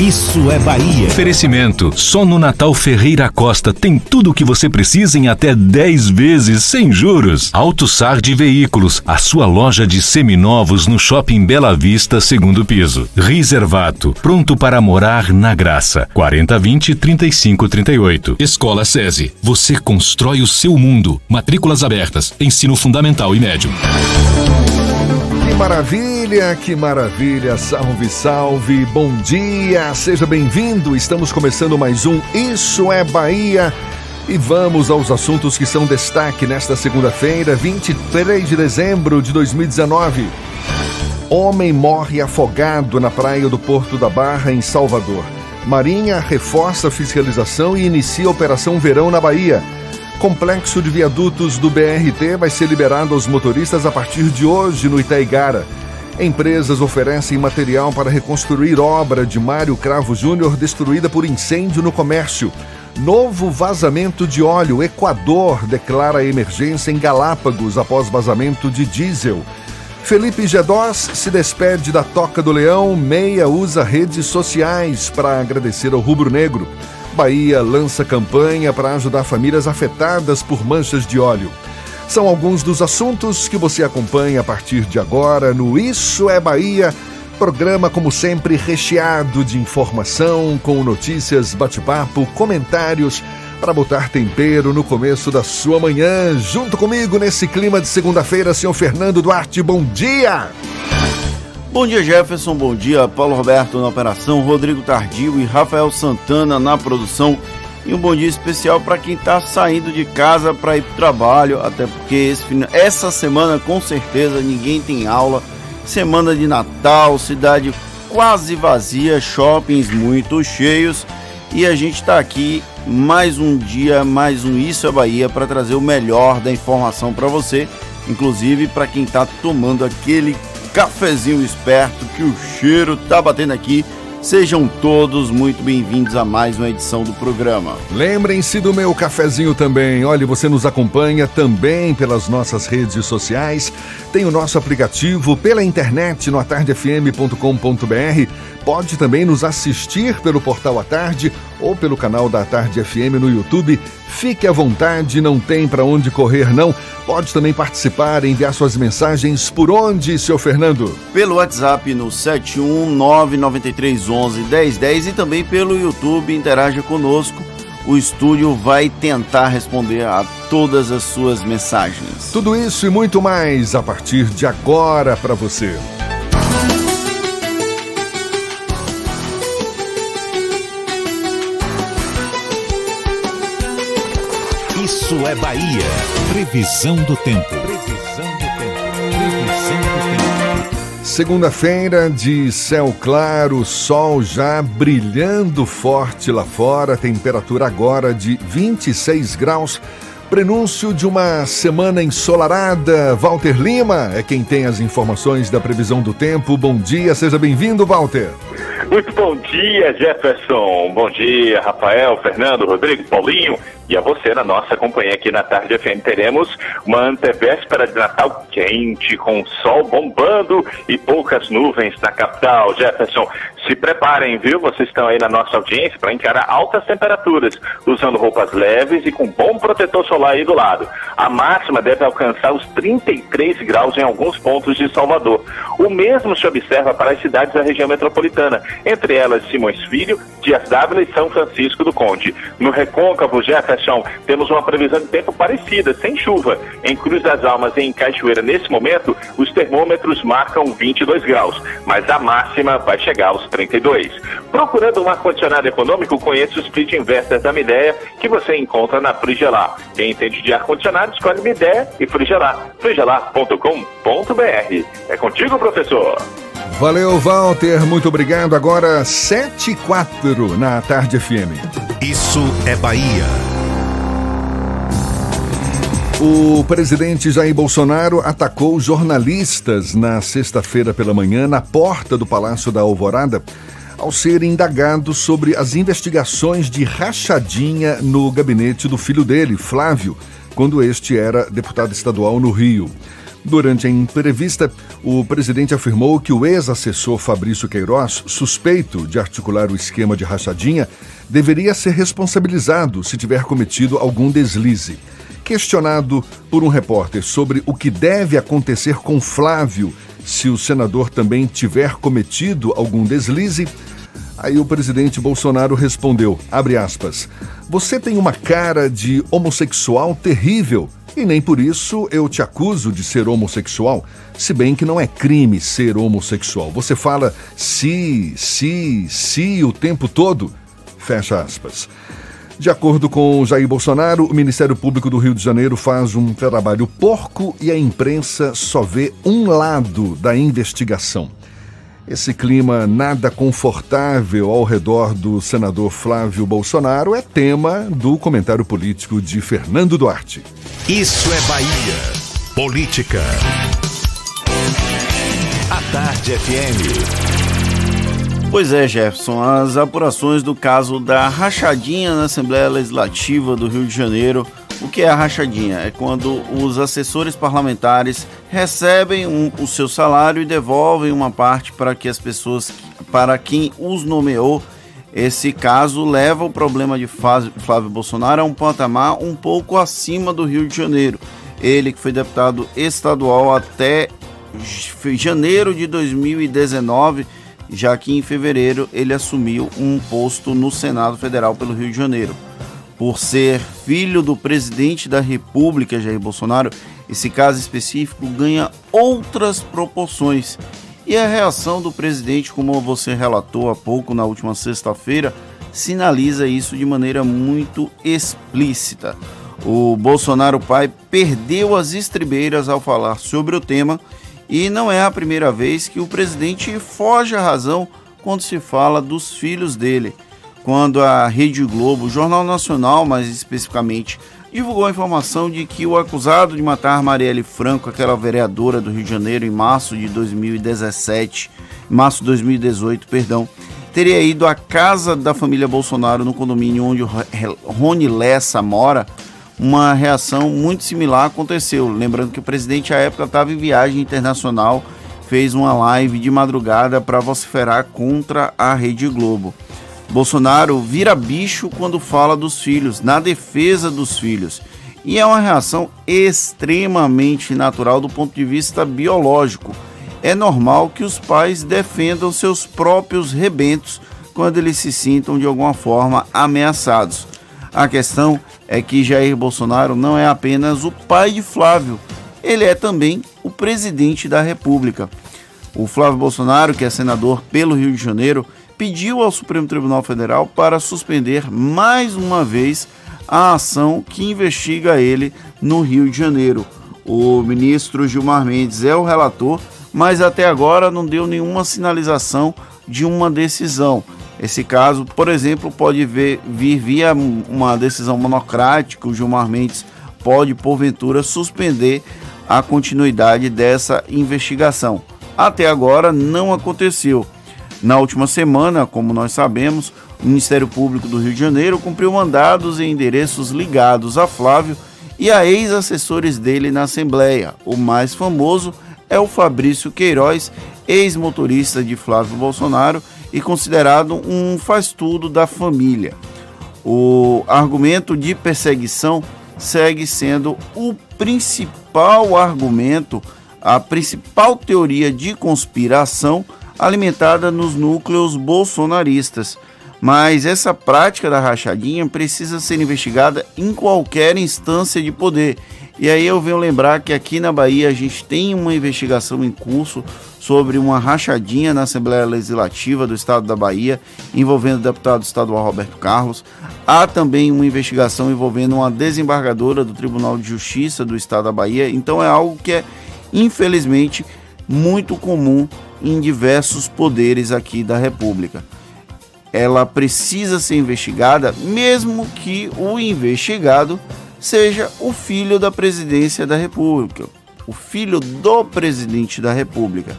Isso é Bahia. Oferecimento. Só no Natal Ferreira Costa tem tudo o que você precisa em até 10 vezes sem juros. Auto de Veículos, a sua loja de seminovos no Shopping Bela Vista, segundo piso. Reservato, pronto para morar na graça. 4020 3538. Escola SESI. Você constrói o seu mundo. Matrículas abertas. Ensino fundamental e médio. Que maravilha, que maravilha. Salve, salve. Bom dia. Seja bem-vindo. Estamos começando mais um Isso é Bahia. E vamos aos assuntos que são destaque nesta segunda-feira, 23 de dezembro de 2019. Homem morre afogado na praia do Porto da Barra, em Salvador. Marinha reforça a fiscalização e inicia a Operação Verão na Bahia. Complexo de viadutos do BRT vai ser liberado aos motoristas a partir de hoje no Itaigara. Empresas oferecem material para reconstruir obra de Mário Cravo Júnior destruída por incêndio no comércio. Novo vazamento de óleo. Equador declara emergência em Galápagos após vazamento de diesel. Felipe Gedós se despede da Toca do Leão. Meia usa redes sociais para agradecer ao rubro-negro. Bahia lança campanha para ajudar famílias afetadas por manchas de óleo. São alguns dos assuntos que você acompanha a partir de agora no Isso é Bahia. Programa, como sempre, recheado de informação, com notícias, bate-papo, comentários, para botar tempero no começo da sua manhã. Junto comigo nesse clima de segunda-feira, senhor Fernando Duarte, bom dia! Bom dia, Jefferson. Bom dia, Paulo Roberto na operação, Rodrigo Tardio e Rafael Santana na produção. E um bom dia especial para quem está saindo de casa para ir para o trabalho, até porque esse, essa semana com certeza ninguém tem aula. Semana de Natal, cidade quase vazia, shoppings muito cheios. E a gente está aqui mais um dia, mais um Isso é Bahia para trazer o melhor da informação para você, inclusive para quem está tomando aquele cafezinho esperto que o cheiro tá batendo aqui. Sejam todos muito bem-vindos a mais uma edição do programa. Lembrem-se do meu cafezinho também. Olha, você nos acompanha também pelas nossas redes sociais. Tem o nosso aplicativo pela internet no atardefm.com.br. Pode também nos assistir pelo portal à tarde ou pelo canal da Tarde FM no YouTube. Fique à vontade, não tem para onde correr não. Pode também participar, enviar suas mensagens por onde, seu Fernando? Pelo WhatsApp no 71993111010 e também pelo YouTube, interaja conosco. O estúdio vai tentar responder a todas as suas mensagens. Tudo isso e muito mais a partir de agora para você. Isso é Bahia. Previsão do tempo. Previsão do tempo. Previsão do tempo. Segunda-feira de céu claro, sol já brilhando forte lá fora, temperatura agora de 26 graus. Prenúncio de uma semana ensolarada. Walter Lima é quem tem as informações da previsão do tempo. Bom dia, seja bem-vindo, Walter. Muito bom dia, Jefferson. Bom dia, Rafael, Fernando, Rodrigo, Paulinho e a você na nossa companhia aqui na Tarde FM. Teremos uma antevéspera de Natal quente, com sol bombando e poucas nuvens na capital. Jefferson, se preparem, viu? Vocês estão aí na nossa audiência para encarar altas temperaturas, usando roupas leves e com bom protetor solar solar aí do lado. A máxima deve alcançar os 33 graus em alguns pontos de Salvador. O mesmo se observa para as cidades da região metropolitana, entre elas Simões Filho, Dias Dávila e São Francisco do Conde. No Recôncavo, Jefferson, temos uma previsão de tempo parecida, sem chuva. Em Cruz das Almas e em Cachoeira, nesse momento, os termômetros marcam 22 graus, mas a máxima vai chegar aos 32. Procurando um ar-condicionado econômico, conheça o split inverter da Midea, que você encontra na Frigelar. Quem entende de ar-condicionado, escolhe Midea e Frigelar. frigelar.com.br. É contigo, professor. Valeu, Walter. Muito obrigado. Agora, 7 e 4 na Tarde FM. Isso é Bahia. O presidente Jair Bolsonaro atacou jornalistas na sexta-feira pela manhã na porta do Palácio da Alvorada ao ser indagado sobre as investigações de rachadinha no gabinete do filho dele, Flávio, quando este era deputado estadual no Rio. Durante a entrevista, o presidente afirmou que o ex-assessor Fabrício Queiroz, suspeito de articular o esquema de rachadinha, deveria ser responsabilizado se tiver cometido algum deslize. Questionado por um repórter sobre o que deve acontecer com Flávio se o senador também tiver cometido algum deslize, aí o presidente Bolsonaro respondeu, aspas, você tem uma cara de homossexual terrível e nem por isso eu te acuso de ser homossexual, se bem que não é crime ser homossexual. Você fala se, se, se o tempo todo, fecha aspas. De acordo com Jair Bolsonaro, o Ministério Público do Rio de Janeiro faz um trabalho porco e a imprensa só vê um lado da investigação. Esse clima nada confortável ao redor do senador Flávio Bolsonaro é tema do comentário político de Fernando Duarte. Isso é Bahia. Política. A Tarde FM. Pois é, Jefferson, as apurações do caso da rachadinha na Assembleia Legislativa do Rio de Janeiro. O que é a rachadinha? É quando os assessores parlamentares recebem um, o seu salário e devolvem uma parte para que as pessoas, para quem os nomeou. Esse caso leva o problema de Flávio Bolsonaro a um patamar um pouco acima do Rio de Janeiro. Ele que foi deputado estadual até janeiro de 2019 já que em fevereiro ele assumiu um posto no Senado Federal pelo Rio de Janeiro. Por ser filho do presidente da República, Jair Bolsonaro, esse caso específico ganha outras proporções. E a reação do presidente, como você relatou há pouco na última sexta-feira, sinaliza isso de maneira muito explícita. O Bolsonaro pai perdeu as estribeiras ao falar sobre o tema e não é a primeira vez que o presidente foge à razão quando se fala dos filhos dele. Quando a Rede Globo, o Jornal Nacional mais especificamente, divulgou a informação de que o acusado de matar Marielle Franco, aquela vereadora do Rio de Janeiro, em março de 2017, março de 2018, perdão, teria ido à casa da família Bolsonaro no condomínio onde Rony Lessa mora uma reação muito similar aconteceu. Lembrando que o presidente à época estava em viagem internacional, fez uma live de madrugada para vociferar contra a Rede Globo. Bolsonaro vira bicho quando fala dos filhos, na defesa dos filhos. E é uma reação extremamente natural do ponto de vista biológico. É normal que os pais defendam seus próprios rebentos quando eles se sintam de alguma forma ameaçados. A questão é que Jair Bolsonaro não é apenas o pai de Flávio, ele é também o presidente da República. O Flávio Bolsonaro, que é senador pelo Rio de Janeiro, pediu ao Supremo Tribunal Federal para suspender mais uma vez a ação que investiga ele no Rio de Janeiro. O ministro Gilmar Mendes é o relator, mas até agora não deu nenhuma sinalização de uma decisão. Esse caso, por exemplo, pode ver, vir via uma decisão monocrática, o Gilmar Mendes pode, porventura, suspender a continuidade dessa investigação. Até agora não aconteceu. Na última semana, como nós sabemos, o Ministério Público do Rio de Janeiro cumpriu mandados em endereços ligados a Flávio e a ex-assessores dele na Assembleia. O mais famoso é o Fabrício Queiroz, ex-motorista de Flávio Bolsonaro e considerado um faz-tudo da família. O argumento de perseguição segue sendo o principal argumento, a principal teoria de conspiração alimentada nos núcleos bolsonaristas. Mas essa prática da rachadinha precisa ser investigada em qualquer instância de poder. E aí eu venho lembrar que aqui na Bahia a gente tem uma investigação em curso sobre uma rachadinha na Assembleia Legislativa do Estado da Bahia, envolvendo o deputado estadual Roberto Carlos. Há também uma investigação envolvendo uma desembargadora do Tribunal de Justiça do Estado da Bahia. Então é algo que é, infelizmente, muito comum em diversos poderes aqui da República. Ela precisa ser investigada, mesmo que o investigado seja o filho da presidência da República, o filho do presidente da República.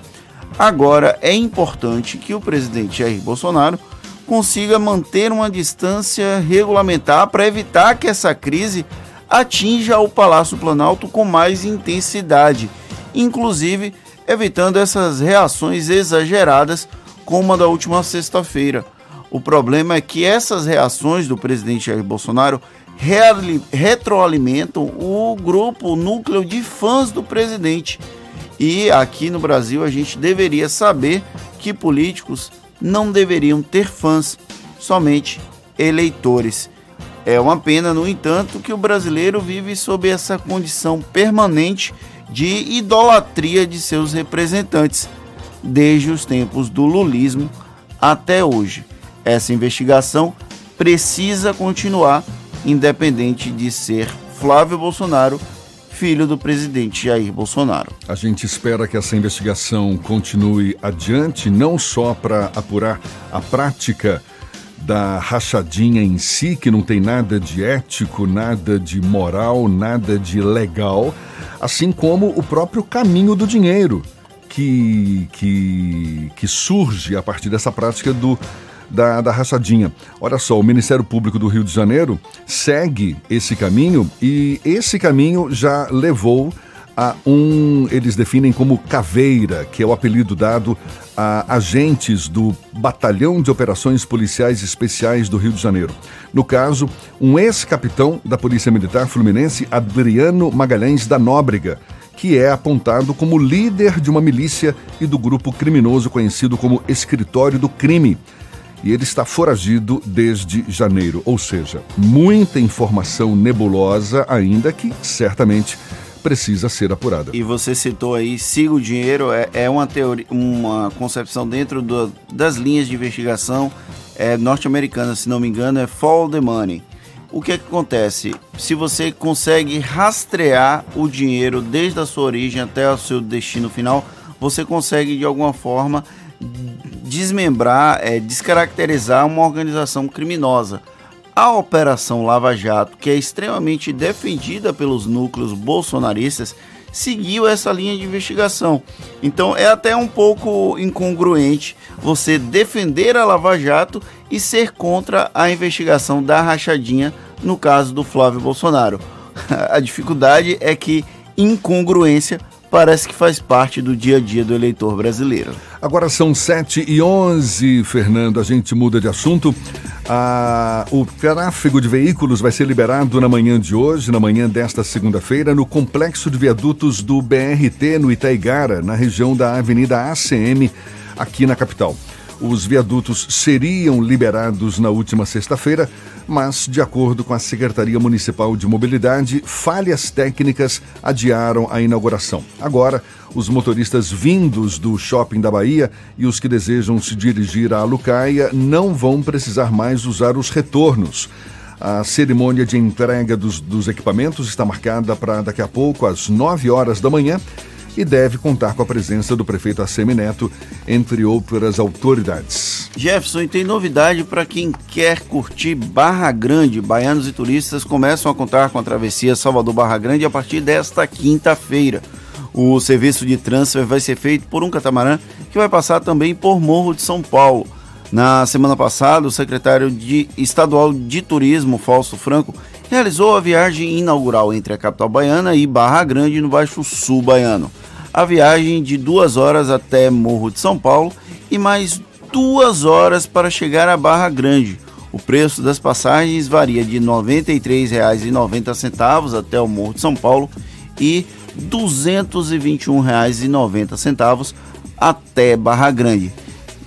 Agora é importante que o presidente Jair Bolsonaro consiga manter uma distância regulamentar para evitar que essa crise atinja o Palácio Planalto com mais intensidade, inclusive evitando essas reações exageradas como a da última sexta-feira. O problema é que essas reações do presidente Jair Bolsonaro retroalimentam o grupo, o núcleo de fãs do presidente e aqui no Brasil a gente deveria saber que políticos não deveriam ter fãs, somente eleitores. É uma pena, no entanto, que o brasileiro vive sob essa condição permanente de idolatria de seus representantes, desde os tempos do lulismo até hoje. Essa investigação precisa continuar, independente de ser Flávio Bolsonaro filho do presidente Jair Bolsonaro. A gente espera que essa investigação continue adiante, não só para apurar a prática da rachadinha em si, que não tem nada de ético, nada de moral, nada de legal, assim como o próprio caminho do dinheiro que, que, que surge a partir dessa prática do da, da rachadinha. Olha só, o Ministério Público do Rio de Janeiro segue esse caminho e esse caminho já levou a um, eles definem como caveira, que é o apelido dado a agentes do Batalhão de Operações Policiais Especiais do Rio de Janeiro. No caso, um ex-capitão da Polícia Militar Fluminense, Adriano Magalhães da Nóbrega, que é apontado como líder de uma milícia e do grupo criminoso conhecido como Escritório do Crime e ele está foragido desde janeiro. Ou seja, muita informação nebulosa ainda que certamente precisa ser apurada. E você citou aí, siga o dinheiro, é, é uma teoria, uma concepção dentro do, das linhas de investigação é, norte-americana, se não me engano, é follow the money. O que, é que acontece? Se você consegue rastrear o dinheiro desde a sua origem até o seu destino final, você consegue de alguma forma desmembrar, é, descaracterizar uma organização criminosa. A Operação Lava Jato, que é extremamente defendida pelos núcleos bolsonaristas, seguiu essa linha de investigação. Então é até um pouco incongruente você defender a Lava Jato e ser contra a investigação da rachadinha no caso do Flávio Bolsonaro. a dificuldade é que incongruência parece que faz parte do dia a dia do eleitor brasileiro. Agora são 7 e 11, Fernando. A gente muda de assunto. Ah, o tráfego de veículos vai ser liberado na manhã de hoje, na manhã desta segunda-feira, no complexo de viadutos do BRT no Itaigara, na região da Avenida ACM, aqui na capital. Os viadutos seriam liberados na última sexta-feira, mas, de acordo com a Secretaria Municipal de Mobilidade, falhas técnicas adiaram a inauguração. Agora, os motoristas vindos do shopping da Bahia e os que desejam se dirigir à Lucaia não vão precisar mais usar os retornos. A cerimônia de entrega dos, dos equipamentos está marcada para daqui a pouco, às 9 horas da manhã e deve contar com a presença do prefeito Assemineto, entre outras autoridades. Jefferson, e tem novidade para quem quer curtir Barra Grande. Baianos e turistas começam a contar com a travessia Salvador-Barra Grande a partir desta quinta-feira. O serviço de transfer vai ser feito por um catamarã que vai passar também por Morro de São Paulo. Na semana passada, o secretário de estadual de turismo, Fausto Franco, realizou a viagem inaugural entre a capital baiana e Barra Grande, no Baixo Sul baiano a viagem de duas horas até Morro de São Paulo e mais duas horas para chegar a Barra Grande. O preço das passagens varia de R$ 93,90 até o Morro de São Paulo e R$ 221,90 até Barra Grande.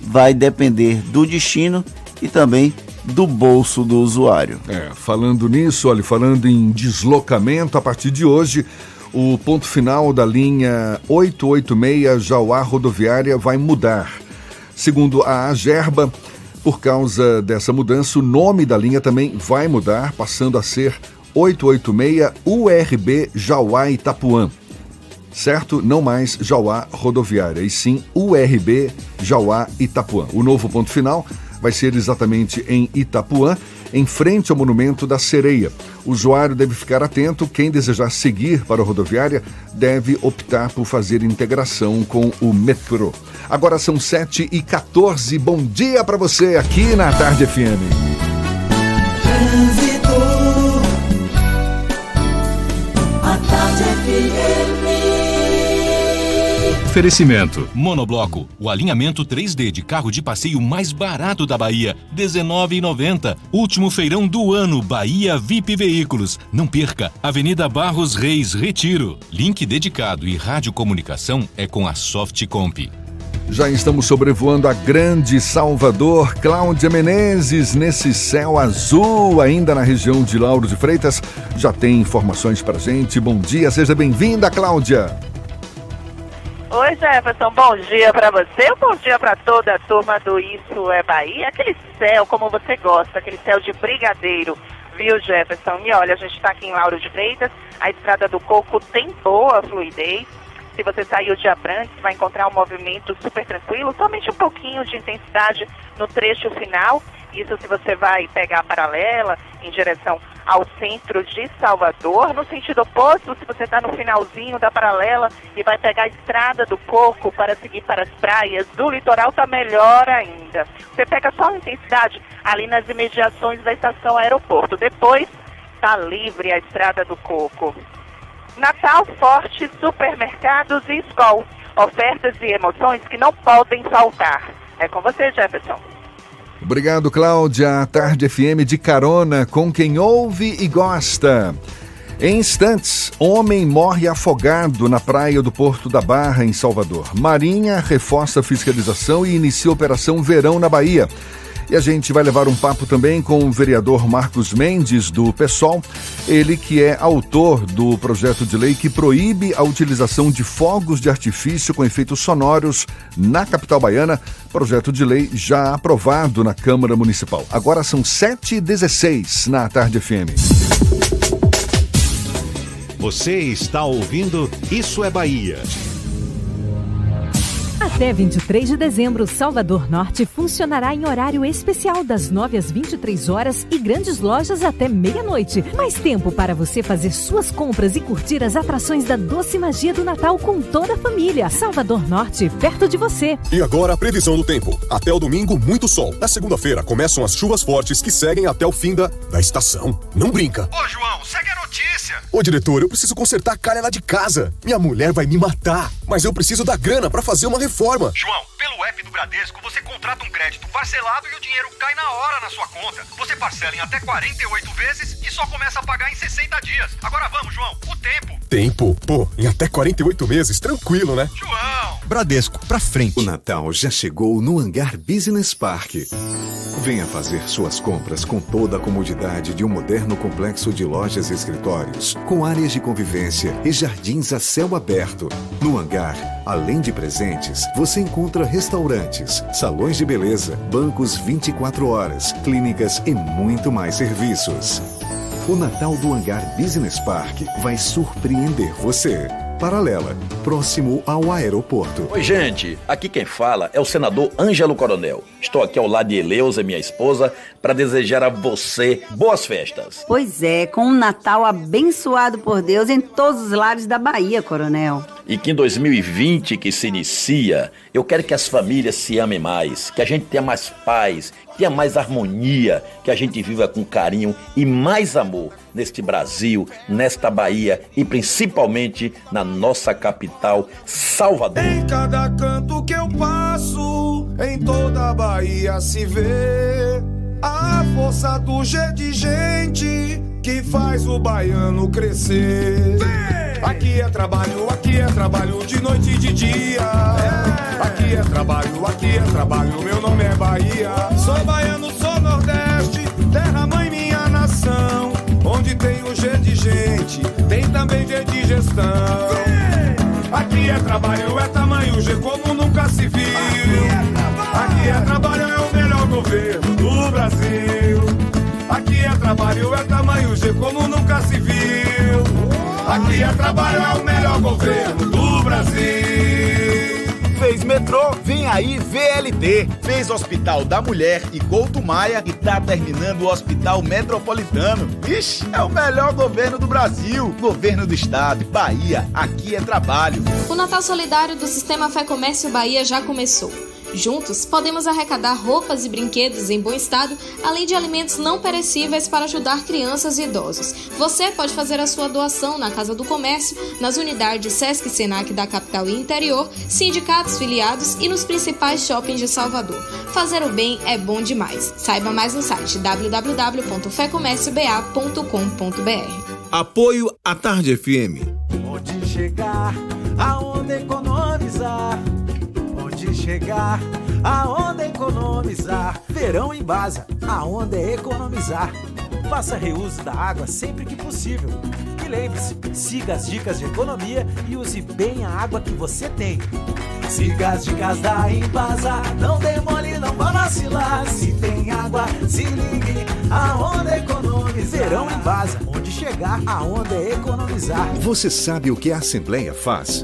Vai depender do destino e também do bolso do usuário. É, falando nisso, olha, falando em deslocamento, a partir de hoje, o ponto final da linha 886 Jauá Rodoviária vai mudar. Segundo a Agerba, por causa dessa mudança, o nome da linha também vai mudar, passando a ser 886 URB Jauá Itapuã. Certo? Não mais Jauá Rodoviária, e sim URB Jauá Itapuã. O novo ponto final vai ser exatamente em Itapuã, em frente ao Monumento da Sereia. O usuário deve ficar atento, quem desejar seguir para a rodoviária deve optar por fazer integração com o metrô. Agora são 7 e 14 bom dia para você aqui na Tarde FM. Trânsito. A Tarde FM. Oferecimento: Monobloco, o alinhamento 3D de carro de passeio mais barato da Bahia, R$19,90. Último feirão do ano, Bahia VIP Veículos. Não perca, Avenida Barros Reis, Retiro. Link dedicado e radiocomunicação é com a Softcomp. Já estamos sobrevoando a grande Salvador, Cláudia Menezes, nesse céu azul, ainda na região de Lauro de Freitas. Já tem informações pra gente. Bom dia, seja bem-vinda, Cláudia. Oi, Jefferson, bom dia para você, bom dia para toda a turma do Isso é Bahia. Aquele céu, como você gosta, aquele céu de brigadeiro, viu, Jefferson? E olha, a gente está aqui em Lauro de Freitas, a Estrada do Coco tem boa fluidez. Se você saiu de Abrantes, vai encontrar um movimento super tranquilo, somente um pouquinho de intensidade no trecho final. Isso se você vai pegar a paralela em direção ao centro de Salvador. No sentido oposto, se você está no finalzinho da paralela e vai pegar a estrada do Coco para seguir para as praias do litoral, está melhor ainda. Você pega só a intensidade ali nas imediações da estação aeroporto. Depois está livre a estrada do Coco. Natal Forte, supermercados e escola. Ofertas e emoções que não podem faltar. É com você, Jefferson. Obrigado, Cláudia. Tarde FM de carona com quem ouve e gosta. Em instantes, homem morre afogado na praia do Porto da Barra, em Salvador. Marinha reforça fiscalização e inicia Operação Verão na Bahia. E a gente vai levar um papo também com o vereador Marcos Mendes, do PSOL, ele que é autor do projeto de lei que proíbe a utilização de fogos de artifício com efeitos sonoros na capital baiana, projeto de lei já aprovado na Câmara Municipal. Agora são 7h16 na Tarde FM. Você está ouvindo Isso é Bahia. Até 23 de dezembro, Salvador Norte funcionará em horário especial das 9 às 23 horas e grandes lojas até meia-noite. Mais tempo para você fazer suas compras e curtir as atrações da doce magia do Natal com toda a família. Salvador Norte, perto de você. E agora a previsão do tempo. Até o domingo, muito sol. Na segunda-feira começam as chuvas fortes que seguem até o fim da, da estação. Não brinca. Ô, João, segue a notícia. Ô, diretor, eu preciso consertar a calha lá de casa. Minha mulher vai me matar. Mas eu preciso da grana para fazer uma reforma. João, app do Bradesco, você contrata um crédito parcelado e o dinheiro cai na hora na sua conta. Você parcela em até 48 vezes e só começa a pagar em 60 dias. Agora vamos, João, o tempo. Tempo? Pô, em até 48 meses, tranquilo, né? João! Bradesco, pra frente. O Natal já chegou no Hangar Business Park. Venha fazer suas compras com toda a comodidade de um moderno complexo de lojas e escritórios, com áreas de convivência e jardins a céu aberto. No hangar, além de presentes, você encontra restaurantes, salões de beleza, bancos 24 horas, clínicas e muito mais serviços. O Natal do Hangar Business Park vai surpreender você. Paralela, próximo ao aeroporto. Oi, gente. Aqui quem fala é o senador Ângelo Coronel. Estou aqui ao lado de Eleusa, minha esposa, para desejar a você boas festas. Pois é, com um Natal abençoado por Deus em todos os lares da Bahia, Coronel. E que em 2020 que se inicia, eu quero que as famílias se amem mais, que a gente tenha mais paz, tenha mais harmonia, que a gente viva com carinho e mais amor neste Brasil, nesta Bahia e principalmente na nossa capital, Salvador. Em cada canto que eu passo, em toda a Bahia se vê A força do G de gente que faz o baiano crescer. Aqui é trabalho, aqui é trabalho de noite e de dia. Aqui é trabalho, aqui é trabalho, meu nome é Bahia. Sou baiano, sou Nordeste, terra mãe minha nação. Onde tem o G de gente, tem também G de gestão. Aqui é trabalho, é tamanho G como nunca se viu. Aqui é trabalho, é o melhor governo do Brasil. Aqui é trabalho, é tamanho G como nunca se viu. Aqui é trabalho, é o melhor governo do Brasil. Fez metrô, vem aí VLT. Fez Hospital da Mulher e Couto Maia e tá terminando o Hospital Metropolitano. Ixi, é o melhor governo do Brasil. Governo do Estado, Bahia, aqui é trabalho. O Natal Solidário do Sistema Fé Comércio Bahia já começou. Juntos, podemos arrecadar roupas e brinquedos em bom estado, além de alimentos não perecíveis para ajudar crianças e idosos. Você pode fazer a sua doação na Casa do Comércio, nas unidades Sesc e Senac da capital e interior, sindicatos filiados e nos principais shoppings de Salvador. Fazer o bem é bom demais. Saiba mais no site www.fecomércioba.com.br. Apoio à Tarde FM. Onde chegar, aonde economizar chegar, aonde economizar. Verão em Baza, aonde é economizar. Faça reuso da água sempre que possível. E lembre-se, siga as dicas de economia e use bem a água que você tem. Siga as dicas da Embasa, não demole, não vá vacilar. Se tem água, se ligue, aonde economizar. Verão em Baza, onde chegar, aonde é economizar. Você sabe o que a Assembleia faz?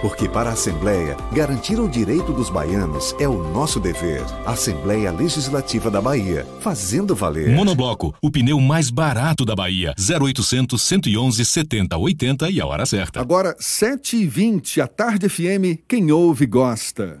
Porque para a Assembleia, garantir o direito dos baianos é o nosso dever. Assembleia Legislativa da Bahia, fazendo valer. Monobloco, o pneu mais barato da Bahia. 0800 111 70 80 e a hora certa. Agora, 7h20, a Tarde FM, quem ouve gosta.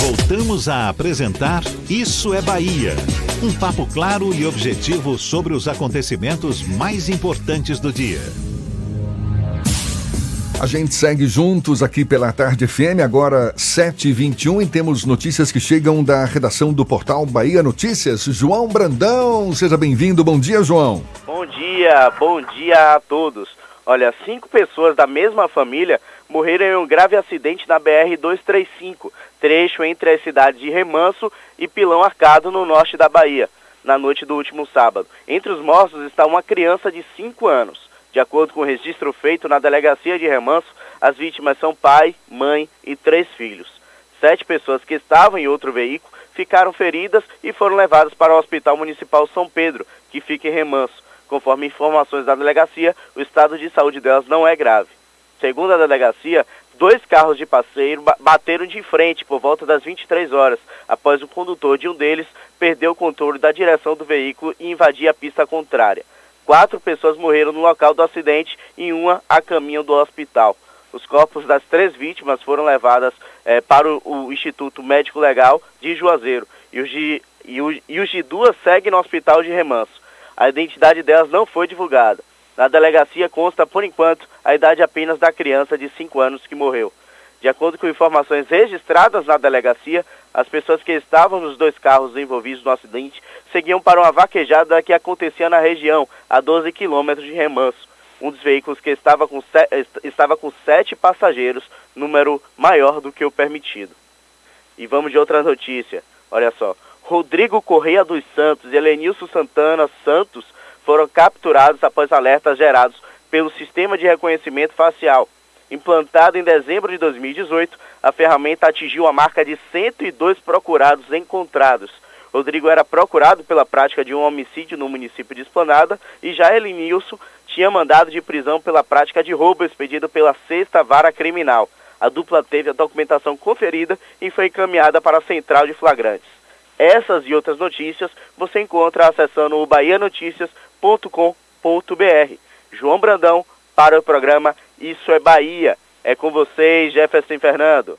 Voltamos a apresentar Isso é Bahia. Um papo claro e objetivo sobre os acontecimentos mais importantes do dia. A gente segue juntos aqui pela Tarde FM, agora 7h21, e temos notícias que chegam da redação do portal Bahia Notícias. João Brandão, seja bem-vindo. Bom dia, João. Bom dia, bom dia a todos. Olha, cinco pessoas da mesma família morreram em um grave acidente na BR-235, trecho entre as cidades de Remanso e Pilão Arcado, no norte da Bahia, na noite do último sábado. Entre os mortos está uma criança de 5 anos. De acordo com o registro feito na delegacia de Remanso, as vítimas são pai, mãe e três filhos. Sete pessoas que estavam em outro veículo ficaram feridas e foram levadas para o Hospital Municipal São Pedro, que fica em Remanso. Conforme informações da delegacia, o estado de saúde delas não é grave. Segundo a delegacia, dois carros de passeio bateram de frente por volta das 23 horas, após o condutor de um deles perder o controle da direção do veículo e invadir a pista contrária. Quatro pessoas morreram no local do acidente e uma a caminho do hospital. Os corpos das três vítimas foram levadas eh, para o, Instituto Médico Legal de Juazeiro e os de, e, e os de duas seguem no hospital de Remanso. A identidade delas não foi divulgada. Na delegacia consta, por enquanto, a idade apenas da criança de 5 anos que morreu. De acordo com informações registradas na delegacia, as pessoas que estavam nos dois carros envolvidos no acidente seguiam para uma vaquejada que acontecia na região, a 12 quilômetros de Remanso. Um dos veículos que estava com, estava com sete passageiros, número maior do que o permitido. E vamos de outra notícia. Olha só. Rodrigo Correia dos Santos e Helenilson Santana Santos foram capturados após alertas gerados pelo sistema de reconhecimento facial. Implantada em dezembro de 2018, a ferramenta atingiu a marca de 102 procurados encontrados. Rodrigo era procurado pela prática de um homicídio no município de Esplanada e já Elinilson tinha mandado de prisão pela prática de roubo expedido pela sexta vara criminal. A dupla teve a documentação conferida e foi encaminhada para a central de flagrantes. Essas e outras notícias você encontra acessando o bahianotícias.com.br. João Brandão para o programa Isso é Bahia. É com vocês, Jefferson Fernando.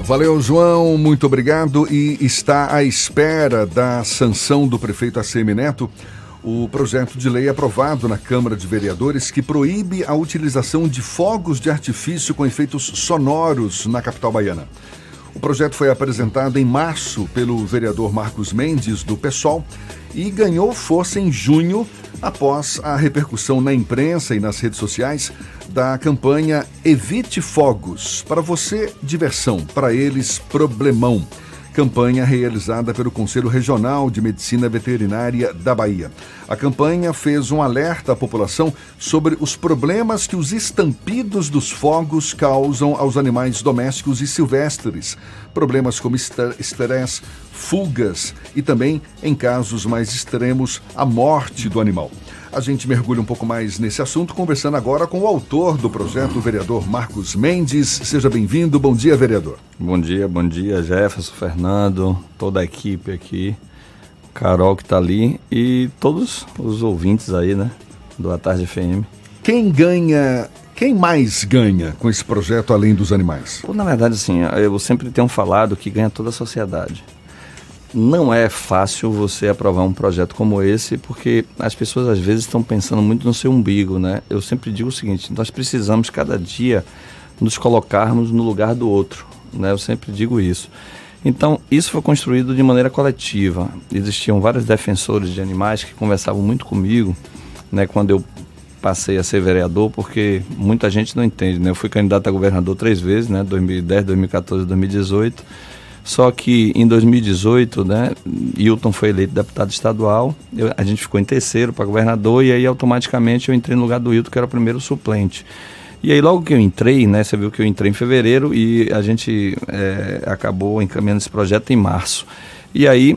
Valeu, João, muito obrigado. E está à espera da sanção do prefeito ACM Neto o projeto de lei aprovado na Câmara de Vereadores que proíbe a utilização de fogos de artifício com efeitos sonoros na capital baiana. O projeto foi apresentado em março pelo vereador Marcos Mendes, do PSOL, e ganhou força em junho após a repercussão na imprensa e nas redes sociais da campanha Evite Fogos. Para você, diversão. Para eles, problemão campanha realizada pelo Conselho Regional de Medicina Veterinária da Bahia. A campanha fez um alerta à população sobre os problemas que os estampidos dos fogos causam aos animais domésticos e silvestres. Problemas como estresse, fugas e também, em casos mais extremos, a morte do animal. A gente mergulha um pouco mais nesse assunto, conversando agora com o autor do projeto, o vereador Marcos Mendes. Seja bem-vindo. Bom dia, vereador. Bom dia, bom dia, Jefferson, Fernando, toda a equipe aqui, Carol que está ali e todos os ouvintes aí, né, do A Tarde FM. Quem ganha quem mais ganha com esse projeto além dos animais? Pô, na verdade, assim, eu sempre tenho falado que ganha toda a sociedade não é fácil você aprovar um projeto como esse, porque as pessoas às vezes estão pensando muito no seu umbigo, né? Eu sempre digo o seguinte: nós precisamos cada dia nos colocarmos no lugar do outro, né? Eu sempre digo isso. Então, isso foi construído de maneira coletiva. Existiam vários defensores de animais que conversavam muito comigo, né, quando eu passei a ser vereador, porque muita gente não entende, né? Eu fui candidato a governador três vezes, né, 2010, 2014 2018 só que em 2018, né, Hilton foi eleito deputado estadual, eu, a gente ficou em terceiro para governador e aí automaticamente eu entrei no lugar do Hilton, que era o primeiro suplente. E aí logo que eu entrei, né, você viu que eu entrei em fevereiro e a gente é, acabou encaminhando esse projeto em março. E aí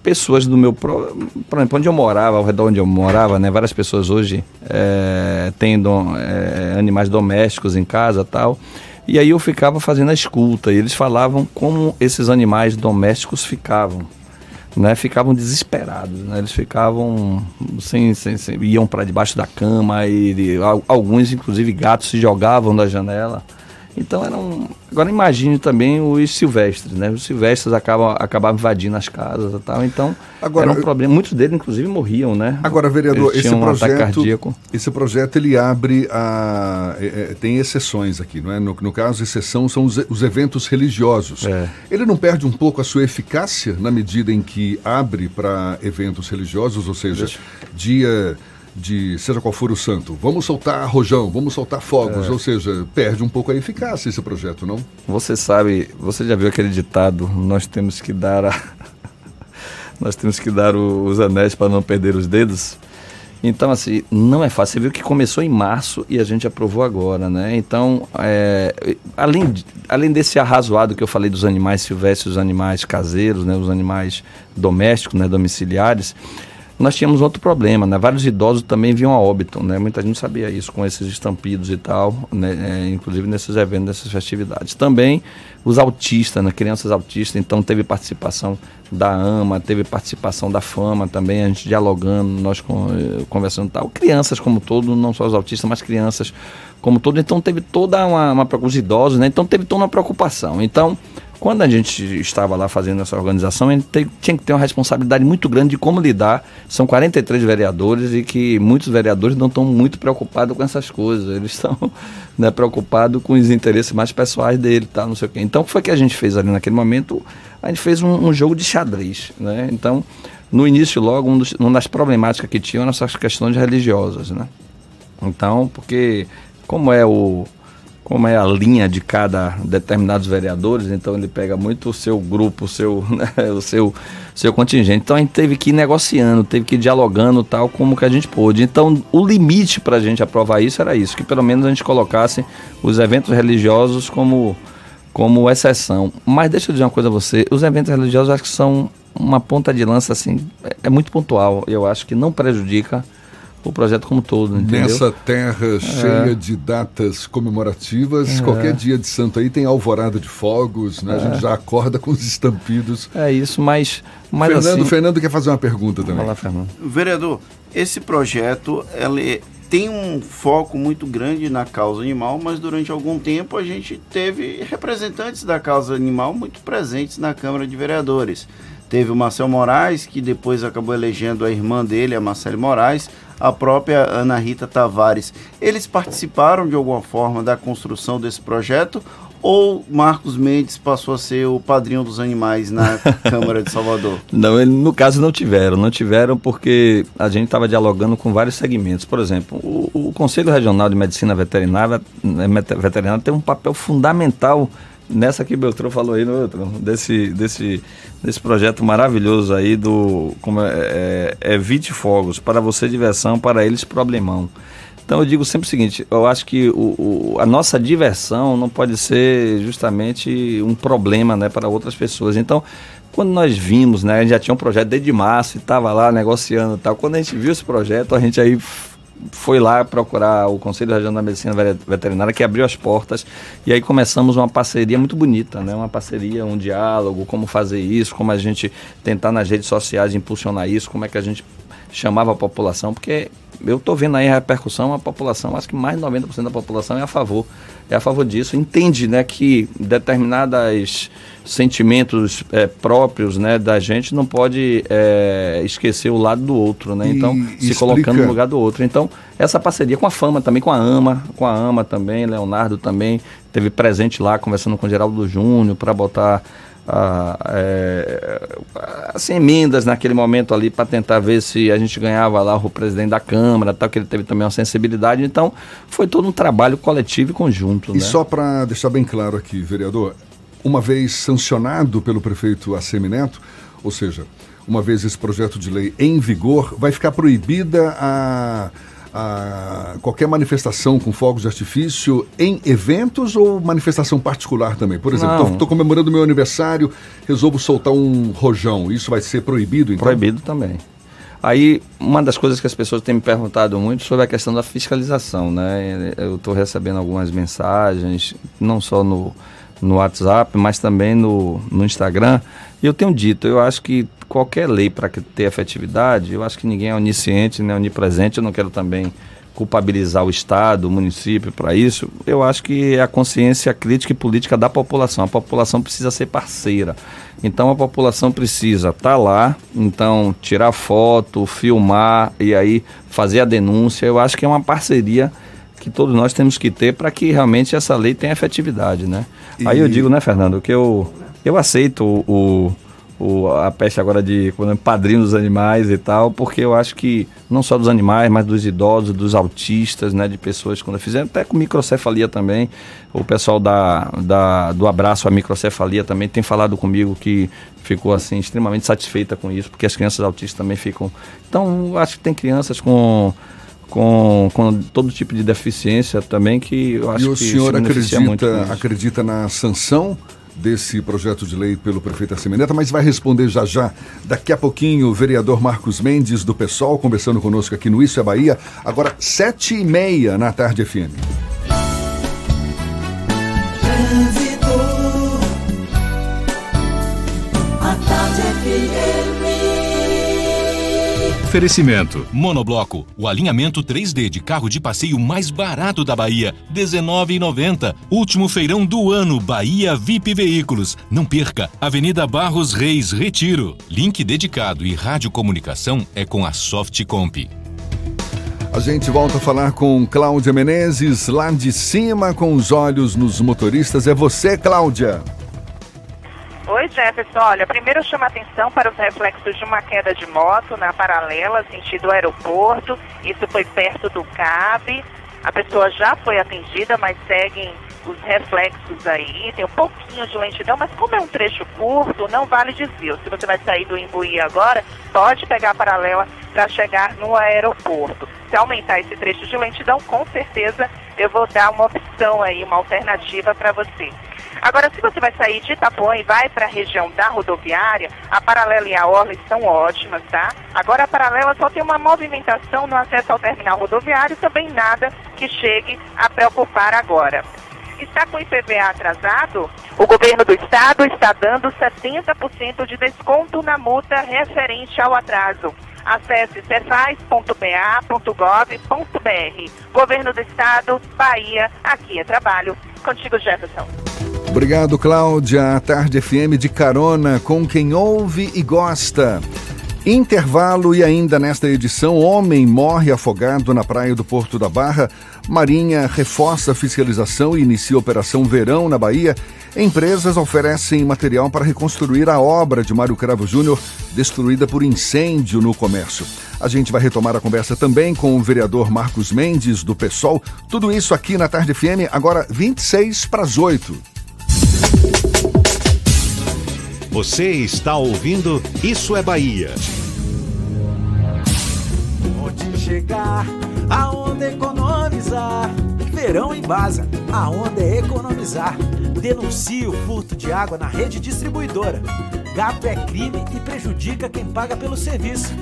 pessoas do meu por exemplo onde eu morava ao redor onde eu morava né várias pessoas hoje é, têm é, animais domésticos em casa tal e aí eu ficava fazendo a escuta e eles falavam como esses animais domésticos ficavam. Né, ficavam desesperados, né, eles ficavam sem, sem, sem iam para debaixo da cama e, e alguns inclusive gatos se jogavam da janela. Então eram. Agora imagine também os silvestres, né? Os silvestres acabam, acabavam invadindo as casas e tal. Então Agora, era um problema. Muitos deles, inclusive, morriam, né? Agora, vereador, esse um projeto. Esse projeto ele abre a. É, é, tem exceções aqui, não é? No, no caso, exceção são os, os eventos religiosos. É. Ele não perde um pouco a sua eficácia na medida em que abre para eventos religiosos, ou seja, Deixa. dia de seja qual for o santo, vamos soltar rojão, vamos soltar fogos, é. ou seja, perde um pouco a eficácia esse projeto, não? Você sabe, você já viu aquele ditado, nós temos que dar a... nós temos que dar o, os anéis para não perder os dedos? Então, assim, não é fácil. Você viu que começou em março e a gente aprovou agora, né? Então, é, além, além desse arrazoado que eu falei dos animais silvestres, os animais caseiros, né? Os animais domésticos, né? Domiciliares, nós tínhamos outro problema, né? Vários idosos também vinham a óbito, né? Muita gente sabia isso com esses estampidos e tal, né? É, inclusive nesses eventos, nessas festividades. Também os autistas, né? Crianças autistas, então teve participação da AMA, teve participação da FAMA também, a gente dialogando, nós eh, conversando e tal. Crianças como todo, não só os autistas, mas crianças como todo. Então teve toda uma, uma os idosos, né? Então teve toda uma preocupação. Então quando a gente estava lá fazendo essa organização, a gente tinha que ter uma responsabilidade muito grande de como lidar. São 43 vereadores e que muitos vereadores não estão muito preocupados com essas coisas. Eles estão né, preocupados com os interesses mais pessoais dele, tá, não sei o quê. Então, o que foi que a gente fez ali naquele momento? A gente fez um, um jogo de xadrez, né? Então, no início, logo, um dos, uma das problemáticas que tinham eram essas questões religiosas, né? Então, porque como é o como é a linha de cada determinados vereadores, então ele pega muito o seu grupo, o seu, né, o seu, seu contingente. Então a gente teve que ir negociando, teve que ir dialogando tal como que a gente pôde. Então o limite para a gente aprovar isso era isso, que pelo menos a gente colocasse os eventos religiosos como, como exceção. Mas deixa eu dizer uma coisa a você, os eventos religiosos acho que são uma ponta de lança assim, é, é muito pontual. Eu acho que não prejudica o projeto como todo, entendeu? Nessa terra é. cheia de datas comemorativas, é. qualquer dia de santo aí tem alvorada de fogos, né? É. A gente já acorda com os estampidos. É isso, mas... mas Fernando, assim... Fernando quer fazer uma pergunta também. Fala, Fernando. Vereador, esse projeto ele tem um foco muito grande na causa animal, mas durante algum tempo a gente teve representantes da causa animal muito presentes na Câmara de Vereadores. Teve o Marcel Moraes, que depois acabou elegendo a irmã dele, a Marcele Moraes, a própria Ana Rita Tavares. Eles participaram de alguma forma da construção desse projeto ou Marcos Mendes passou a ser o padrinho dos animais na Câmara de Salvador? Não, ele, no caso não tiveram. Não tiveram porque a gente estava dialogando com vários segmentos. Por exemplo, o, o Conselho Regional de Medicina Veterinária, né, Veterinária tem um papel fundamental nessa que Beltrão falou aí no outro, desse, desse, desse projeto maravilhoso aí do como é, é, é Fogos, para você diversão, para eles problemão. Então eu digo sempre o seguinte, eu acho que o, o, a nossa diversão não pode ser justamente um problema né, para outras pessoas. Então, quando nós vimos, né, a gente já tinha um projeto desde março e estava lá negociando e tal, quando a gente viu esse projeto, a gente aí foi lá procurar o Conselho Regional da Medicina Veterinária, que abriu as portas, e aí começamos uma parceria muito bonita, né? Uma parceria, um diálogo, como fazer isso, como a gente tentar nas redes sociais impulsionar isso, como é que a gente chamava a população, porque eu estou vendo aí a repercussão, a população, acho que mais de 90% da população é a favor, é a favor disso, entende né, que determinados sentimentos é, próprios né, da gente não pode é, esquecer o lado do outro, né? Então, e se explica... colocando no lugar do outro. Então, essa parceria com a Fama também, com a AMA, com a AMA também, Leonardo também, teve presente lá, conversando com o Geraldo Júnior para botar ah, é, as emendas naquele momento ali para tentar ver se a gente ganhava lá o presidente da Câmara, tal, que ele teve também uma sensibilidade. Então, foi todo um trabalho coletivo e conjunto. E né? só para deixar bem claro aqui, vereador, uma vez sancionado pelo prefeito Assemineto, ou seja, uma vez esse projeto de lei em vigor, vai ficar proibida a a qualquer manifestação com fogos de artifício em eventos ou manifestação particular também? Por exemplo, estou comemorando meu aniversário, resolvo soltar um rojão. Isso vai ser proibido, então? Proibido também. Aí, uma das coisas que as pessoas têm me perguntado muito sobre a questão da fiscalização, né? Eu estou recebendo algumas mensagens, não só no, no WhatsApp, mas também no, no Instagram. E eu tenho dito, eu acho que qualquer lei para ter efetividade, eu acho que ninguém é onisciente, nem onipresente, eu não quero também culpabilizar o Estado, o município para isso. Eu acho que é a consciência crítica e política da população. A população precisa ser parceira. Então a população precisa estar tá lá, então tirar foto, filmar e aí fazer a denúncia. Eu acho que é uma parceria que todos nós temos que ter para que realmente essa lei tenha efetividade, né? E... Aí eu digo, né, Fernando, que eu, eu aceito o, o, a peste agora de é, padrinho dos animais e tal, porque eu acho que não só dos animais, mas dos idosos, dos autistas, né, de pessoas quando fizeram, até com microcefalia também. O pessoal da, da, do abraço à microcefalia também tem falado comigo que ficou assim extremamente satisfeita com isso, porque as crianças autistas também ficam. Então, acho que tem crianças com com, com todo tipo de deficiência também que eu acho e o que senhor acredita, acredita na sanção desse projeto de lei pelo prefeito Arcemeneta, mas vai responder já já. Daqui a pouquinho, o vereador Marcos Mendes, do PSOL, conversando conosco aqui no Isso é Bahia. Agora, sete e meia na tarde FM. Oferecimento: Monobloco, o alinhamento 3D de carro de passeio mais barato da Bahia, R$19,90. Último feirão do ano, Bahia VIP Veículos. Não perca, Avenida Barros Reis, Retiro. Link dedicado e radiocomunicação é com a Softcomp. A gente volta a falar com Cláudia Menezes, lá de cima, com os olhos nos motoristas. É você, Cláudia. Oi, Jefferson. Olha, primeiro chama atenção para os reflexos de uma queda de moto na paralela, sentido aeroporto. Isso foi perto do CAB. A pessoa já foi atendida, mas seguem os reflexos aí, tem um pouquinho de lentidão, mas como é um trecho curto, não vale desvio. Se você vai sair do Imbuí agora, pode pegar a paralela para chegar no aeroporto. Se aumentar esse trecho de lentidão, com certeza eu vou dar uma opção aí, uma alternativa para você. Agora, se você vai sair de Itapuã e vai para a região da rodoviária, a paralela e a orla estão ótimas, tá? Agora, a paralela só tem uma movimentação no acesso ao terminal rodoviário, também nada que chegue a preocupar agora. Está com o IPVA atrasado? O governo do estado está dando 70% de desconto na multa referente ao atraso. Acesse cefaz.ba.gov.br. Governo do Estado, Bahia, aqui é trabalho. Contigo, Jefferson. Obrigado, Cláudia. A Tarde FM de carona com quem ouve e gosta. Intervalo e ainda nesta edição, homem morre afogado na praia do Porto da Barra. Marinha reforça a fiscalização e inicia Operação Verão na Bahia. Empresas oferecem material para reconstruir a obra de Mário Cravo Júnior, destruída por incêndio no comércio. A gente vai retomar a conversa também com o vereador Marcos Mendes, do PSOL. Tudo isso aqui na Tarde FM, agora 26 para as 8. Você está ouvindo Isso é Bahia. Onde chegar, aonde economizar. Verão em Baza, aonde é economizar. Denuncie o furto de água na rede distribuidora. Gato é crime e prejudica quem paga pelo serviço.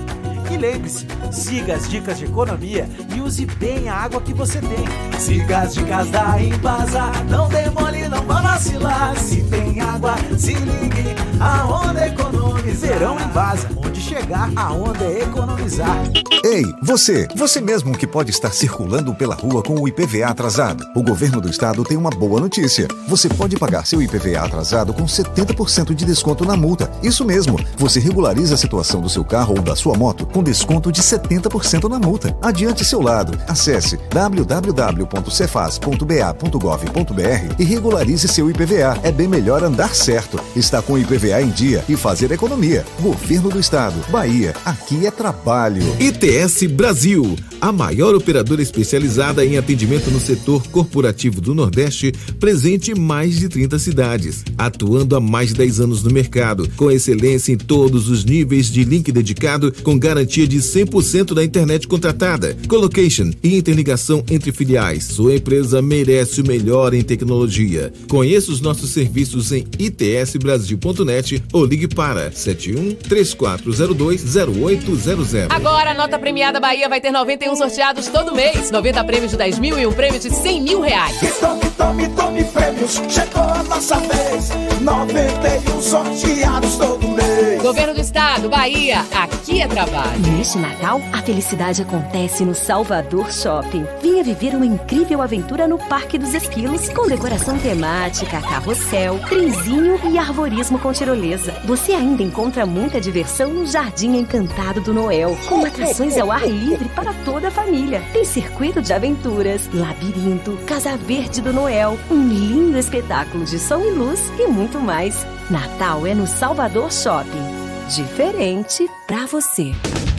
E lembre-se, siga as dicas de economia e use bem a água que você tem. Siga as dicas da Embasa, não demole, não vá vacilar. Se tem água, se ligue, aonde economizar. Verão Embasa, onde chegar, aonde é economizar. Ei, você, você mesmo que pode estar circulando pela rua com o IPVA atrasado. O governo do estado tem uma boa notícia. Você pode pagar seu IPVA atrasado com 70% de desconto na multa. Isso mesmo, você regulariza a situação do seu carro ou da sua moto com desconto de 70% na multa. Adiante seu lado. Acesse www.cefaz.ba.gov.br e regularize seu IPVA. É bem melhor andar certo. Está com o IPVA em dia e fazer economia. Governo do Estado. Bahia. Aqui é trabalho. ITS Brasil, a maior operadora especializada em atendimento no setor corporativo do Nordeste, presente em mais de 30 cidades, atuando há mais de 10 anos no mercado, com excelência em todos os níveis de link dedicado, com garantia de 100% da internet contratada, colocation e interligação entre filiais. Sua empresa merece o melhor em tecnologia. Conheça os nossos serviços em itsbrasil.net ou ligue para 71 3402 0800. Agora a nota premiada Bahia vai ter 91 sorteados todo mês. 90 prêmios de 10 mil e um prêmio de 100 mil reais. Tome, tome, tome prêmios, chegou a nossa vez. 91 sorteados todo mês. Governo do Estado, Bahia, aqui é trabalho. Neste Natal, a felicidade acontece no Salvador Shopping. Venha viver uma incrível aventura no Parque dos Esquilos, com decoração temática, carrossel, trenzinho e arborismo com tirolesa. Você ainda encontra muita diversão no Jardim Encantado do Noel, com atrações ao ar livre para toda a família. Tem circuito de aventuras, labirinto, Casa Verde do Noel, um lindo espetáculo de som e luz e muito mais. Natal é no Salvador Shopping. Diferente pra você.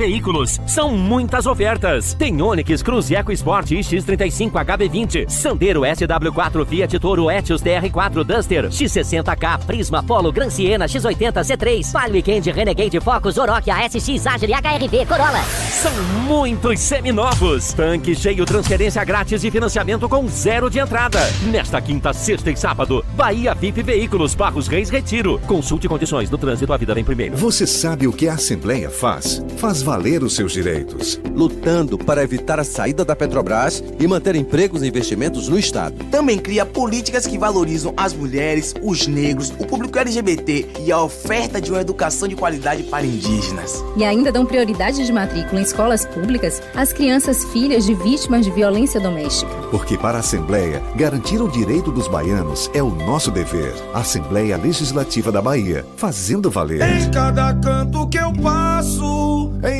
Veículos. São muitas ofertas. Tem Onix Cruz Eco Sport X35 HB20, Sandero SW4 Fiat Toro Etios TR4 Duster, X60K Prisma Polo Gran Siena X80 C3, Palio Weekend Renegade Focus Oroch ASX Agile HRV Corolla. São muitos seminovos. Tanque cheio, transferência grátis e financiamento com zero de entrada. Nesta quinta, sexta e sábado, Bahia VIP Veículos Barros Reis Retiro. Consulte condições no trânsito, a vida vem primeiro. Você sabe o que a Assembleia faz? Faz valer os seus direitos. Lutando para evitar a saída da Petrobras e manter empregos e investimentos no Estado. Também cria políticas que valorizam as mulheres, os negros, o público LGBT e a oferta de uma educação de qualidade para indígenas. E ainda dão prioridade de matrícula em escolas públicas às crianças filhas de vítimas de violência doméstica. Porque para a Assembleia, garantir o direito dos baianos é o nosso dever. Assembleia Legislativa da Bahia, fazendo valer. Em cada canto que eu passo, em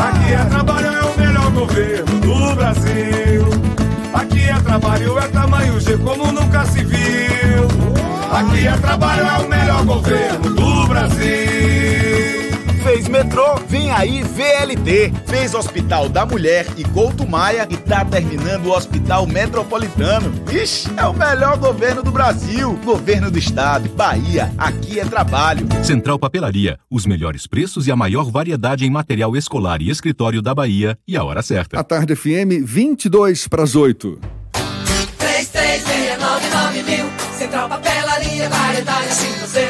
Aqui é trabalho, é o melhor governo do Brasil. Aqui é trabalho, é tamanho G como nunca se viu. Aqui é trabalho, é o melhor governo do Brasil. Fez metrô, vem aí VLT. Fez Hospital da Mulher e Couto Maia e tá terminando o Hospital Metropolitano. Ixi, é o melhor governo do Brasil. Governo do Estado, Bahia, aqui é trabalho. Central Papelaria, os melhores preços e a maior variedade em material escolar e escritório da Bahia e a hora certa. A tarde FM, 22 para as 8. 3369 mil. Central Papelaria, variedade assim você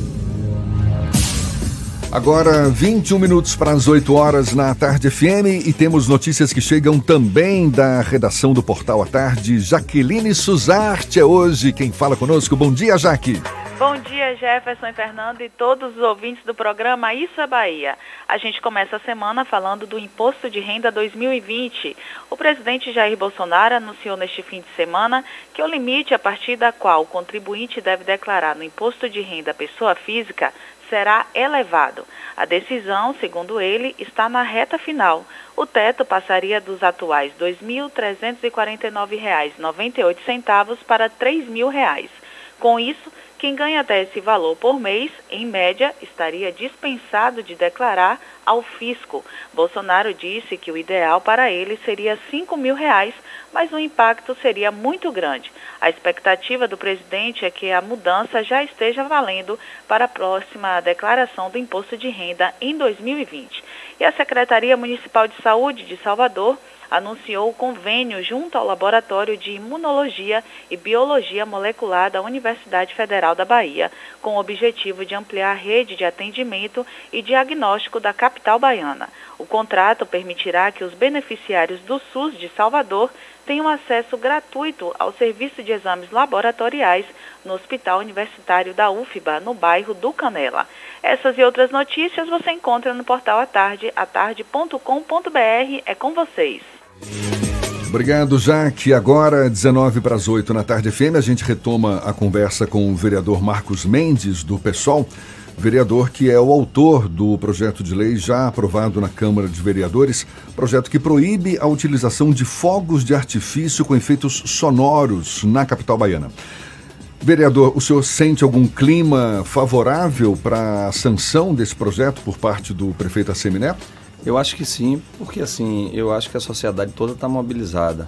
Agora, 21 minutos para as 8 horas na Tarde FM e temos notícias que chegam também da redação do Portal à Tarde. Jaqueline Suzarte é hoje quem fala conosco. Bom dia, Jaque. Bom dia, Jefferson e Fernando e todos os ouvintes do programa Isso é Bahia. A gente começa a semana falando do Imposto de Renda 2020. O presidente Jair Bolsonaro anunciou neste fim de semana que o limite a partir da qual o contribuinte deve declarar no Imposto de Renda pessoa física será elevado. A decisão, segundo ele, está na reta final. O teto passaria dos atuais R$ 2.349,98 para R$ 3.000. Com isso, quem ganha até esse valor por mês, em média, estaria dispensado de declarar ao fisco. Bolsonaro disse que o ideal para ele seria 5 mil reais, mas o impacto seria muito grande. A expectativa do presidente é que a mudança já esteja valendo para a próxima declaração do imposto de renda em 2020. E a Secretaria Municipal de Saúde de Salvador anunciou o convênio junto ao Laboratório de Imunologia e Biologia Molecular da Universidade Federal da Bahia, com o objetivo de ampliar a rede de atendimento e diagnóstico da capital baiana. O contrato permitirá que os beneficiários do SUS de Salvador tenham acesso gratuito ao serviço de exames laboratoriais no Hospital Universitário da UFBA, no bairro do Canela. Essas e outras notícias você encontra no portal à tarde, atarde.com.br. É com vocês. Obrigado, Jaque. Agora, 19 para as 8 na tarde FM, a gente retoma a conversa com o vereador Marcos Mendes, do PSOL, vereador que é o autor do projeto de lei já aprovado na Câmara de Vereadores, projeto que proíbe a utilização de fogos de artifício com efeitos sonoros na capital baiana. Vereador, o senhor sente algum clima favorável para a sanção desse projeto por parte do prefeito Assemineto? Eu acho que sim, porque assim, eu acho que a sociedade toda está mobilizada.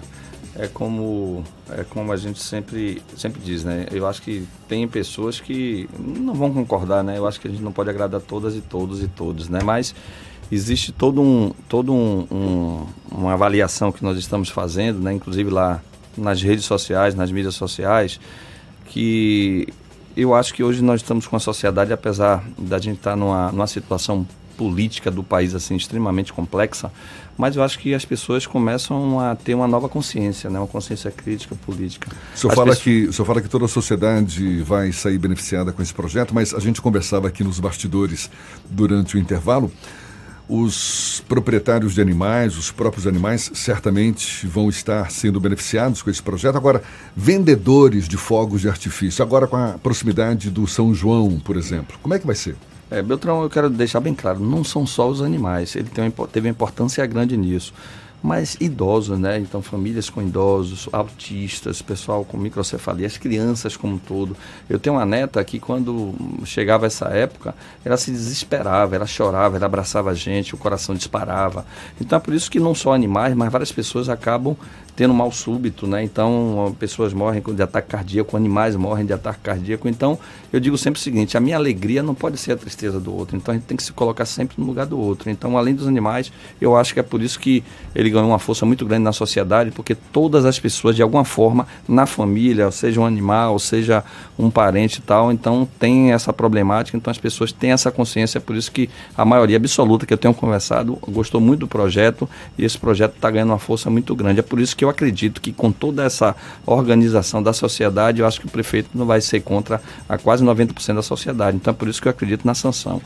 É como, é como a gente sempre, sempre diz, né? Eu acho que tem pessoas que não vão concordar, né? Eu acho que a gente não pode agradar todas e todos e todos, né? Mas existe todo um, todo um, um, uma avaliação que nós estamos fazendo, né? Inclusive lá nas redes sociais, nas mídias sociais, que eu acho que hoje nós estamos com a sociedade, apesar da gente estar numa, numa situação política do país assim extremamente complexa, mas eu acho que as pessoas começam a ter uma nova consciência, né? uma consciência crítica política. O senhor, fala pessoas... que, o senhor fala que toda a sociedade vai sair beneficiada com esse projeto, mas a gente conversava aqui nos bastidores durante o intervalo. Os proprietários de animais, os próprios animais, certamente vão estar sendo beneficiados com esse projeto. Agora, vendedores de fogos de artifício, agora com a proximidade do São João, por exemplo, como é que vai ser? É, Beltrão, eu quero deixar bem claro, não são só os animais, ele tem uma, teve uma importância grande nisso mas idosos, né? Então, famílias com idosos, autistas, pessoal com microcefalia, as crianças como um todo. Eu tenho uma neta que, quando chegava essa época, ela se desesperava, ela chorava, ela abraçava a gente, o coração disparava. Então, é por isso que não só animais, mas várias pessoas acabam tendo mal súbito, né? Então, pessoas morrem de ataque cardíaco, animais morrem de ataque cardíaco. Então, eu digo sempre o seguinte: a minha alegria não pode ser a tristeza do outro. Então, a gente tem que se colocar sempre no lugar do outro. Então, além dos animais, eu acho que é por isso que ele ganhou uma força muito grande na sociedade, porque todas as pessoas, de alguma forma, na família, seja um animal, seja um parente e tal, então tem essa problemática. Então, as pessoas têm essa consciência. É por isso que a maioria absoluta que eu tenho conversado gostou muito do projeto e esse projeto está ganhando uma força muito grande. É por isso que eu acredito que com toda essa organização da sociedade, eu acho que o prefeito não vai ser contra a quase 90% da sociedade. Então é por isso que eu acredito na sanção.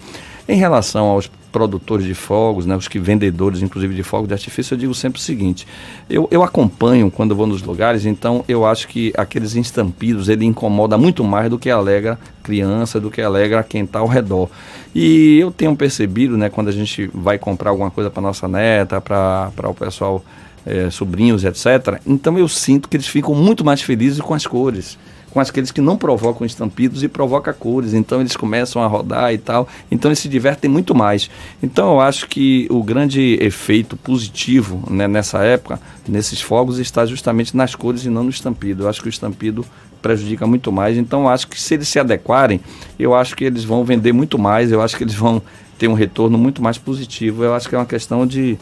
Em relação aos produtores de fogos, né, os que vendedores, inclusive de fogos de artifício, eu digo sempre o seguinte: eu, eu acompanho quando vou nos lugares, então eu acho que aqueles estampidos ele incomoda muito mais do que alegra criança, do que alegra quem está ao redor. E eu tenho percebido, né, quando a gente vai comprar alguma coisa para nossa neta, para o pessoal é, sobrinhos, etc. Então eu sinto que eles ficam muito mais felizes com as cores com aqueles que não provocam estampidos e provoca cores. Então eles começam a rodar e tal. Então eles se divertem muito mais. Então eu acho que o grande efeito positivo né, nessa época, nesses fogos, está justamente nas cores e não no estampido. Eu acho que o estampido prejudica muito mais. Então eu acho que se eles se adequarem, eu acho que eles vão vender muito mais. Eu acho que eles vão ter um retorno muito mais positivo. Eu acho que é uma questão de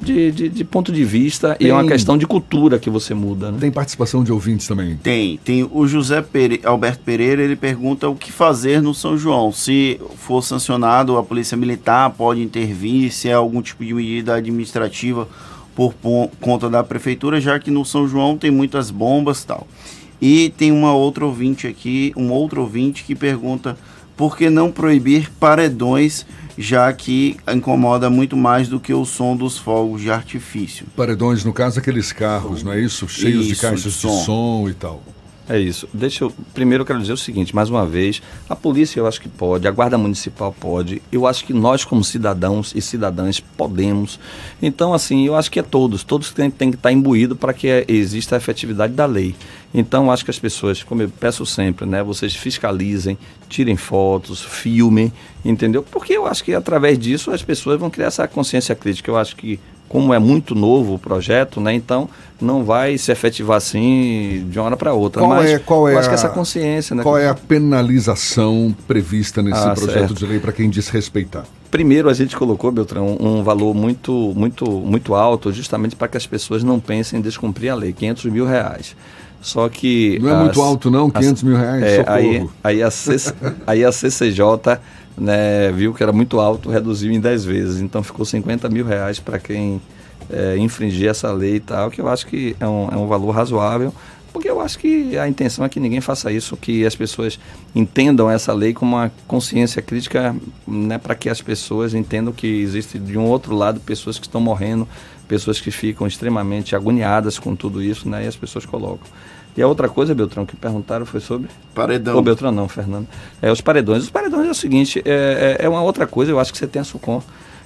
de, de, de, ponto de vista tem, e é uma questão de cultura que você muda. Né? Tem participação de ouvintes também? Tem. Tem o José Pere, Alberto Pereira, ele pergunta o que fazer no São João. Se for sancionado, a Polícia Militar pode intervir, se é algum tipo de medida administrativa por conta da Prefeitura, já que no São João tem muitas bombas tal. E tem uma outra ouvinte aqui, um outro ouvinte que pergunta por que não proibir paredões já que incomoda muito mais do que o som dos fogos de artifício. Paredões, no caso, aqueles carros, não é isso? Cheios isso, de caixas de som. de som e tal. É isso. Deixa eu. Primeiro eu quero dizer o seguinte, mais uma vez, a polícia eu acho que pode, a guarda municipal pode, eu acho que nós, como cidadãos e cidadãs, podemos. Então, assim, eu acho que é todos, todos têm, têm que estar imbuídos para que exista a efetividade da lei. Então, eu acho que as pessoas, como eu peço sempre, né, vocês fiscalizem, tirem fotos, filmem, entendeu? Porque eu acho que através disso as pessoas vão criar essa consciência crítica. Eu acho que como é muito novo o projeto, né? Então não vai se efetivar assim de uma hora para outra. Qual mas é, qual é eu acho que essa consciência, né? Qual é a penalização prevista nesse ah, projeto certo. de lei para quem desrespeitar? Primeiro a gente colocou, Beltrão, um valor muito, muito, muito alto, justamente para que as pessoas não pensem em descumprir a lei, 500 mil reais. Só que. Não é as, muito alto, não? 500 as, mil reais? É, aí, aí, a CC, aí a CCJ né, viu que era muito alto, reduziu em 10 vezes. Então ficou 50 mil reais para quem é, infringir essa lei e tal, que eu acho que é um, é um valor razoável, porque eu acho que a intenção é que ninguém faça isso, que as pessoas entendam essa lei com uma consciência crítica, né, para que as pessoas entendam que existe de um outro lado pessoas que estão morrendo, pessoas que ficam extremamente agoniadas com tudo isso, né, e as pessoas colocam. E a outra coisa, Beltrão, que perguntaram foi sobre? Paredão. Ou Beltrão não, Fernando. É, os paredões. Os paredões é o seguinte, é, é, é uma outra coisa, eu acho que você tem a SUCOM.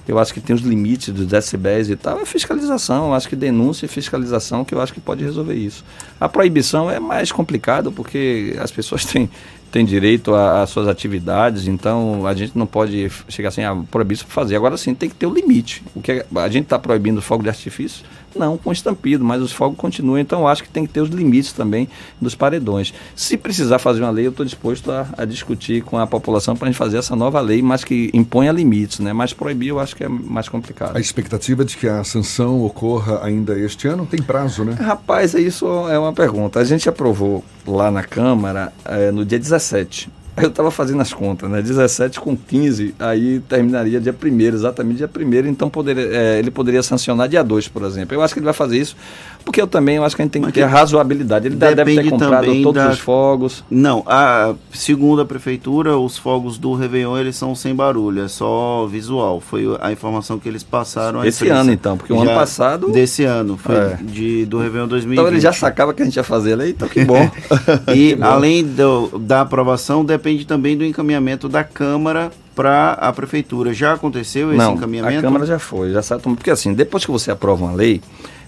Eu acho que tem os limites dos decibéis e tal. É fiscalização, eu acho que denúncia e fiscalização que eu acho que pode resolver isso. A proibição é mais complicado porque as pessoas têm, têm direito às suas atividades, então a gente não pode chegar assim, ah, proibir isso para fazer. Agora sim, tem que ter o limite. O que é, a gente está proibindo fogo de artifício não, com estampido, mas os fogos continuam. Então acho que tem que ter os limites também dos paredões. Se precisar fazer uma lei, eu estou disposto a, a, discutir com a população para a gente fazer essa nova lei, mas que imponha limites, né? Mas proibir eu acho que é mais complicado. A expectativa de que a sanção ocorra ainda este ano tem prazo, né? Rapaz, isso é uma pergunta. A gente aprovou lá na Câmara é, no dia 17 eu estava fazendo as contas, né? 17 com 15, aí terminaria dia 1 exatamente dia 1 então poderia, é, ele poderia sancionar dia 2, por exemplo. Eu acho que ele vai fazer isso porque eu também eu acho que a gente tem que Mas ter razoabilidade. Ele deve ter comprado todos da... os fogos. Não, a, segundo a prefeitura, os fogos do Réveillon eles são sem barulho, é só visual. Foi a informação que eles passaram. Esse ano então, porque o ano passado. Desse ano, foi é. de, do Réveillon 2020. Então ele já sacava que a gente ia fazer ali, então que bom. e que bom. além do, da aprovação, depende também do encaminhamento da Câmara para a prefeitura. Já aconteceu esse Não, encaminhamento? a Câmara já foi, já sabe. Porque assim, depois que você aprova uma lei,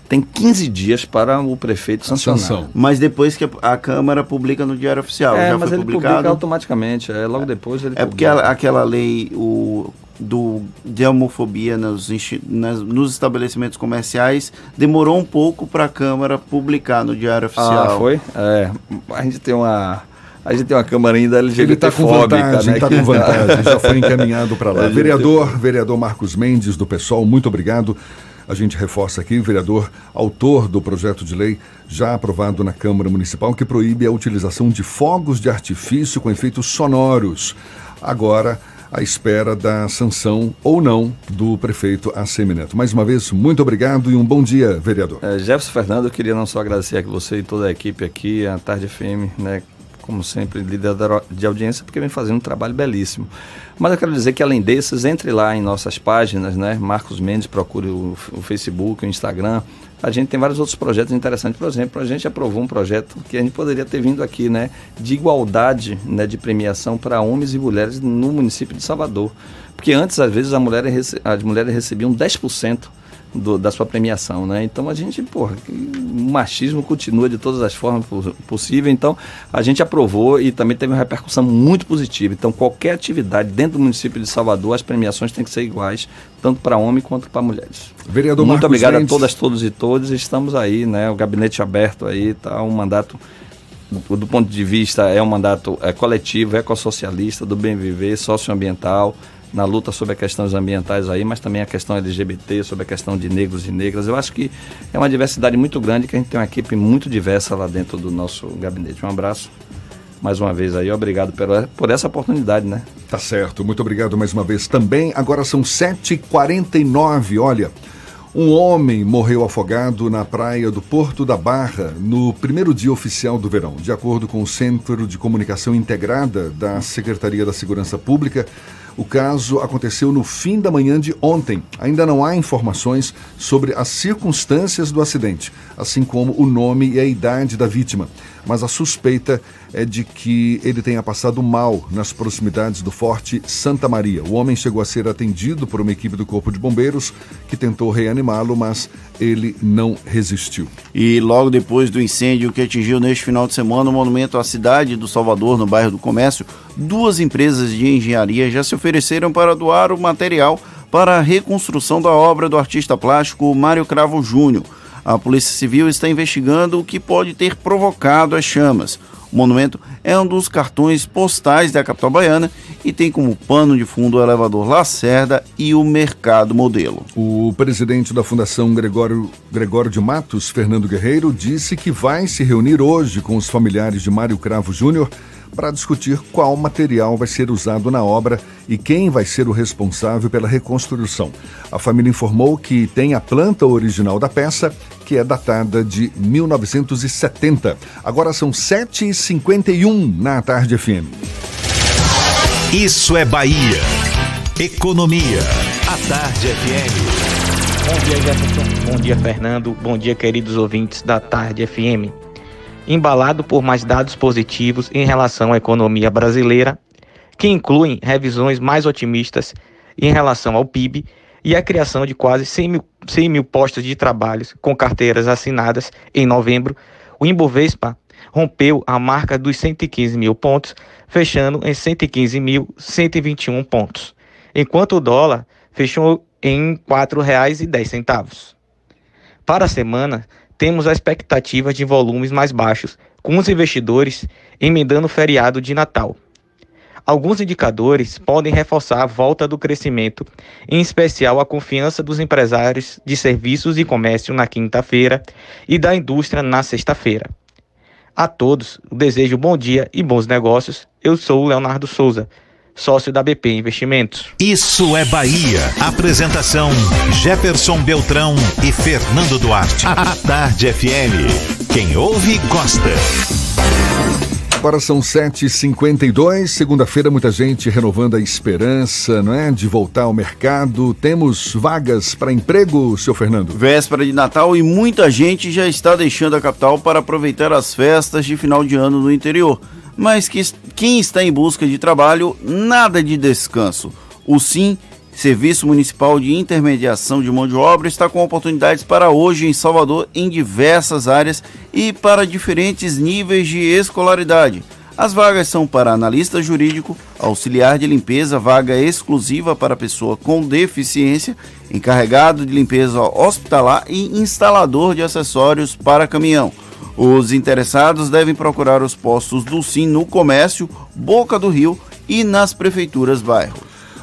tem 15 dias para o prefeito sancionar. Mas depois que a, Câmara publica no Diário Oficial, É, já mas foi ele publicado? publica automaticamente, é, logo depois ele É porque publica. aquela lei o, do, de homofobia nos, nas- nos estabelecimentos comerciais demorou um pouco para a Câmara publicar no Diário Oficial. Ah, foi? É, a gente tem uma... A gente tem uma Câmara ainda LGBT Ele está com vantagem, está com vantagem, já foi encaminhado para lá. Vereador, vereador Marcos Mendes, do PSOL, muito obrigado. A gente reforça aqui, vereador, autor do projeto de lei já aprovado na Câmara Municipal que proíbe a utilização de fogos de artifício com efeitos sonoros. Agora, à espera da sanção ou não do prefeito ACM Neto. Mais uma vez, muito obrigado e um bom dia, vereador. É, Jefferson Fernando, eu queria não só agradecer aqui você e toda a equipe aqui, a Tarde FM, né, como sempre, líder de audiência, porque vem fazendo um trabalho belíssimo. Mas eu quero dizer que além desses, entre lá em nossas páginas, né, Marcos Mendes, procure o, o Facebook, o Instagram, a gente tem vários outros projetos interessantes. Por exemplo, a gente aprovou um projeto que a gente poderia ter vindo aqui, né, de igualdade né, de premiação para homens e mulheres no município de Salvador. Porque antes, às vezes, mulher as mulheres recebiam 10% do- da sua premiação, né? Então a gente, porra, o machismo continua de todas as formas po- possíveis. Então a gente aprovou e também teve uma repercussão muito positiva. Então qualquer atividade dentro do município de Salvador, as premiações têm que ser iguais, tanto para homem quanto para mulheres. Vereador muito Marcos obrigado Mendes. a todas, todos e todas. Estamos aí, né? O gabinete aberto aí, tá? Um mandato do, do ponto de vista é um mandato é, coletivo, ecossocialista, do bem viver, socioambiental, na luta sobre as questões ambientais aí, mas também a questão LGBT, sobre a questão de negros e negras. Eu acho que é uma diversidade muito grande, que a gente tem uma equipe muito diversa lá dentro do nosso gabinete. Um abraço mais uma vez aí, obrigado por, por essa oportunidade, né? Tá certo, muito obrigado mais uma vez também. Agora são 7h49, olha. Um homem morreu afogado na praia do Porto da Barra no primeiro dia oficial do verão. De acordo com o Centro de Comunicação Integrada da Secretaria da Segurança Pública, o caso aconteceu no fim da manhã de ontem. Ainda não há informações sobre as circunstâncias do acidente, assim como o nome e a idade da vítima. Mas a suspeita é de que ele tenha passado mal nas proximidades do Forte Santa Maria. O homem chegou a ser atendido por uma equipe do Corpo de Bombeiros que tentou reanimá-lo, mas ele não resistiu. E logo depois do incêndio que atingiu neste final de semana o monumento à cidade do Salvador, no bairro do Comércio, duas empresas de engenharia já se ofereceram para doar o material para a reconstrução da obra do artista plástico Mário Cravo Júnior. A Polícia Civil está investigando o que pode ter provocado as chamas. O monumento é um dos cartões postais da capital baiana e tem como pano de fundo o elevador Lacerda e o Mercado Modelo. O presidente da Fundação Gregório, Gregório de Matos, Fernando Guerreiro, disse que vai se reunir hoje com os familiares de Mário Cravo Júnior para discutir qual material vai ser usado na obra e quem vai ser o responsável pela reconstrução. A família informou que tem a planta original da peça, que é datada de 1970. Agora são 7h51 na Tarde FM. Isso é Bahia. Economia. A Tarde FM. Bom dia, Jefferson. Bom dia, Fernando. Bom dia, queridos ouvintes da Tarde FM. Embalado por mais dados positivos em relação à economia brasileira, que incluem revisões mais otimistas em relação ao PIB e a criação de quase 100 mil, 100 mil postos de trabalho com carteiras assinadas em novembro, o Ibovespa rompeu a marca dos 115 mil pontos, fechando em 115.121 pontos, enquanto o dólar fechou em R$ 4,10. Para a semana, temos a expectativa de volumes mais baixos, com os investidores emendando o feriado de Natal. Alguns indicadores podem reforçar a volta do crescimento, em especial a confiança dos empresários de serviços e comércio na quinta-feira e da indústria na sexta-feira. A todos, desejo bom dia e bons negócios. Eu sou o Leonardo Souza, sócio da BP Investimentos. Isso é Bahia. Apresentação: Jefferson Beltrão e Fernando Duarte. A Tarde FM. Quem ouve, gosta. Agora são 7h52, segunda-feira, muita gente renovando a esperança, não é? De voltar ao mercado. Temos vagas para emprego, seu Fernando? Véspera de Natal e muita gente já está deixando a capital para aproveitar as festas de final de ano no interior. Mas que, quem está em busca de trabalho, nada de descanso. O SIM, Serviço Municipal de Intermediação de Mão de Obra, está com oportunidades para hoje em Salvador em diversas áreas e para diferentes níveis de escolaridade. As vagas são para analista jurídico, auxiliar de limpeza, vaga exclusiva para pessoa com deficiência, encarregado de limpeza hospitalar e instalador de acessórios para caminhão. Os interessados devem procurar os postos do SIM no comércio, Boca do Rio e nas prefeituras bairro.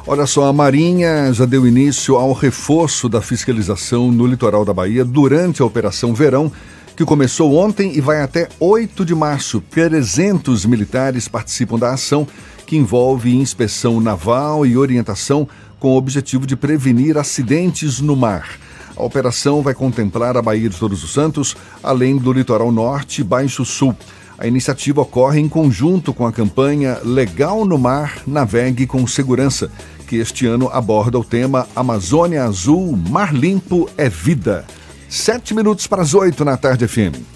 Olha só, a Marinha já deu início ao reforço da fiscalização no litoral da Bahia durante a Operação Verão que começou ontem e vai até 8 de março. 300 militares participam da ação, que envolve inspeção naval e orientação com o objetivo de prevenir acidentes no mar. A operação vai contemplar a Baía de Todos os Santos, além do litoral norte e baixo sul. A iniciativa ocorre em conjunto com a campanha Legal no Mar, Navegue com Segurança, que este ano aborda o tema Amazônia Azul, Mar Limpo é Vida. Sete minutos para as oito na tarde FM.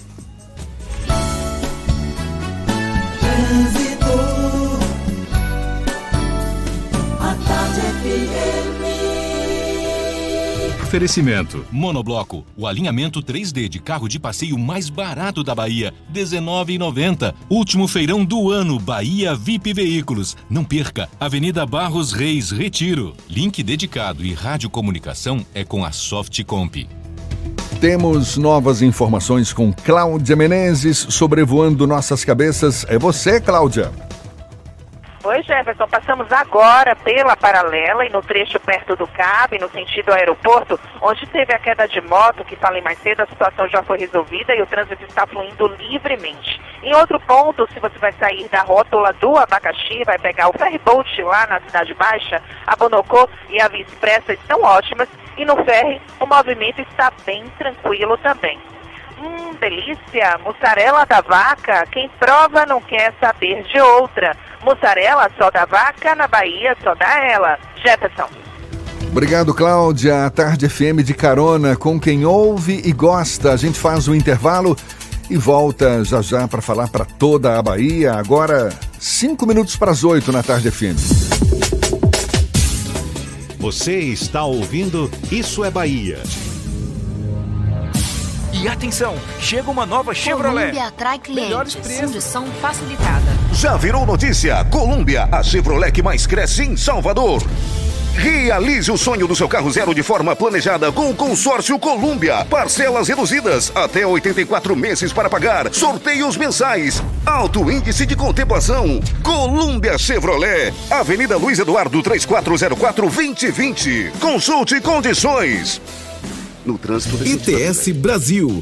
Oferecimento. Monobloco, o alinhamento 3D de carro de passeio mais barato da Bahia, R$ 19,90. Último feirão do ano, Bahia VIP Veículos. Não perca, Avenida Barros Reis, Retiro. Link dedicado e radiocomunicação é com a Softcomp. Temos novas informações com Cláudia Menezes sobrevoando nossas cabeças. É você, Cláudia. Oi, Jefferson. Passamos agora pela paralela e no trecho perto do CAB, no sentido aeroporto, onde teve a queda de moto, que falei mais cedo, a situação já foi resolvida e o trânsito está fluindo livremente. Em outro ponto, se você vai sair da rótula do Abacaxi, vai pegar o ferryboat lá na Cidade Baixa, a Bonocô e a Via Expressa estão ótimas e no ferry o movimento está bem tranquilo também. Hum, delícia! Mussarela da vaca, quem prova não quer saber de outra. Mussarela só da vaca, na Bahia só dá ela. Jefferson. Obrigado, Cláudia. A Tarde FM de carona com quem ouve e gosta. A gente faz o intervalo e volta já já para falar para toda a Bahia. Agora, cinco minutos para as oito na Tarde FM. Você está ouvindo Isso é Bahia. E atenção, chega uma nova Chevrolet. Colômbia atrai Melhores clientes. preços. Condição facilitada. Já virou notícia? Colômbia, a Chevrolet que mais cresce em Salvador. Realize o sonho do seu carro zero de forma planejada com o consórcio Colômbia. Parcelas reduzidas, até 84 meses para pagar. Sorteios mensais. Alto índice de contemplação. Colômbia Chevrolet. Avenida Luiz Eduardo 3404 2020. Consulte condições. No trânsito ITS Brasil,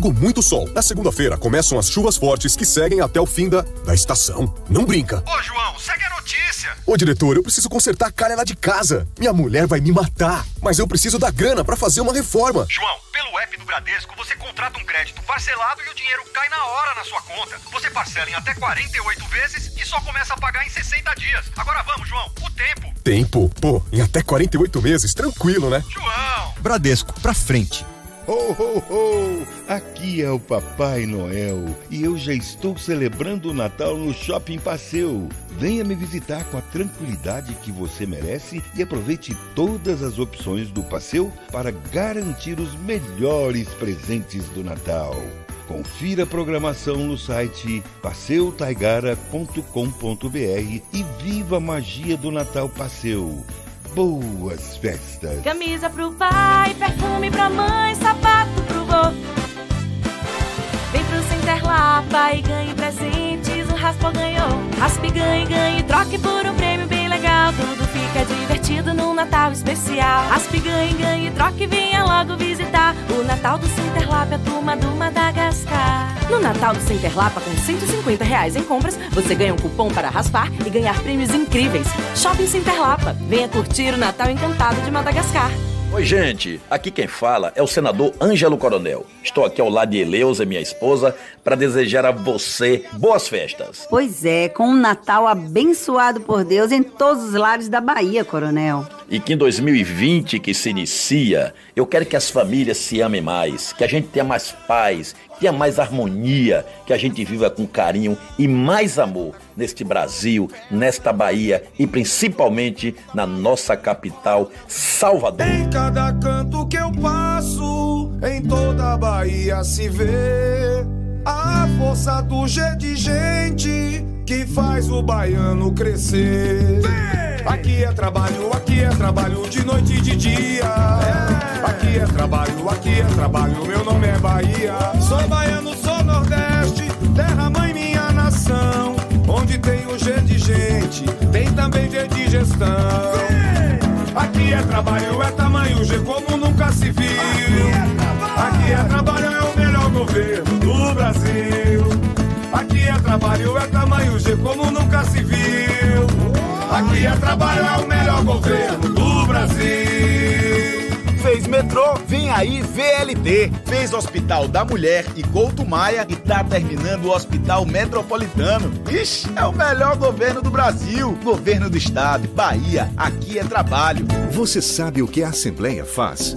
muito sol. Na segunda-feira, começam as chuvas fortes que seguem até o fim da, da estação. Não brinca. Ô, João, segue a notícia. Ô, diretor, eu preciso consertar a calha lá de casa. Minha mulher vai me matar. Mas eu preciso da grana pra fazer uma reforma. João, pelo app do Bradesco, você contrata um crédito parcelado e o dinheiro cai na hora na sua conta. Você parcela em até 48 vezes e só começa a pagar em 60 dias. Agora vamos, João, o tempo. Tempo? Pô, em até 48 meses, tranquilo, né? João! Bradesco, pra frente. Ho, ho, ho! Aqui é o Papai Noel e eu já estou celebrando o Natal no Shopping Passeu. Venha me visitar com a tranquilidade que você merece e aproveite todas as opções do Passeu para garantir os melhores presentes do Natal. Confira a programação no site passeutaigara.com.br e viva a magia do Natal Passeu. Boas festas! Camisa pro pai, perfume pra mãe, sapato pro vô. Vem pro Center Lapa e ganhe presentes, o Raspa ganhou. Raspe, ganhe, ganhe, troque por um prêmio legal. Tudo fica divertido no Natal especial. Raspe, ganhe, ganhe, troque, venha logo visitar o Natal do Cinterlap, a turma do Madagascar. No Natal do Cinterlapa, com 150 reais em compras, você ganha um cupom para raspar e ganhar prêmios incríveis. Shopping Cinterlapa. Venha curtir o Natal encantado de Madagascar. Oi, gente. Aqui quem fala é o senador Ângelo Coronel. Estou aqui ao lado de Eleusa, minha esposa, para desejar a você boas festas. Pois é, com um Natal abençoado por Deus em todos os lares da Bahia, Coronel. E que em 2020 que se inicia, eu quero que as famílias se amem mais, que a gente tenha mais paz, tenha mais harmonia, que a gente viva com carinho e mais amor neste Brasil, nesta Bahia e principalmente na nossa capital, Salvador. Em cada canto que eu passo, em toda a Bahia se vê a força do G de gente que faz o baiano crescer. Aqui é trabalho, aqui é trabalho de noite e de dia. Aqui é trabalho, aqui é trabalho, meu nome é Bahia. Sou baiano, sou Nordeste, terra mãe minha nação. Onde tem o G de gente, tem também G de gestão. Aqui é trabalho, é tamanho G como nunca se viu. Aqui é trabalho, é o melhor governo do Brasil. É trabalho, é tamanho G como nunca se viu. Aqui é trabalho, é o melhor governo do Brasil. Fez metrô, vem aí VLT. Fez Hospital da Mulher e Couto Maia e tá terminando o Hospital Metropolitano. Ixi, é o melhor governo do Brasil. Governo do Estado, Bahia, aqui é trabalho. Você sabe o que a Assembleia faz?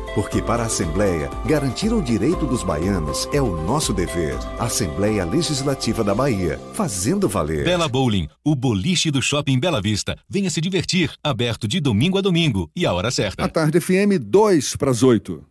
Porque para a Assembleia, garantir o direito dos baianos é o nosso dever. Assembleia Legislativa da Bahia, fazendo valer. Bela Bowling, o boliche do Shopping Bela Vista. Venha se divertir, aberto de domingo a domingo e a hora certa. A tarde FM 2 para as 8.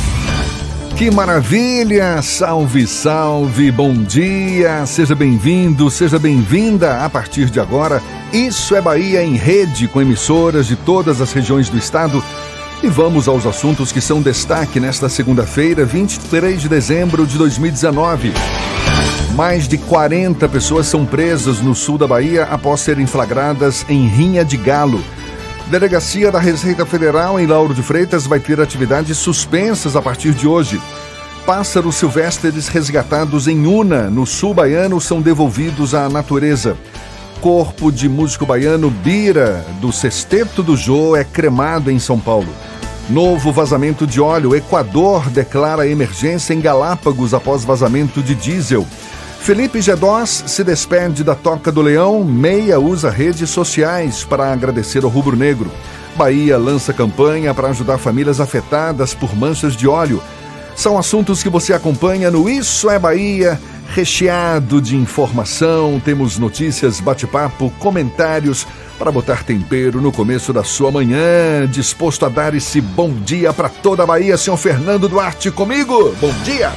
Que maravilha! Salve, salve, bom dia! Seja bem-vindo, seja bem-vinda a partir de agora. Isso é Bahia em rede com emissoras de todas as regiões do estado. E vamos aos assuntos que são destaque nesta segunda-feira, 23 de dezembro de 2019. Mais de 40 pessoas são presas no sul da Bahia após serem flagradas em rinha de galo. Delegacia da Receita Federal em Lauro de Freitas vai ter atividades suspensas a partir de hoje. Pássaros silvestres resgatados em Una, no sul baiano, são devolvidos à natureza. Corpo de músico baiano Bira, do Sexteto do Jô, é cremado em São Paulo. Novo vazamento de óleo. Equador declara emergência em Galápagos após vazamento de diesel. Felipe Gedós se despede da Toca do Leão. Meia usa redes sociais para agradecer ao rubro-negro. Bahia lança campanha para ajudar famílias afetadas por manchas de óleo. São assuntos que você acompanha no Isso é Bahia, recheado de informação, temos notícias, bate-papo, comentários para botar tempero no começo da sua manhã. Disposto a dar esse bom dia para toda a Bahia, senhor Fernando Duarte comigo. Bom dia.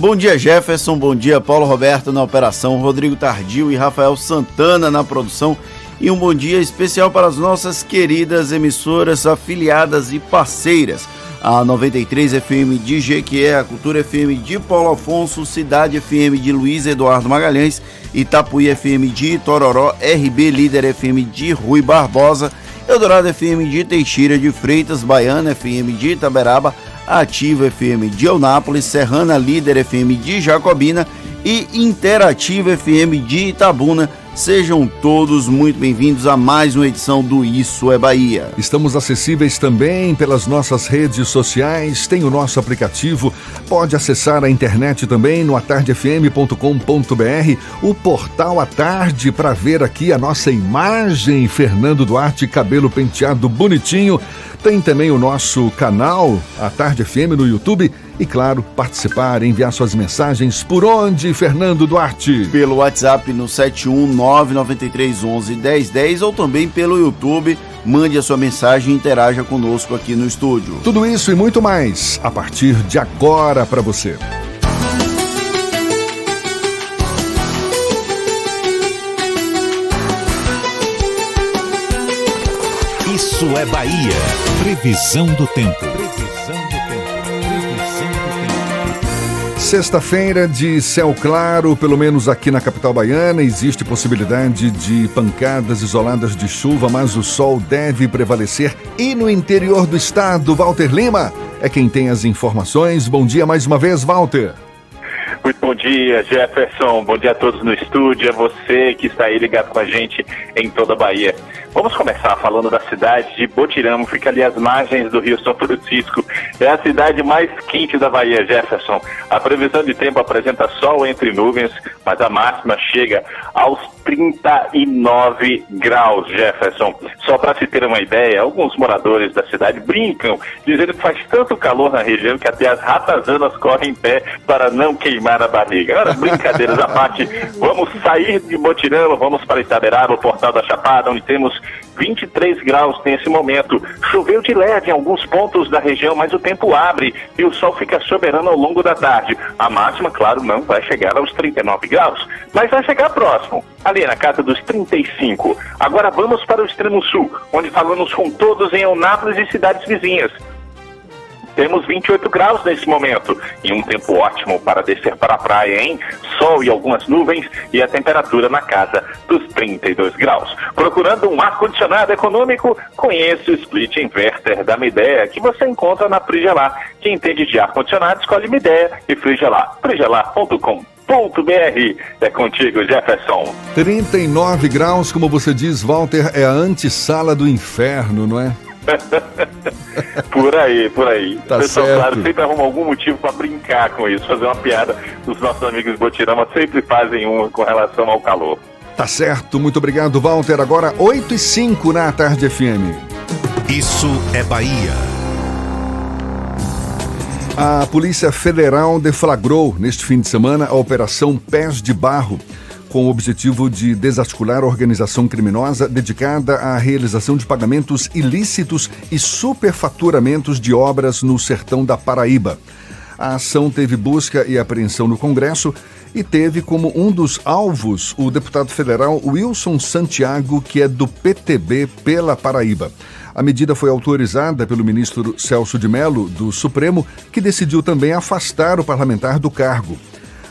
Bom dia, Jefferson. Bom dia, Paulo Roberto na operação, Rodrigo Tardio e Rafael Santana na produção. E um bom dia especial para as nossas queridas emissoras afiliadas e parceiras. A 93 FM de Jequié, a Cultura FM de Paulo Afonso, Cidade FM de Luiz Eduardo Magalhães, Itapuí FM de Itororó, RB Líder FM de Rui Barbosa, Eldorado FM de Teixeira de Freitas, Baiana FM de Itaberaba, Ativa FM de Eunápolis, Serrana Líder FM de Jacobina e Interativa FM de Itabuna. Sejam todos muito bem-vindos a mais uma edição do Isso é Bahia. Estamos acessíveis também pelas nossas redes sociais, tem o nosso aplicativo, pode acessar a internet também no atardefm.com.br, o portal à tarde para ver aqui a nossa imagem, Fernando Duarte, cabelo penteado bonitinho. Tem também o nosso canal, a Tarde FM no YouTube e, claro, participar, enviar suas mensagens por onde, Fernando Duarte? Pelo WhatsApp no 71993111010 ou também pelo YouTube. Mande a sua mensagem e interaja conosco aqui no estúdio. Tudo isso e muito mais a partir de agora para você. Isso é Bahia. Previsão do tempo. Previsão do tempo. Sexta-feira de céu claro, pelo menos aqui na capital baiana, existe possibilidade de pancadas isoladas de chuva, mas o sol deve prevalecer. E no interior do estado, Walter Lima é quem tem as informações. Bom dia mais uma vez, Walter. Bom dia, Jefferson. Bom dia a todos no estúdio, a você que está aí ligado com a gente em toda a Bahia. Vamos começar falando da cidade de Botirama, fica ali às margens do Rio São Francisco. É a cidade mais quente da Bahia, Jefferson. A previsão de tempo apresenta sol entre nuvens, mas a máxima chega aos 39 graus, Jefferson. Só para se ter uma ideia, alguns moradores da cidade brincam, dizendo que faz tanto calor na região que até as ratazanas correm em pé para não queimar a barriga. Agora, brincadeiras à parte, vamos sair de Botirama, vamos para Itaberaba, o Portal da Chapada, onde temos 23 graus nesse momento. Choveu de leve em alguns pontos da região, mas o tempo abre e o sol fica soberano ao longo da tarde. A máxima, claro, não vai chegar aos 39 graus, mas vai chegar próximo, ali na casa dos 35. Agora vamos para o extremo sul, onde falamos com todos em Eunápolis e cidades vizinhas. Temos 28 graus nesse momento e um tempo ótimo para descer para a praia, hein? Sol e algumas nuvens e a temperatura na casa dos 32 graus. Procurando um ar-condicionado econômico? Conheça o Split Inverter da Midea que você encontra na Frigelar. Quem entende de ar-condicionado escolhe Midea e Frigelar. frigelar.com É contigo, Jefferson. 39 graus, como você diz, Walter, é a antessala do inferno, não é? por aí, por aí. Tá o pessoal, certo. claro, sempre arruma algum motivo para brincar com isso, fazer uma piada. Os nossos amigos Botirama sempre fazem uma com relação ao calor. Tá certo, muito obrigado, Walter. Agora 8 e 5 na Tarde FM. Isso é Bahia. A Polícia Federal deflagrou neste fim de semana a Operação Pés de Barro, com o objetivo de desarticular a organização criminosa dedicada à realização de pagamentos ilícitos e superfaturamentos de obras no sertão da Paraíba. A ação teve busca e apreensão no Congresso e teve como um dos alvos o deputado federal Wilson Santiago, que é do PTB pela Paraíba. A medida foi autorizada pelo ministro Celso de Mello, do Supremo, que decidiu também afastar o parlamentar do cargo.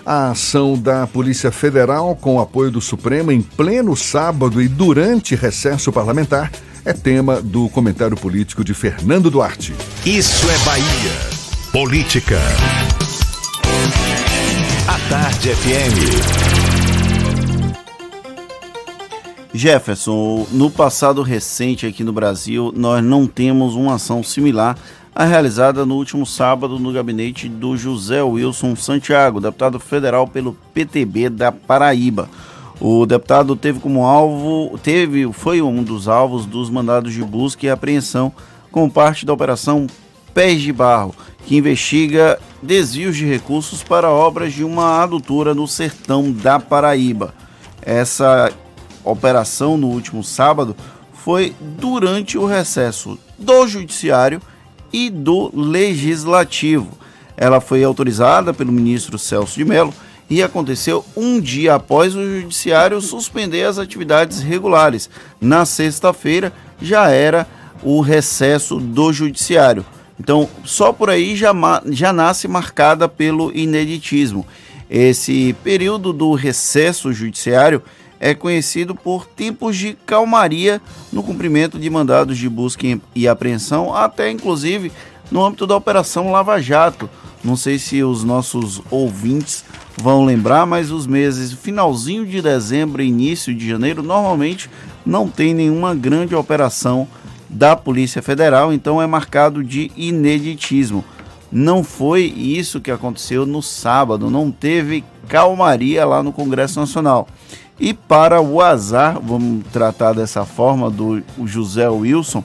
A ação da Polícia Federal, com o apoio do Supremo, em pleno sábado e durante recesso parlamentar, é tema do comentário político de Fernando Duarte. Isso é Bahia. Política. A Tarde FM. Jefferson, no passado recente aqui no Brasil, nós não temos uma ação similar à realizada no último sábado no gabinete do José Wilson Santiago, deputado federal pelo PTB da Paraíba. O deputado teve como alvo, teve, foi um dos alvos dos mandados de busca e apreensão como parte da operação Pés de Barro, que investiga desvios de recursos para obras de uma adutora no sertão da Paraíba. Essa operação no último sábado foi durante o recesso do Judiciário e do Legislativo. Ela foi autorizada pelo ministro Celso de Mello e aconteceu um dia após o Judiciário suspender as atividades regulares. Na sexta-feira já era o recesso do Judiciário. Então, só por aí já, já nasce marcada pelo ineditismo. Esse período do recesso judiciário é conhecido por tempos de calmaria no cumprimento de mandados de busca e apreensão, até inclusive no âmbito da Operação Lava Jato. Não sei se os nossos ouvintes vão lembrar, mas os meses finalzinho de dezembro e início de janeiro normalmente não tem nenhuma grande operação da Polícia Federal, então é marcado de ineditismo. Não foi isso que aconteceu no sábado, não teve calmaria lá no Congresso Nacional. E para o azar, vamos tratar dessa forma, do José Wilson,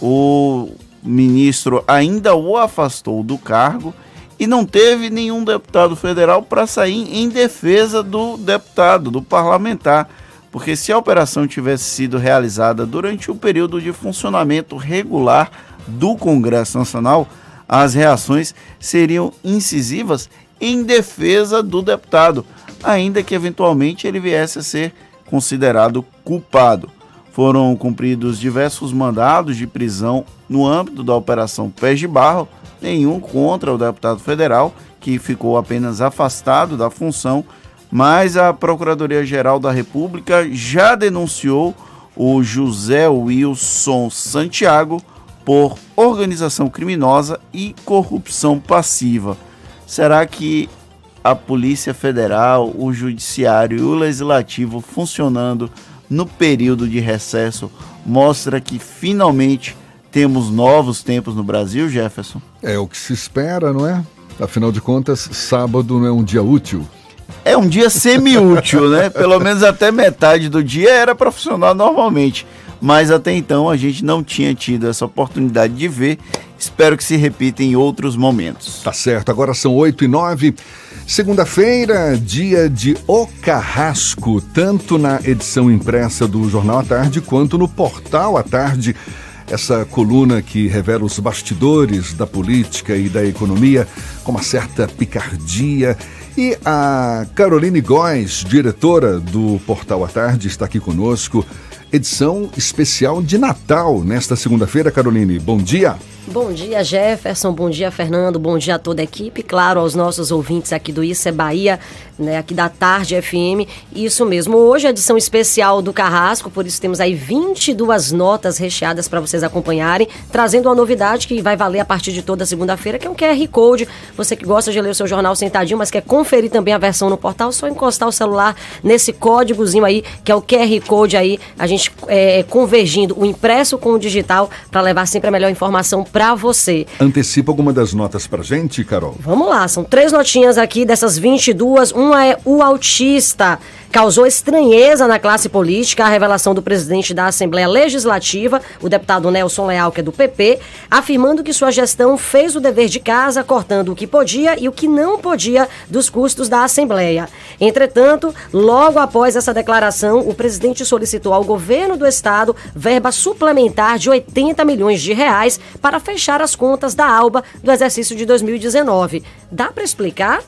o ministro ainda o afastou do cargo e não teve nenhum deputado federal para sair em defesa do deputado, do parlamentar. Porque se a operação tivesse sido realizada durante o período de funcionamento regular do Congresso Nacional, as reações seriam incisivas em defesa do deputado ainda que eventualmente ele viesse a ser considerado culpado. Foram cumpridos diversos mandados de prisão no âmbito da Operação Pés de Barro, nenhum contra o deputado federal, que ficou apenas afastado da função, mas a Procuradoria-Geral da República já denunciou o José Wilson Santiago por organização criminosa e corrupção passiva. Será que a Polícia Federal, o Judiciário e o Legislativo funcionando no período de recesso mostra que finalmente temos novos tempos no Brasil, Jefferson? É o que se espera, não é? Afinal de contas, sábado não é um dia útil. É um dia semi-útil, né? Pelo menos até metade do dia era para funcionar normalmente. Mas até então a gente não tinha tido essa oportunidade de ver. Espero que se repita em outros momentos. Tá certo, agora são 8 e 9. Segunda-feira, dia de O Carrasco, tanto na edição impressa do Jornal à Tarde quanto no Portal à Tarde. Essa coluna que revela os bastidores da política e da economia com uma certa picardia. E a Caroline Góes, diretora do Portal à Tarde, está aqui conosco. Edição especial de Natal nesta segunda-feira, Caroline. Bom dia. Bom dia, Jefferson. Bom dia, Fernando. Bom dia a toda a equipe. Claro, aos nossos ouvintes aqui do Isso é Bahia, né, aqui da Tarde FM. Isso mesmo. Hoje é edição especial do Carrasco, por isso temos aí 22 notas recheadas para vocês acompanharem, trazendo uma novidade que vai valer a partir de toda segunda-feira, que é um QR Code. Você que gosta de ler o seu jornal sentadinho, mas quer conferir também a versão no portal, só encostar o celular nesse códigozinho aí, que é o QR Code aí, a gente é, convergindo o impresso com o digital para levar sempre a melhor informação para você. Antecipa alguma das notas pra gente, Carol? Vamos lá, são três notinhas aqui dessas 22. Uma é o autista. Causou estranheza na classe política a revelação do presidente da Assembleia Legislativa, o deputado Nelson Leal, que é do PP, afirmando que sua gestão fez o dever de casa, cortando o que podia e o que não podia dos custos da Assembleia. Entretanto, logo após essa declaração, o presidente solicitou ao governo do estado verba suplementar de 80 milhões de reais para fechar as contas da ALBA do exercício de 2019. Dá para explicar?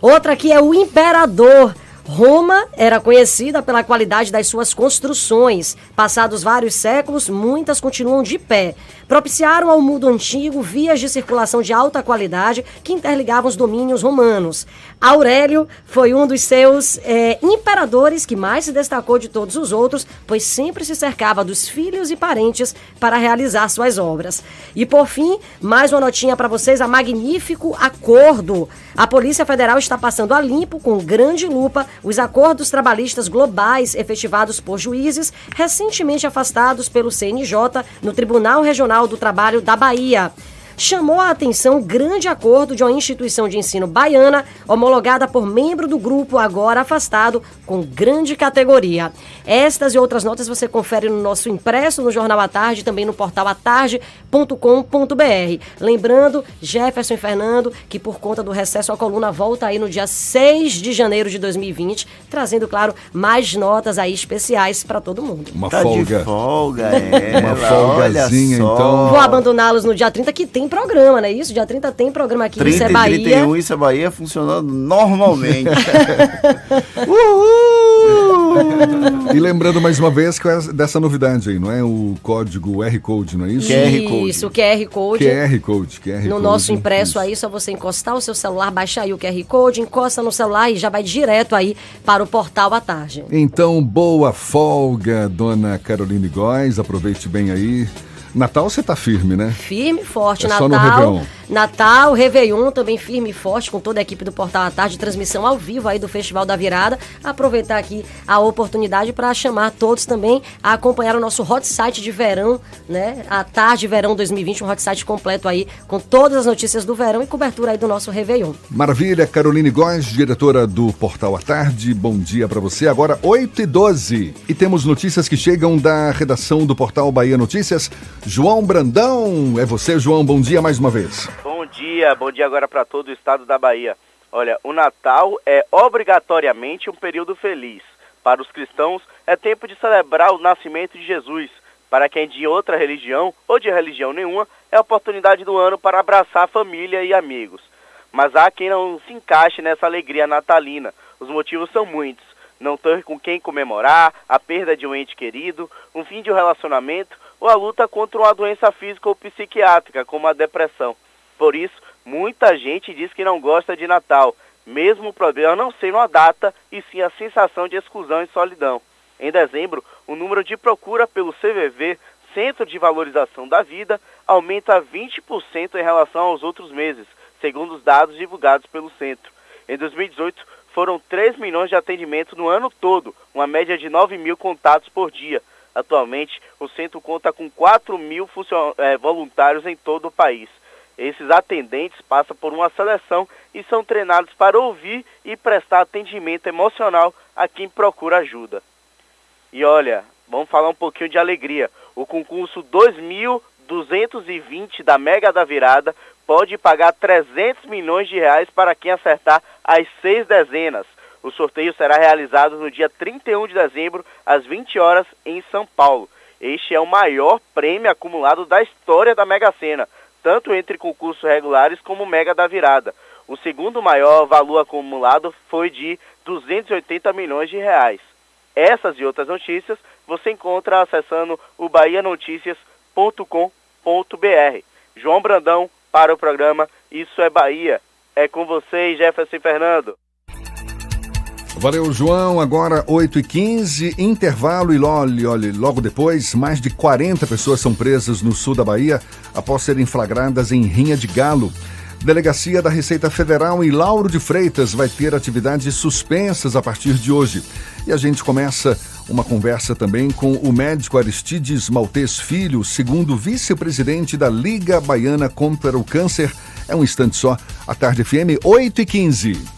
Outra aqui é o imperador. Roma era conhecida pela qualidade das suas construções. Passados vários séculos, muitas continuam de pé. Propiciaram ao mundo antigo vias de circulação de alta qualidade que interligavam os domínios romanos. Aurélio foi um dos seus é, imperadores que mais se destacou de todos os outros, pois sempre se cercava dos filhos e parentes para realizar suas obras. E por fim, mais uma notinha para vocês: a magnífico acordo. A Polícia Federal está passando a limpo com grande lupa os acordos trabalhistas globais efetivados por juízes recentemente afastados pelo CNJ no Tribunal Regional do Trabalho da Bahia. Chamou a atenção o grande acordo de uma instituição de ensino baiana, homologada por membro do grupo agora afastado, com grande categoria. Estas e outras notas você confere no nosso impresso no Jornal à Tarde, também no portal atarde.com.br. Lembrando, Jefferson e Fernando, que por conta do recesso a coluna volta aí no dia 6 de janeiro de 2020, trazendo, claro, mais notas aí especiais para todo mundo. Uma Tá de folga. folga, é. Uma folgazinha, olha só. então. Vou abandoná-los no dia 30, que tem programa, não é isso? Dia 30 tem programa aqui, 30 isso é e Bahia. 31, isso é Bahia funcionando normalmente. E lembrando mais uma vez que é dessa novidade aí, não é? O código R Code, não é isso? Isso, o QR Code. QR Code, QR No Code. nosso impresso aí, só você encostar o seu celular, baixar aí o QR Code, encosta no celular e já vai direto aí para o portal à tarde. Então, boa folga, dona Caroline Góes. Aproveite bem aí. Natal você tá firme, né? Firme e forte. É só no Natal, Réveillon. Natal, Réveillon também firme e forte com toda a equipe do Portal à Tarde, transmissão ao vivo aí do Festival da Virada. Aproveitar aqui a oportunidade para chamar todos também a acompanhar o nosso hot site de verão, né? A Tarde Verão 2020, um hot site completo aí com todas as notícias do verão e cobertura aí do nosso Réveillon. Maravilha, Caroline Góes, diretora do Portal à Tarde. Bom dia para você. Agora, 8 e 12 E temos notícias que chegam da redação do Portal Bahia Notícias. João Brandão, é você, João. Bom dia mais uma vez. Dia, bom dia agora para todo o estado da Bahia. Olha, o Natal é obrigatoriamente um período feliz. Para os cristãos, é tempo de celebrar o nascimento de Jesus. Para quem é de outra religião ou de religião nenhuma, é a oportunidade do ano para abraçar a família e amigos. Mas há quem não se encaixe nessa alegria natalina. Os motivos são muitos. Não ter com quem comemorar, a perda de um ente querido, um fim de um relacionamento ou a luta contra uma doença física ou psiquiátrica, como a depressão. Por isso, muita gente diz que não gosta de Natal, mesmo o problema não sendo a data e sim a sensação de exclusão e solidão. Em dezembro, o número de procura pelo CVV, Centro de Valorização da Vida, aumenta 20% em relação aos outros meses, segundo os dados divulgados pelo centro. Em 2018, foram 3 milhões de atendimentos no ano todo, uma média de 9 mil contatos por dia. Atualmente, o centro conta com 4 mil eh, voluntários em todo o país. Esses atendentes passam por uma seleção e são treinados para ouvir e prestar atendimento emocional a quem procura ajuda. E olha, vamos falar um pouquinho de alegria. O concurso 2220 da Mega da Virada pode pagar 300 milhões de reais para quem acertar as seis dezenas. O sorteio será realizado no dia 31 de dezembro, às 20 horas, em São Paulo. Este é o maior prêmio acumulado da história da Mega Sena, tanto entre concursos regulares como Mega da Virada. O segundo maior valor acumulado foi de 280 milhões de reais. Essas e outras notícias você encontra acessando o bahianoticias.com.br. João Brandão para o programa Isso é Bahia. É com vocês, Jefferson Fernando. Valeu, João. Agora 8 e 15 intervalo e olhe, olhe, logo depois, mais de 40 pessoas são presas no sul da Bahia após serem flagradas em rinha de galo. Delegacia da Receita Federal em Lauro de Freitas vai ter atividades suspensas a partir de hoje. E a gente começa uma conversa também com o médico Aristides Maltês Filho, segundo vice-presidente da Liga Baiana contra o Câncer. É um instante só, a tarde FM 8 e 15.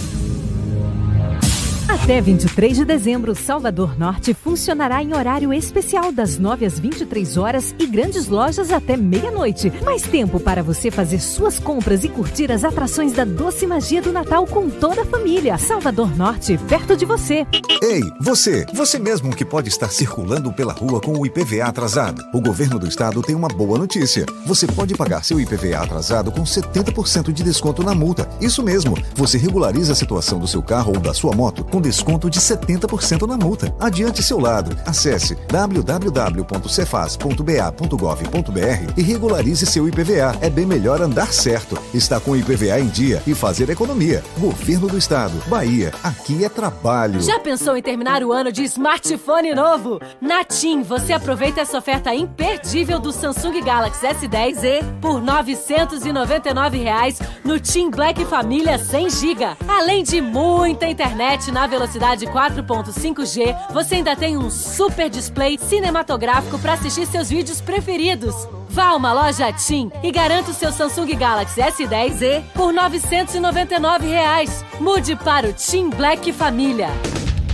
Até 23 de dezembro, Salvador Norte funcionará em horário especial das 9 às 23 horas e grandes lojas até meia-noite. Mais tempo para você fazer suas compras e curtir as atrações da doce magia do Natal com toda a família. Salvador Norte, perto de você. Ei, você! Você mesmo que pode estar circulando pela rua com o IPVA atrasado. O governo do estado tem uma boa notícia. Você pode pagar seu IPVA atrasado com 70% de desconto na multa. Isso mesmo, você regulariza a situação do seu carro ou da sua moto com desconto de 70% na multa. Adiante seu lado. Acesse www.cefaz.ba.gov.br e regularize seu IPVA. É bem melhor andar certo, estar com o IPVA em dia e fazer economia. Governo do Estado. Bahia. Aqui é trabalho. Já pensou em terminar o ano de smartphone novo? Na TIM, você aproveita essa oferta imperdível do Samsung Galaxy S10e por 999 reais no TIM Black Família 100 GB. Além de muita internet, navegação velocidade 4.5G, você ainda tem um super display cinematográfico para assistir seus vídeos preferidos. Vá a uma loja TIM e garanta o seu Samsung Galaxy S10e por 999 reais. Mude para o TIM Black Família.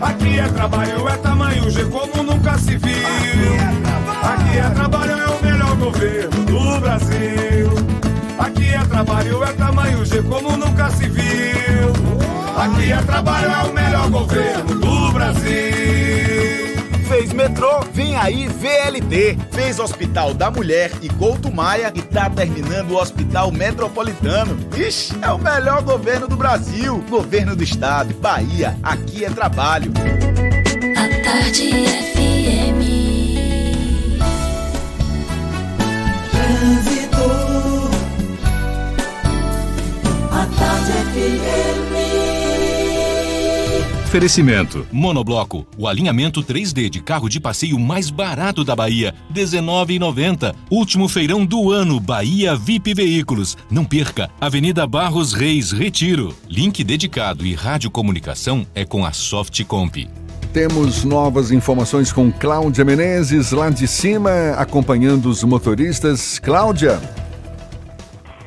Aqui é trabalho, é tamanho G como nunca se viu. Aqui é trabalho, é o melhor governo do Brasil. Aqui é trabalho, é tamanho G como nunca se viu. Aqui é trabalho, é o melhor governo do Brasil. Fez metrô, vem aí VLT. Fez Hospital da Mulher e Couto Maia e tá terminando o Hospital Metropolitano. Ixi, é o melhor governo do Brasil. Governo do Estado, Bahia, aqui é trabalho. A tarde FM. Oferecimento. Monobloco, o alinhamento 3D de carro de passeio mais barato da Bahia, R$ 19,90. Último feirão do ano, Bahia VIP Veículos. Não perca, Avenida Barros Reis, Retiro. Link dedicado e radiocomunicação é com a Softcomp. Temos novas informações com Cláudia Menezes, lá de cima, acompanhando os motoristas. Cláudia.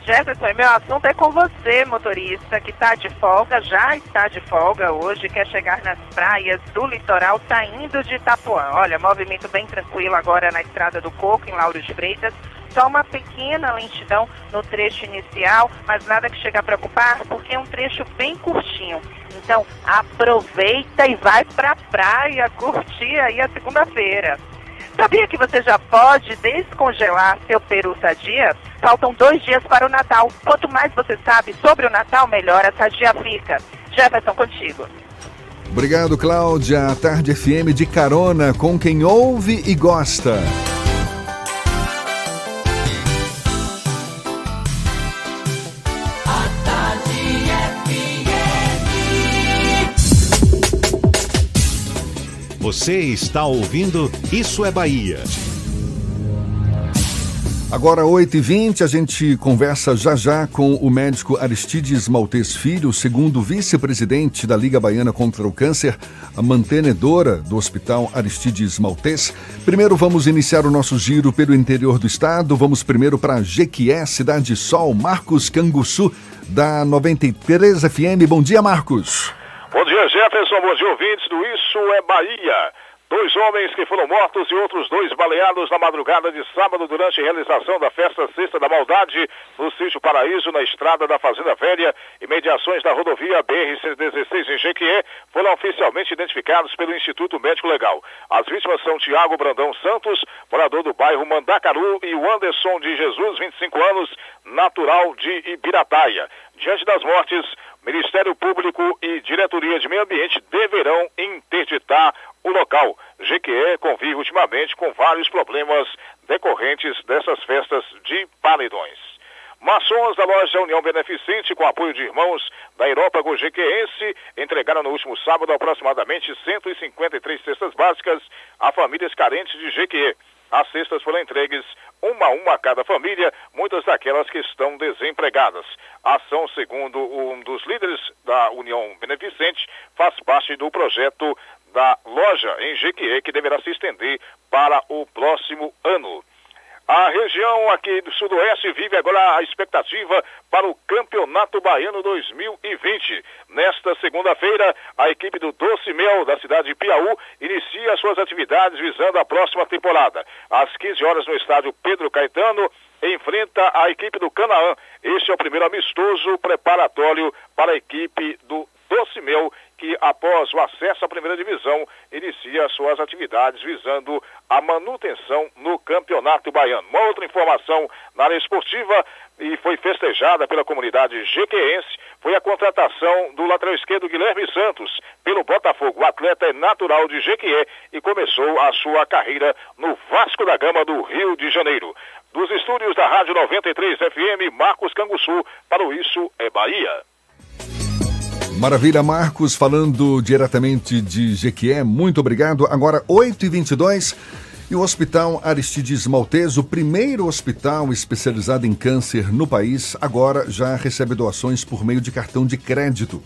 Jefferson, meu assunto é com você, motorista, que está de folga, já está de folga hoje, quer chegar nas praias do litoral, saindo de Itapuã. Olha, movimento bem tranquilo agora na Estrada do Coco, em Lauro de Freitas. Só uma pequena lentidão no trecho inicial, mas nada que chega a preocupar, porque é um trecho bem curtinho. Então, aproveita e vai pra praia curtir aí a segunda-feira. Sabia que você já pode descongelar seu peru sadia? Faltam dois dias para o Natal. Quanto mais você sabe sobre o Natal, melhor a sadia fica. Jefferson, contigo. Obrigado, Cláudia. A Tarde FM de carona com quem ouve e gosta. Você está ouvindo Isso é Bahia. Agora, 8h20, a gente conversa já já com o médico Aristides Maltês Filho, segundo vice-presidente da Liga Baiana contra o Câncer, a mantenedora do Hospital Aristides Maltês. Primeiro, vamos iniciar o nosso giro pelo interior do estado. Vamos primeiro para Jequié, Cidade Sol, Marcos Canguçu, da 93 FM. Bom dia, Marcos. Bom dia, Jefferson. Bom dia, ouvintes do Isso é Bahia. Dois homens que foram mortos e outros dois baleados na madrugada de sábado durante a realização da festa Sexta da Maldade no sítio Paraíso, na estrada da Fazenda Velha, e mediações da rodovia BR-116 em Jequié, foram oficialmente identificados pelo Instituto Médico Legal. As vítimas são Tiago Brandão Santos, morador do bairro Mandacaru, e o Anderson de Jesus, 25 anos, natural de Ibirataia. Diante das mortes, Ministério Público e Diretoria de Meio Ambiente deverão interditar o local. GQE convive ultimamente com vários problemas decorrentes dessas festas de paredões. Maçons da loja União Beneficente, com apoio de irmãos da Aerópago GQense, entregaram no último sábado aproximadamente 153 cestas básicas a famílias carentes de GQE. As cestas foram entregues uma a uma a cada família, muitas daquelas que estão desempregadas. A ação, segundo um dos líderes da União Beneficente, faz parte do projeto da loja em Jequié, que deverá se estender para o próximo ano. A região aqui do Sudoeste vive agora a expectativa para o Campeonato Baiano 2020. Nesta segunda-feira, a equipe do Doce Mel da cidade de Piauí inicia suas atividades visando a próxima temporada. Às 15 horas no estádio Pedro Caetano, enfrenta a equipe do Canaã. Este é o primeiro amistoso preparatório para a equipe do Doce Mel que, após o acesso à primeira divisão, inicia suas atividades visando a manutenção no Campeonato Baiano. Uma outra informação na área esportiva e foi festejada pela comunidade jequeense foi a contratação do lateral esquerdo Guilherme Santos pelo Botafogo. O atleta é natural de Jequié e começou a sua carreira no Vasco da Gama do Rio de Janeiro. Dos estúdios da Rádio 93 FM, Marcos Canguçu, para o Isso é Bahia. Maravilha, Marcos, falando diretamente de Jequié, muito obrigado. Agora, 8h22. E o Hospital Aristides Maltese, o primeiro hospital especializado em câncer no país, agora já recebe doações por meio de cartão de crédito.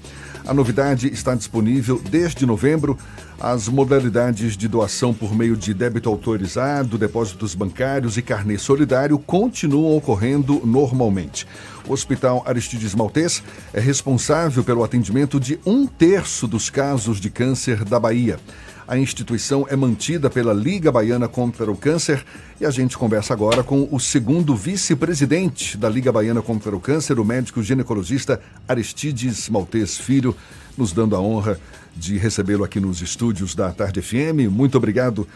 A novidade está disponível desde novembro. As modalidades de doação por meio de débito autorizado, depósitos bancários e carnê solidário continuam ocorrendo normalmente. O Hospital Aristides Maltês é responsável pelo atendimento de um terço dos casos de câncer da Bahia. A instituição é mantida pela Liga Baiana contra o Câncer e a gente conversa agora com o segundo vice-presidente da Liga Baiana contra o Câncer, o médico ginecologista Aristides Maltês Filho, nos dando a honra de recebê-lo aqui nos estúdios da Tarde FM. Muito obrigado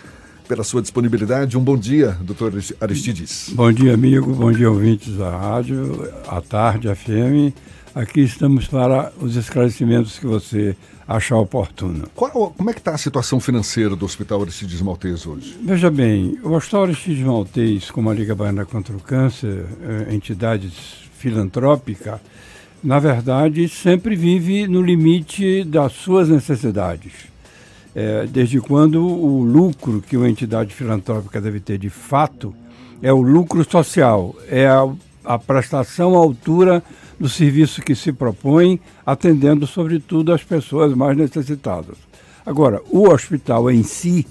pela sua disponibilidade. Um bom dia, doutor Aristides. Bom dia, amigo. Bom dia, ouvintes da rádio, a Tarde FM. Aqui estamos para os esclarecimentos que você achar oportuno. Qual, como é que está a situação financeira do Hospital Aristides Maltês hoje? Veja bem, o Hospital Aristides Maltês, como a Liga Baiana contra o Câncer, é, entidade filantrópica, na verdade, sempre vive no limite das suas necessidades. É, desde quando o lucro que uma entidade filantrópica deve ter de fato é o lucro social, é a, a prestação à altura do serviço que se propõe, atendendo sobretudo as pessoas mais necessitadas. Agora, o hospital em si,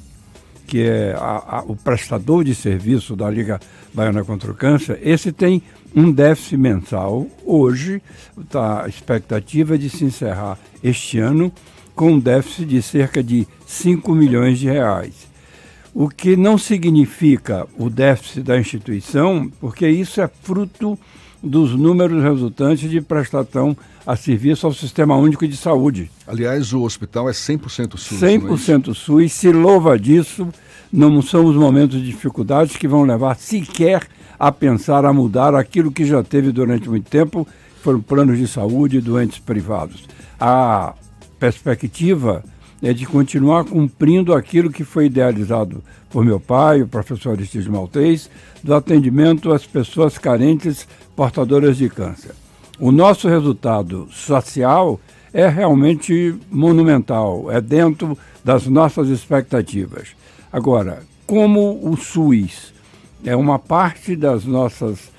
que é a, a, o prestador de serviço da Liga Baiana contra o Câncer, esse tem um déficit mensal. Hoje, tá, a expectativa é de se encerrar este ano com um déficit de cerca de 5 milhões de reais. O que não significa o déficit da instituição, porque isso é fruto dos números resultantes de prestação a serviço ao Sistema Único de Saúde. Aliás, o hospital é 100% SUS. 100% é SUS, se louva disso. Não são os momentos de dificuldades que vão levar sequer a pensar a mudar aquilo que já teve durante muito tempo, foram planos de saúde e doentes privados. A perspectiva é de continuar cumprindo aquilo que foi idealizado por meu pai, o professor Aristides Maltês, do atendimento às pessoas carentes portadoras de câncer. O nosso resultado social é realmente monumental, é dentro das nossas expectativas. Agora, como o SUS é uma parte das nossas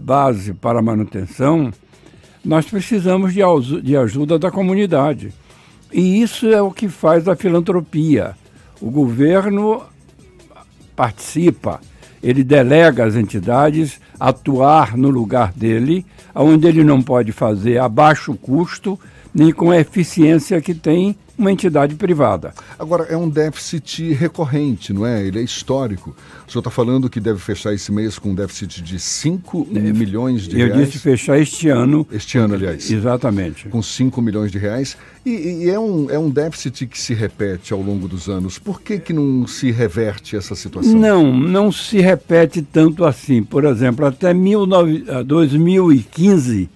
base para manutenção, nós precisamos de, de ajuda da comunidade. E isso é o que faz a filantropia. O governo participa, ele delega às entidades atuar no lugar dele, onde ele não pode fazer a baixo custo, nem com a eficiência que tem uma entidade privada. Agora, é um déficit recorrente, não é? Ele é histórico. O senhor está falando que deve fechar esse mês com um déficit de 5 milhões de Eu reais. Eu disse fechar este ano. Este ano, aliás. Exatamente. Com 5 milhões de reais. E, e, é, um, é um déficit que se repete ao longo dos anos. Por que, que não se reverte essa situação? Não, não se repete tanto assim. Por exemplo, até 19, 2015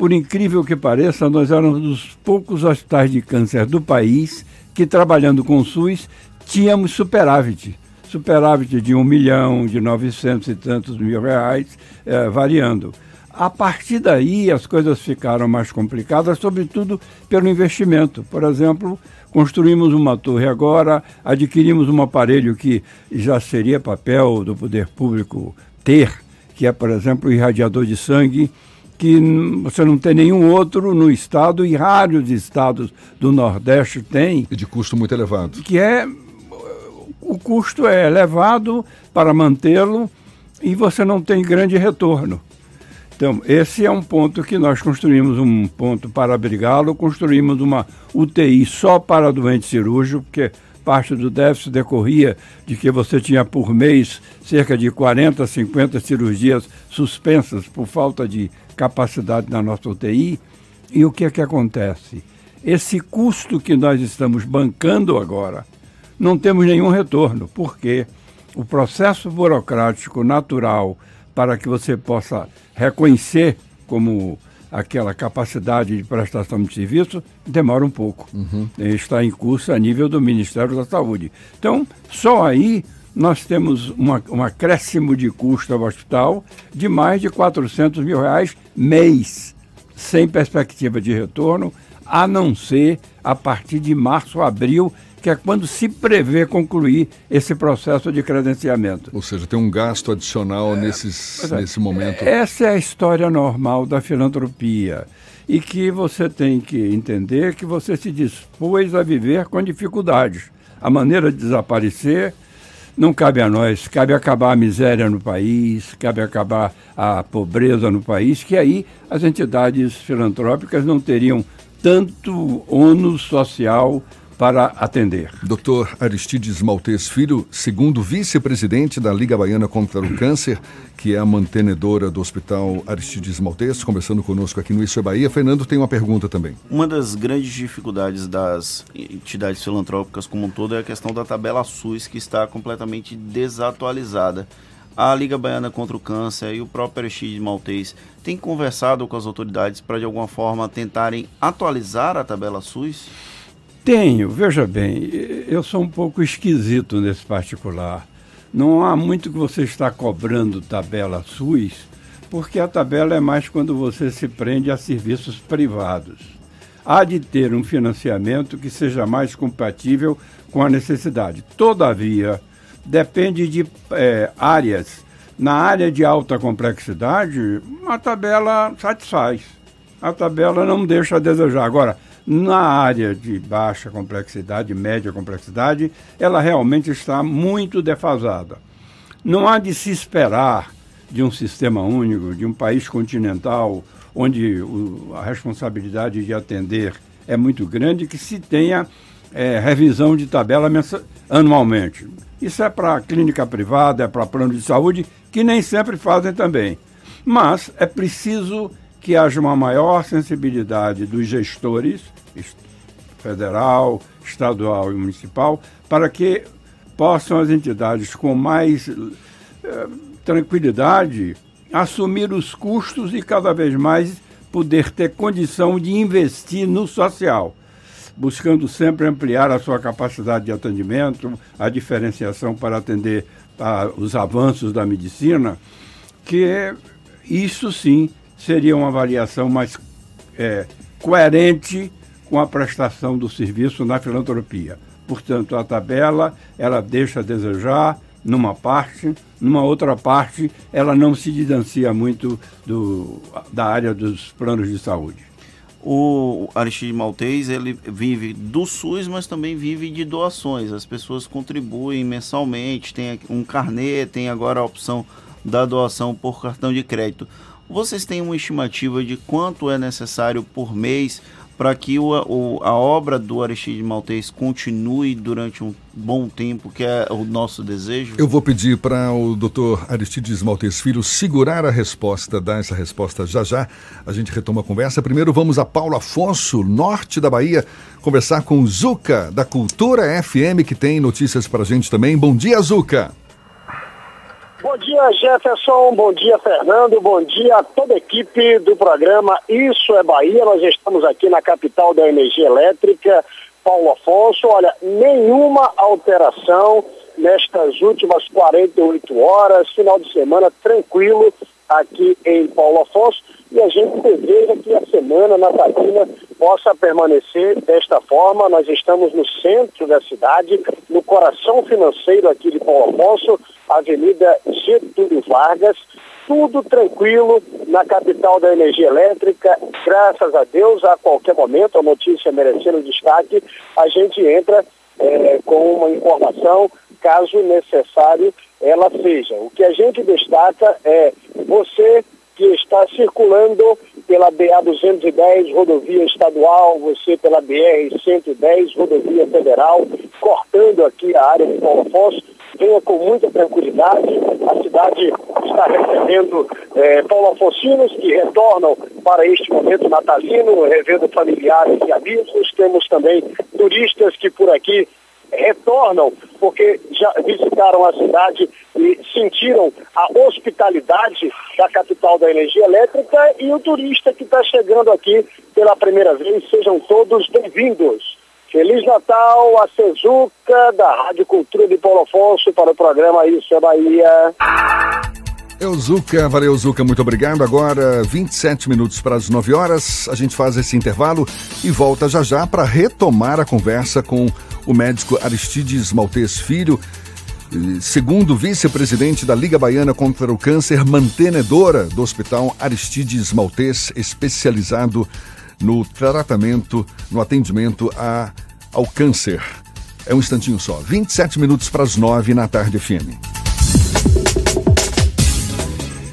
por incrível que pareça, nós éramos dos poucos hospitais de câncer do país que, trabalhando com o SUS, tínhamos superávit. Superávit de um milhão, de novecentos e tantos mil reais, é, variando. A partir daí, as coisas ficaram mais complicadas, sobretudo pelo investimento. Por exemplo, construímos uma torre agora, adquirimos um aparelho que já seria papel do poder público ter, que é, por exemplo, o irradiador de sangue, que você não tem nenhum outro no estado e vários estados do Nordeste têm. E de custo muito elevado. Que é. O custo é elevado para mantê-lo. e você não tem grande retorno. Então, esse é um ponto que nós construímos um ponto para abrigá-lo, construímos uma UTI só para doente cirúrgico, porque parte do déficit decorria de que você tinha por mês cerca de 40, 50 cirurgias suspensas por falta de capacidade na nossa UTI. E o que é que acontece? Esse custo que nós estamos bancando agora, não temos nenhum retorno, porque o processo burocrático natural para que você possa reconhecer como aquela capacidade de prestação de serviço demora um pouco. Uhum. Está em curso a nível do Ministério da Saúde. Então, só aí nós temos uma, um acréscimo de custo ao hospital de mais de 400 mil reais mês, sem perspectiva de retorno, a não ser a partir de março, abril, que é quando se prevê concluir esse processo de credenciamento. Ou seja, tem um gasto adicional nesses, é, nesse momento. Essa é a história normal da filantropia. E que você tem que entender que você se dispôs a viver com dificuldades. A maneira de desaparecer não cabe a nós, cabe acabar a miséria no país, cabe acabar a pobreza no país, que aí as entidades filantrópicas não teriam tanto ônus social para atender. Dr. Aristides Maltês Filho, segundo vice-presidente da Liga Baiana contra o Câncer, que é a mantenedora do Hospital Aristides Maltês, conversando conosco aqui no Isso é Bahia. Fernando tem uma pergunta também. Uma das grandes dificuldades das entidades filantrópicas como um todo é a questão da tabela SUS, que está completamente desatualizada. A Liga Baiana contra o Câncer e o próprio Aristides Maltês têm conversado com as autoridades para, de alguma forma, tentarem atualizar a tabela SUS? Tenho, veja bem, eu sou um pouco esquisito nesse particular. Não há muito que você está cobrando tabela SUS, porque a tabela é mais quando você se prende a serviços privados. Há de ter um financiamento que seja mais compatível com a necessidade. Todavia, depende de é, áreas. Na área de alta complexidade, a tabela satisfaz. A tabela não deixa a desejar. Agora, na área de baixa complexidade, média complexidade, ela realmente está muito defasada. Não há de se esperar de um sistema único, de um país continental, onde o, a responsabilidade de atender é muito grande, que se tenha é, revisão de tabela anualmente. Isso é para clínica privada, é para plano de saúde, que nem sempre fazem também. Mas é preciso que haja uma maior sensibilidade dos gestores, federal, estadual e municipal, para que possam as entidades com mais eh, tranquilidade assumir os custos e cada vez mais poder ter condição de investir no social, buscando sempre ampliar a sua capacidade de atendimento, a diferenciação para atender a, os avanços da medicina, que isso sim seria uma avaliação mais é, coerente com a prestação do serviço na filantropia. Portanto, a tabela ela deixa a desejar numa parte, numa outra parte ela não se distancia muito do, da área dos planos de saúde. O Aristide Maltês, ele vive do SUS, mas também vive de doações. As pessoas contribuem mensalmente, tem um carnê, tem agora a opção da doação por cartão de crédito. Vocês têm uma estimativa de quanto é necessário por mês para que o, o, a obra do Aristide Maltês continue durante um bom tempo, que é o nosso desejo? Eu vou pedir para o doutor Aristides Maltês Filho segurar a resposta, dar essa resposta já já. A gente retoma a conversa. Primeiro vamos a Paulo Afonso, norte da Bahia, conversar com Zuca, da Cultura FM, que tem notícias para a gente também. Bom dia, Zuca! Bom dia, Jefferson. Bom dia, Fernando. Bom dia a toda a equipe do programa Isso é Bahia. Nós estamos aqui na capital da energia elétrica, Paulo Afonso. Olha, nenhuma alteração nestas últimas 48 horas, final de semana tranquilo aqui em Paulo Afonso. E a gente deseja que a semana natalina possa permanecer desta forma. Nós estamos no centro da cidade, no coração financeiro aqui de Paulo Afonso Avenida Getúlio Vargas, tudo tranquilo na capital da energia elétrica, graças a Deus, a qualquer momento, a notícia merecendo destaque, a gente entra é, com uma informação, caso necessário, ela seja. O que a gente destaca é você que está circulando pela BA-210, rodovia estadual, você pela BR-110, rodovia federal, cortando aqui a área de Paulo Afonso, venha com muita tranquilidade. A cidade está recebendo eh, Paulo Afonsinos que retornam para este momento natalino, revendo familiares e amigos. Temos também turistas que por aqui retornam porque já visitaram a cidade e sentiram a hospitalidade da capital da energia elétrica e o turista que está chegando aqui pela primeira vez. Sejam todos bem-vindos. Feliz Natal, a Cezuca da Rádio Cultura de Paulo Afonso para o programa Isso é Bahia. Euzuca, valeu Zuca, muito obrigado. Agora 27 minutos para as 9 horas, a gente faz esse intervalo e volta já já para retomar a conversa com o médico Aristides Maltês Filho, segundo vice-presidente da Liga Baiana contra o Câncer, mantenedora do Hospital Aristides Maltês, especializado no tratamento, no atendimento a, ao câncer. É um instantinho só, 27 minutos para as 9 na tarde FM.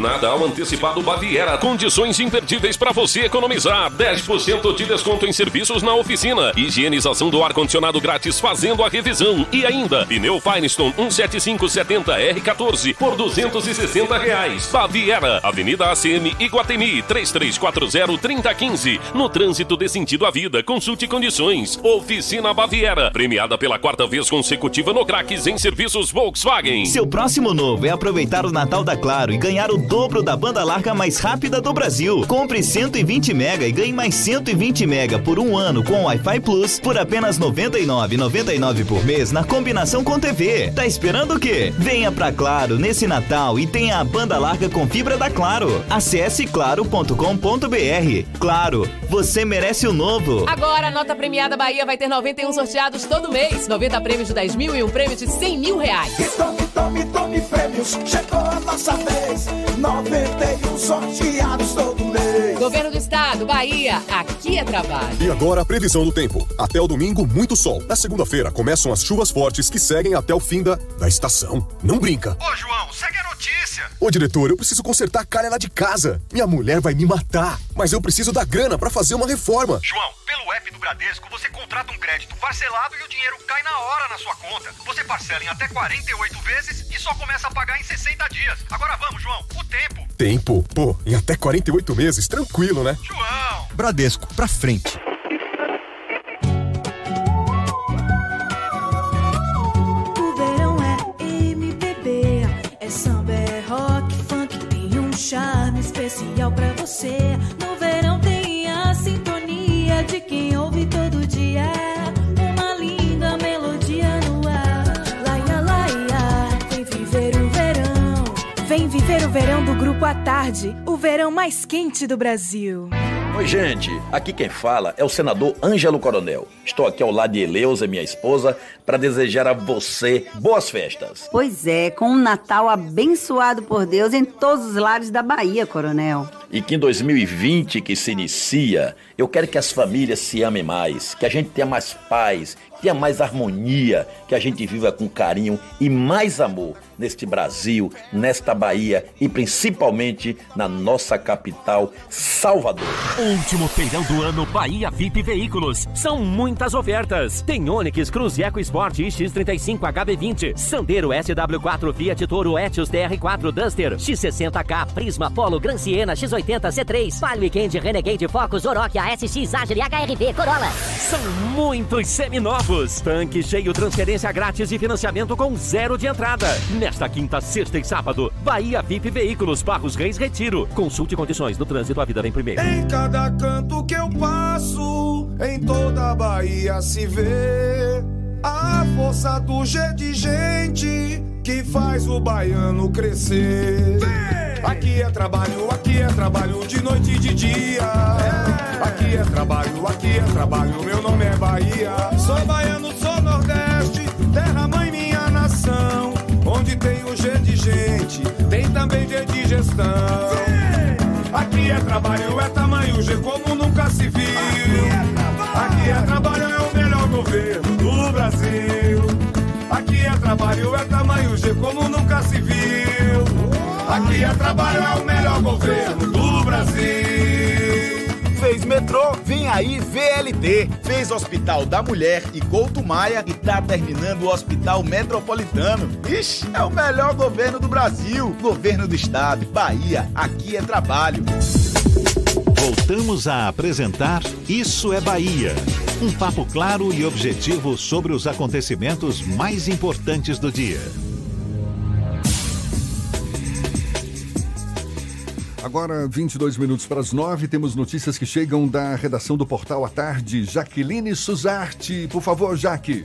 Natal antecipado Baviera. Condições imperdíveis para você economizar. 10% de desconto em serviços na oficina. Higienização do ar-condicionado grátis fazendo a revisão. E ainda, pneu Firestone 17570R14 por 260 reais. Baviera, Avenida ACM Iguatemi 3340-3015. No trânsito de sentido à vida. Consulte condições. Oficina Baviera. Premiada pela quarta vez consecutiva no Craques em serviços Volkswagen. Seu próximo novo é aproveitar o Natal da Claro e ganhar o dobro da banda larga mais rápida do Brasil. Compre 120 mega e ganhe mais 120 mega por um ano com Wi-Fi Plus por apenas R$ 99,99 por mês na combinação com TV. Tá esperando o quê? Venha pra Claro nesse Natal e tenha a banda larga com fibra da Claro. Acesse claro.com.br. Claro, você merece o novo. Agora a nota premiada Bahia vai ter 91 sorteados todo mês. 90 prêmios de 10 mil e um prêmio de 100 mil reais. Tome, tome, tome prêmios, chegou a nossa vez. 91 sorteados todo mês. Governo do Estado, Bahia, aqui é trabalho. E agora a previsão do tempo. Até o domingo, muito sol. Na segunda-feira, começam as chuvas fortes que seguem até o fim da, da estação. Não brinca. Ô, João, segue a notícia. Ô, diretor, eu preciso consertar a calha lá de casa. Minha mulher vai me matar. Mas eu preciso da grana pra fazer uma reforma. João, pelo app do Bradesco, você contrata um crédito parcelado e o dinheiro cai na hora na sua conta. Você parcela em até 48 vezes e só começa a pagar em 60 dias. Agora vamos, João, o tempo. Tempo? Pô, em até 48 meses, tranquilo, né? João! Bradesco, pra frente. O verão é MPB, é samba, é rock, funk, tem um charme especial pra você. Verão. Vem viver o verão do Grupo à Tarde, o verão mais quente do Brasil. Oi, gente. Aqui quem fala é o senador Ângelo Coronel. Estou aqui ao lado de Eleusa, minha esposa, para desejar a você boas festas. Pois é, com um Natal abençoado por Deus em todos os lares da Bahia, Coronel. E que em 2020 que se inicia, eu quero que as famílias se amem mais, que a gente tenha mais paz, tenha mais harmonia, que a gente viva com carinho e mais amor neste Brasil, nesta Bahia e principalmente na nossa capital, Salvador. Último feirão do ano Bahia VIP Veículos. São muitas ofertas. Tem Onix, Cruze EcoSport X35 HB20, Sandero SW4, Fiat Toro Etios TR4 Duster, X60K, Prisma Polo, Gran Siena, X80 C3, Palio Weekend, Renegade Focus, Oroch, ASX, Agile, HRV, Corolla. São muitos seminovos. Tanque cheio, transferência grátis e financiamento com zero de entrada. Nesta quinta, sexta e sábado, Bahia VIP Veículos, Barros Reis Retiro. Consulte condições no trânsito, a vida vem primeiro. Em cada canto que eu passo, em toda a Bahia se vê a força do G de gente que faz o baiano crescer. Aqui é trabalho, aqui é trabalho de noite e de dia. Aqui é trabalho, aqui é trabalho, meu nome é Bahia. Sou baiano, sou Nordeste, terra mãe minha nação. Onde tem o G de gente, tem também G de gestão. Aqui é trabalho, é tamanho G como nunca se viu. Aqui é trabalho, é o melhor governo Brasil. Aqui é trabalho, é tamanho G como nunca se viu. Aqui é trabalho, é o melhor governo do Brasil. Fez metrô, vem aí VLT. Fez Hospital da Mulher e Couto Maia e tá terminando o Hospital Metropolitano. Ixi, é o melhor governo do Brasil. Governo do Estado, Bahia, aqui é trabalho. Voltamos a apresentar Isso é Bahia. Um papo claro e objetivo sobre os acontecimentos mais importantes do dia. Agora, 22 minutos para as 9, temos notícias que chegam da redação do Portal à Tarde. Jaqueline Suzarte, por favor, Jaque.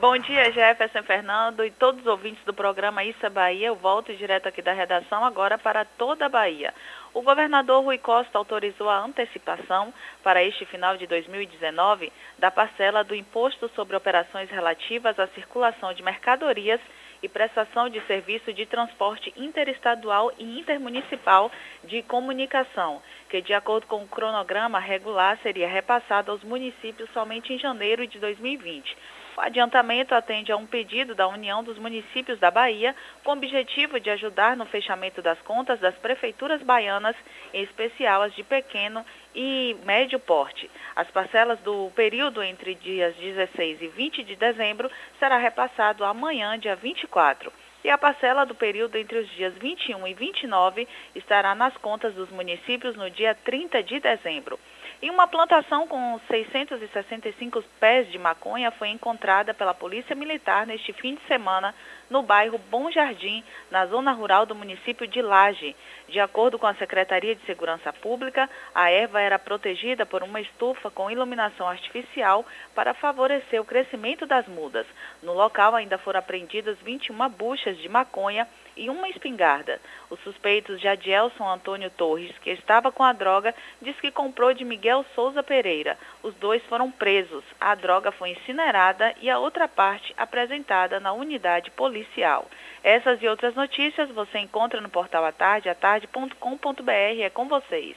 Bom dia, Jefferson Fernando e todos os ouvintes do programa Isso é Bahia. Eu volto direto aqui da redação agora para toda a Bahia. O governador Rui Costa autorizou a antecipação para este final de 2019 da parcela do Imposto sobre Operações Relativas à Circulação de Mercadorias e prestação de serviço de transporte interestadual e intermunicipal de comunicação, que, de acordo com o cronograma regular, seria repassado aos municípios somente em janeiro de 2020. Adiantamento atende a um pedido da União dos Municípios da Bahia, com o objetivo de ajudar no fechamento das contas das prefeituras baianas, em especial as de pequeno e médio porte. As parcelas do período entre dias 16 e 20 de dezembro será repassado amanhã, dia 24 e a parcela do período entre os dias 21 e 29 estará nas contas dos municípios no dia 30 de dezembro. E uma plantação com 665 pés de maconha foi encontrada pela Polícia Militar neste fim de semana no bairro Bom Jardim, na zona rural do município de Laje. De acordo com a Secretaria de Segurança Pública, a erva era protegida por uma estufa com iluminação artificial para favorecer o crescimento das mudas. No local ainda foram apreendidas 21 buchas de maconha e uma espingarda. Os suspeitos de Adielson Antônio Torres, que estava com a droga, diz que comprou de Miguel Souza Pereira. Os dois foram presos. A droga foi incinerada e a outra parte apresentada na unidade policial. Essas e outras notícias você encontra no portal atarde, atarde.com.br. É com vocês.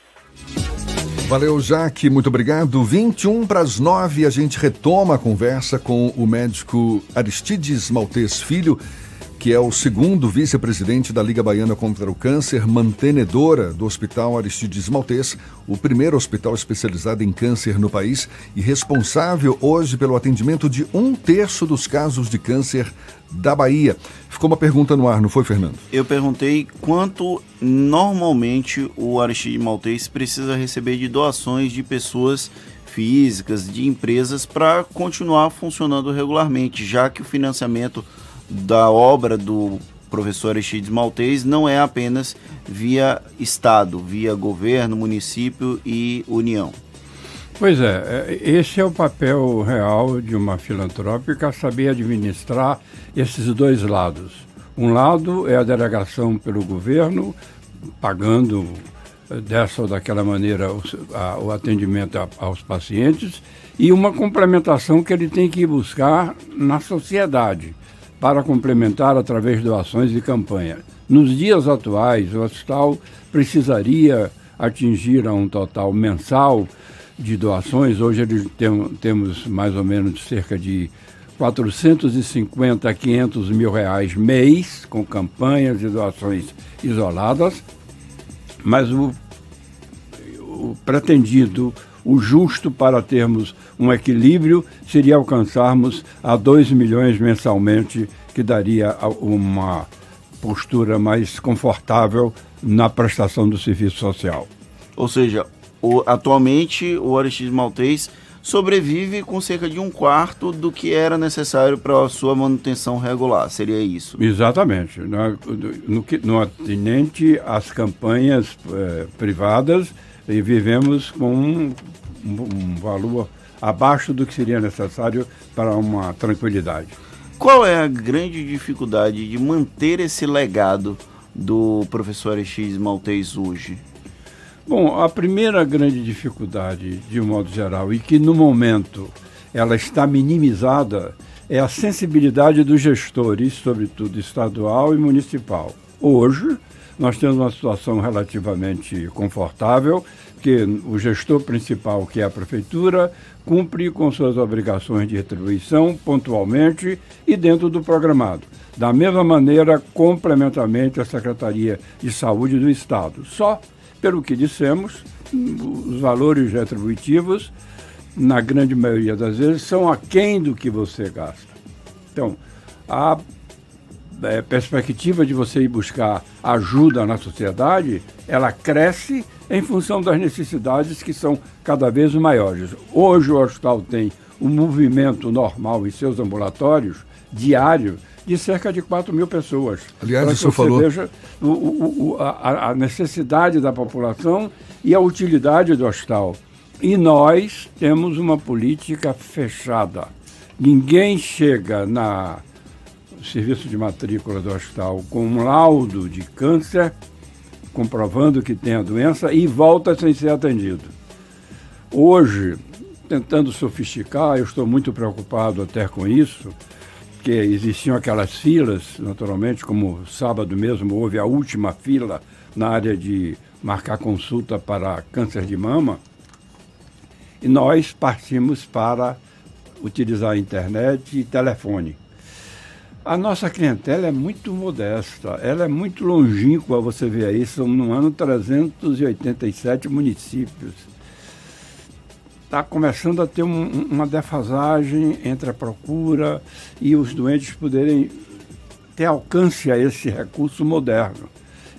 Valeu, Jaque, muito obrigado. 21 para as 9, a gente retoma a conversa com o médico Aristides Maltês Filho que é o segundo vice-presidente da Liga Baiana contra o Câncer, mantenedora do Hospital Aristides Maltês, o primeiro hospital especializado em câncer no país e responsável hoje pelo atendimento de um terço dos casos de câncer da Bahia. Ficou uma pergunta no ar, não foi, Fernando? Eu perguntei quanto normalmente o Aristides Maltês precisa receber de doações de pessoas físicas, de empresas, para continuar funcionando regularmente, já que o financiamento da obra do professor Aristides Maltês não é apenas via Estado, via governo, município e União. Pois é, é, esse é o papel real de uma filantrópica, saber administrar esses dois lados. Um lado é a delegação pelo governo, pagando eh, dessa ou daquela maneira o, a, o atendimento a, aos pacientes, e uma complementação que ele tem que buscar na sociedade para complementar através de doações e campanha. Nos dias atuais, o hospital precisaria atingir a um total mensal de doações. Hoje tem, temos mais ou menos cerca de 450 a 500 mil reais mês, com campanhas e doações isoladas, mas o, o pretendido o justo para termos um equilíbrio seria alcançarmos a 2 milhões mensalmente, que daria uma postura mais confortável na prestação do serviço social. Ou seja, o, atualmente o Aristides Maltês sobrevive com cerca de um quarto do que era necessário para a sua manutenção regular, seria isso? Exatamente. No, no, no atinente às campanhas eh, privadas, e vivemos com um, um, valor abaixo do que seria necessário para uma tranquilidade. Qual é a grande dificuldade de manter esse legado do professor X Maltês hoje? Bom, a primeira grande dificuldade, de um modo geral, e que no momento ela está minimizada, é a sensibilidade dos gestores, sobretudo estadual e municipal. Hoje, nós temos uma situação relativamente confortável, que o gestor principal, que é a prefeitura, cumpre com suas obrigações de retribuição pontualmente e dentro do programado. Da mesma maneira, complementarmente, a Secretaria de Saúde do Estado. Só, pelo que dissemos, os valores retributivos, na grande maioria das vezes, são aquém do que você gasta. Então, a é, perspectiva de você ir buscar ajuda na sociedade, ela cresce em função das necessidades que são cada vez maiores. Hoje o hospital tem um movimento normal em seus ambulatórios diário de cerca de 4 mil pessoas. Aliás, o senhor falou. Veja o, o, o, a, a necessidade da população e a utilidade do hospital. E nós temos uma política fechada. Ninguém chega na serviço de matrícula do hospital com um laudo de câncer, comprovando que tem a doença, e volta sem ser atendido. Hoje, tentando sofisticar, eu estou muito preocupado até com isso, que existiam aquelas filas, naturalmente, como sábado mesmo houve a última fila na área de marcar consulta para câncer de mama, e nós partimos para utilizar a internet e telefone. A nossa clientela é muito modesta, ela é muito longínqua, você vê aí, são no ano 387 municípios. Está começando a ter um, uma defasagem entre a procura e os doentes poderem ter alcance a esse recurso moderno.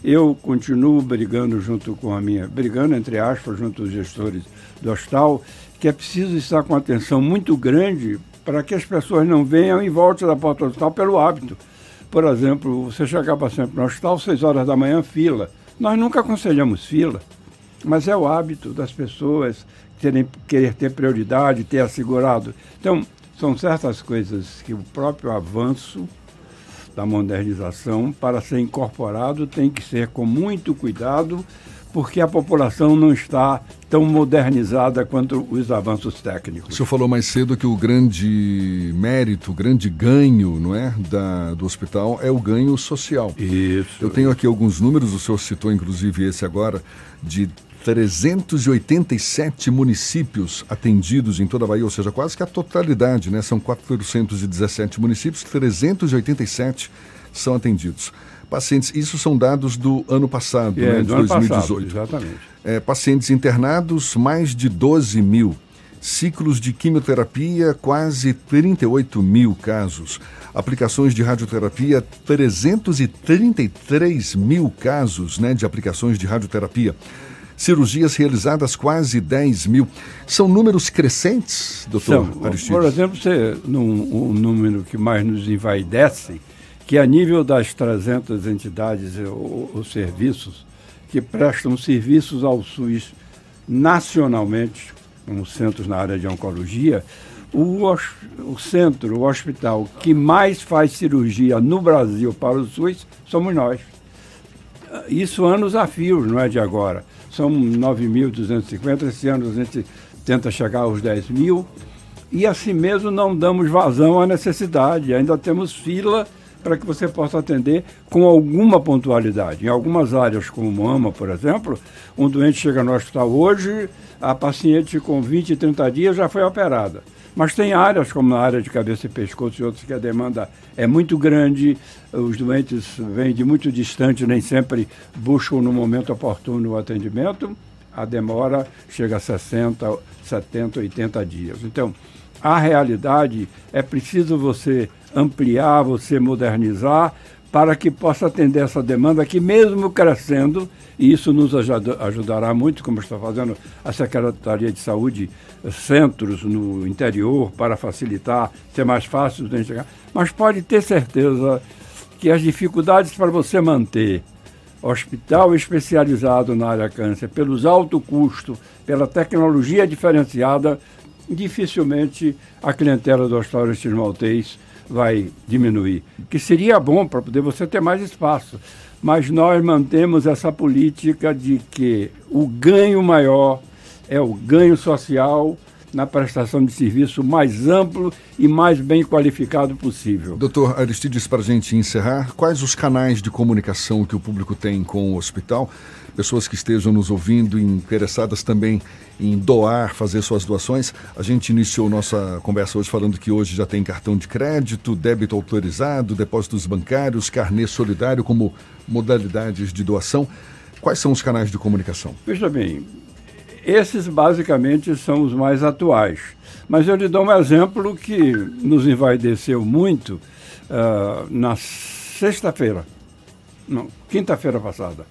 Eu continuo brigando junto com a minha, brigando entre aspas, junto aos gestores do hospital, que é preciso estar com atenção muito grande para que as pessoas não venham e voltem da porta do hospital pelo hábito. Por exemplo, você chegava sempre no hospital, 6 horas da manhã, fila. Nós nunca aconselhamos fila, mas é o hábito das pessoas terem, querer ter prioridade, ter assegurado. Então, são certas coisas que o próprio avanço da modernização, para ser incorporado, tem que ser com muito cuidado, porque a população não está tão modernizada quanto os avanços técnicos. O senhor falou mais cedo que o grande mérito, o grande ganho não é, da, do hospital é o ganho social. Isso. Eu tenho aqui alguns números, o senhor citou inclusive esse agora, de 387 municípios atendidos em toda a Bahia, ou seja, quase que a totalidade, né? São 417 municípios, 387 são atendidos pacientes. Isso são dados do ano passado, é, né, de 2018. Passado, exatamente. É, pacientes internados, mais de 12 mil. Ciclos de quimioterapia, quase 38 mil casos. Aplicações de radioterapia, 333 mil casos né, de aplicações de radioterapia. Cirurgias realizadas, quase 10 mil. São números crescentes, doutor São, Aristides? Por exemplo, você, num, um número que mais nos envaidece, que a nível das 300 entidades ou, serviços que prestam serviços ao SUS nacionalmente, como centros na área de oncologia, o, o, centro, o hospital que mais faz cirurgia no Brasil para o SUS somos nós. Isso anos a fio, não é de agora. São 9.250, esse ano a gente tenta chegar aos 10 mil. E assim mesmo não damos vazão à necessidade, ainda temos fila para que você possa atender com alguma pontualidade. Em algumas áreas, como mama, por exemplo, um doente chega no hospital hoje, a paciente com 20, 30 dias já foi operada. Mas tem áreas, como na área de cabeça e pescoço e outras, que a demanda é muito grande, os doentes vêm de muito distante, nem sempre buscam no momento oportuno o atendimento, a demora chega a 60, 70, 80 dias. Então, a realidade é preciso você ampliar, você modernizar, para que possa atender essa demanda que, mesmo crescendo, e isso nos ajudará muito, como está fazendo a Secretaria de Saúde, centros no interior para facilitar, ser mais fácil de chegar. Mas pode ter certeza que as dificuldades para você manter hospital especializado na área câncer, pelos alto custo, pela tecnologia diferenciada, dificilmente a clientela do Hospital Aristides Maltês vai diminuir. Que seria bom para poder você ter mais espaço. Mas nós mantemos essa política de que o ganho maior é o ganho social na prestação de serviço mais amplo e mais bem qualificado possível. Doutor Aristides, para a gente encerrar, quais os canais de comunicação que o público tem com o hospital? Pessoas que estejam nos ouvindo, interessadas também em doar, fazer suas doações. A gente iniciou nossa conversa hoje falando que hoje já tem cartão de crédito, débito autorizado, depósitos bancários, carnê solidário como modalidades de doação. Quais são os canais de comunicação? Veja bem, esses basicamente são os mais atuais. Mas eu lhe dou um exemplo que nos envaideceu muito uh, na sexta-feira, não, quinta-feira passada.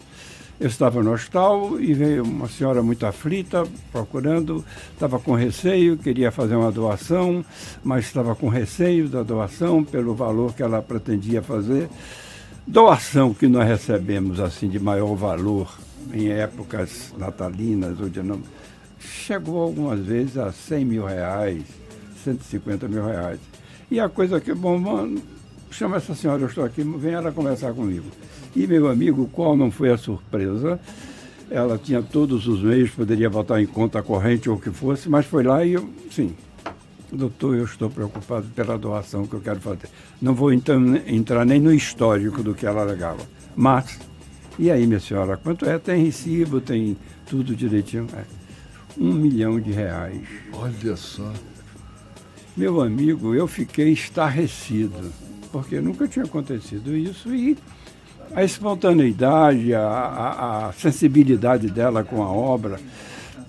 Eu estava no hospital e veio uma senhora muito aflita, procurando, estava com receio, queria fazer uma doação, mas estava com receio da doação pelo valor que ela pretendia fazer. Doação que nós recebemos assim de maior valor em épocas natalinas ou de não, chegou algumas vezes a 100 mil reais, 150 mil reais. E a coisa que, bom, mano, chama essa senhora, eu estou aqui, vem ela conversar comigo. E meu amigo, qual não foi a surpresa? Ela tinha todos os meios, poderia botar em conta corrente ou o que fosse, mas foi lá e eu, sim, doutor, eu estou preocupado pela doação que eu quero fazer. Não vou então entrar nem no histórico do que ela alegava. Mas, e aí, minha senhora, quanto é? Tem recibo, tem tudo direitinho? É. Um milhão de reais. Olha só. Meu amigo, eu fiquei estarrecido, porque nunca tinha acontecido isso e a espontaneidade, a, a, a, sensibilidade dela com a obra.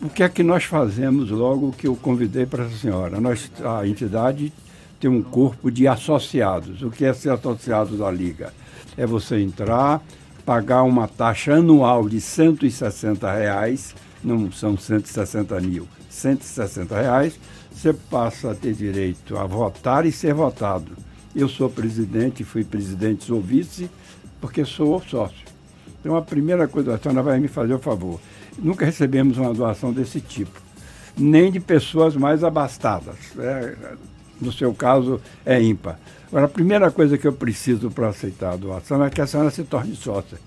O que é que nós fazemos logo que eu convidei para a senhora? Nós, a entidade tem um corpo de associados. O que é ser associado da Liga? É você entrar, pagar uma taxa anual de 160 reais, não são 160 mil, 160 reais, você passa a ter direito a votar e ser votado. Eu sou presidente, fui presidente, sou vice, porque sou sócio. Então, a primeira coisa, a senhora vai me fazer o favor. Nunca recebemos uma doação desse tipo, nem de pessoas mais abastadas. É, no seu caso, é ímpar. Agora, a primeira coisa que eu preciso para aceitar a doação é que a senhora se torne sócia.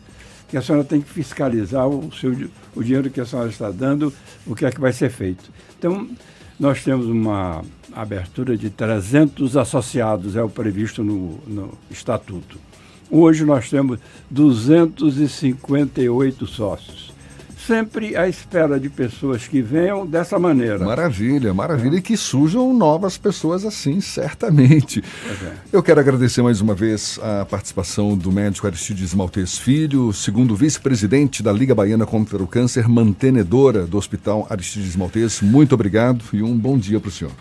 Que a senhora tem que fiscalizar o, seu, o dinheiro que a senhora está dando, o que é que vai ser feito. Então, nós temos uma abertura de 300 associados, é o previsto no, no estatuto. Hoje nós temos 258 sócios. Sempre à espera de pessoas que venham dessa maneira. Maravilha, maravilha. É. E que surjam novas pessoas assim, certamente. É. Eu quero agradecer mais uma vez a participação do médico Aristides Maltês Filho, segundo vice-presidente da Liga Baiana contra o Câncer, mantenedora do Hospital Aristides Maltês. Muito obrigado e um bom dia para o senhor.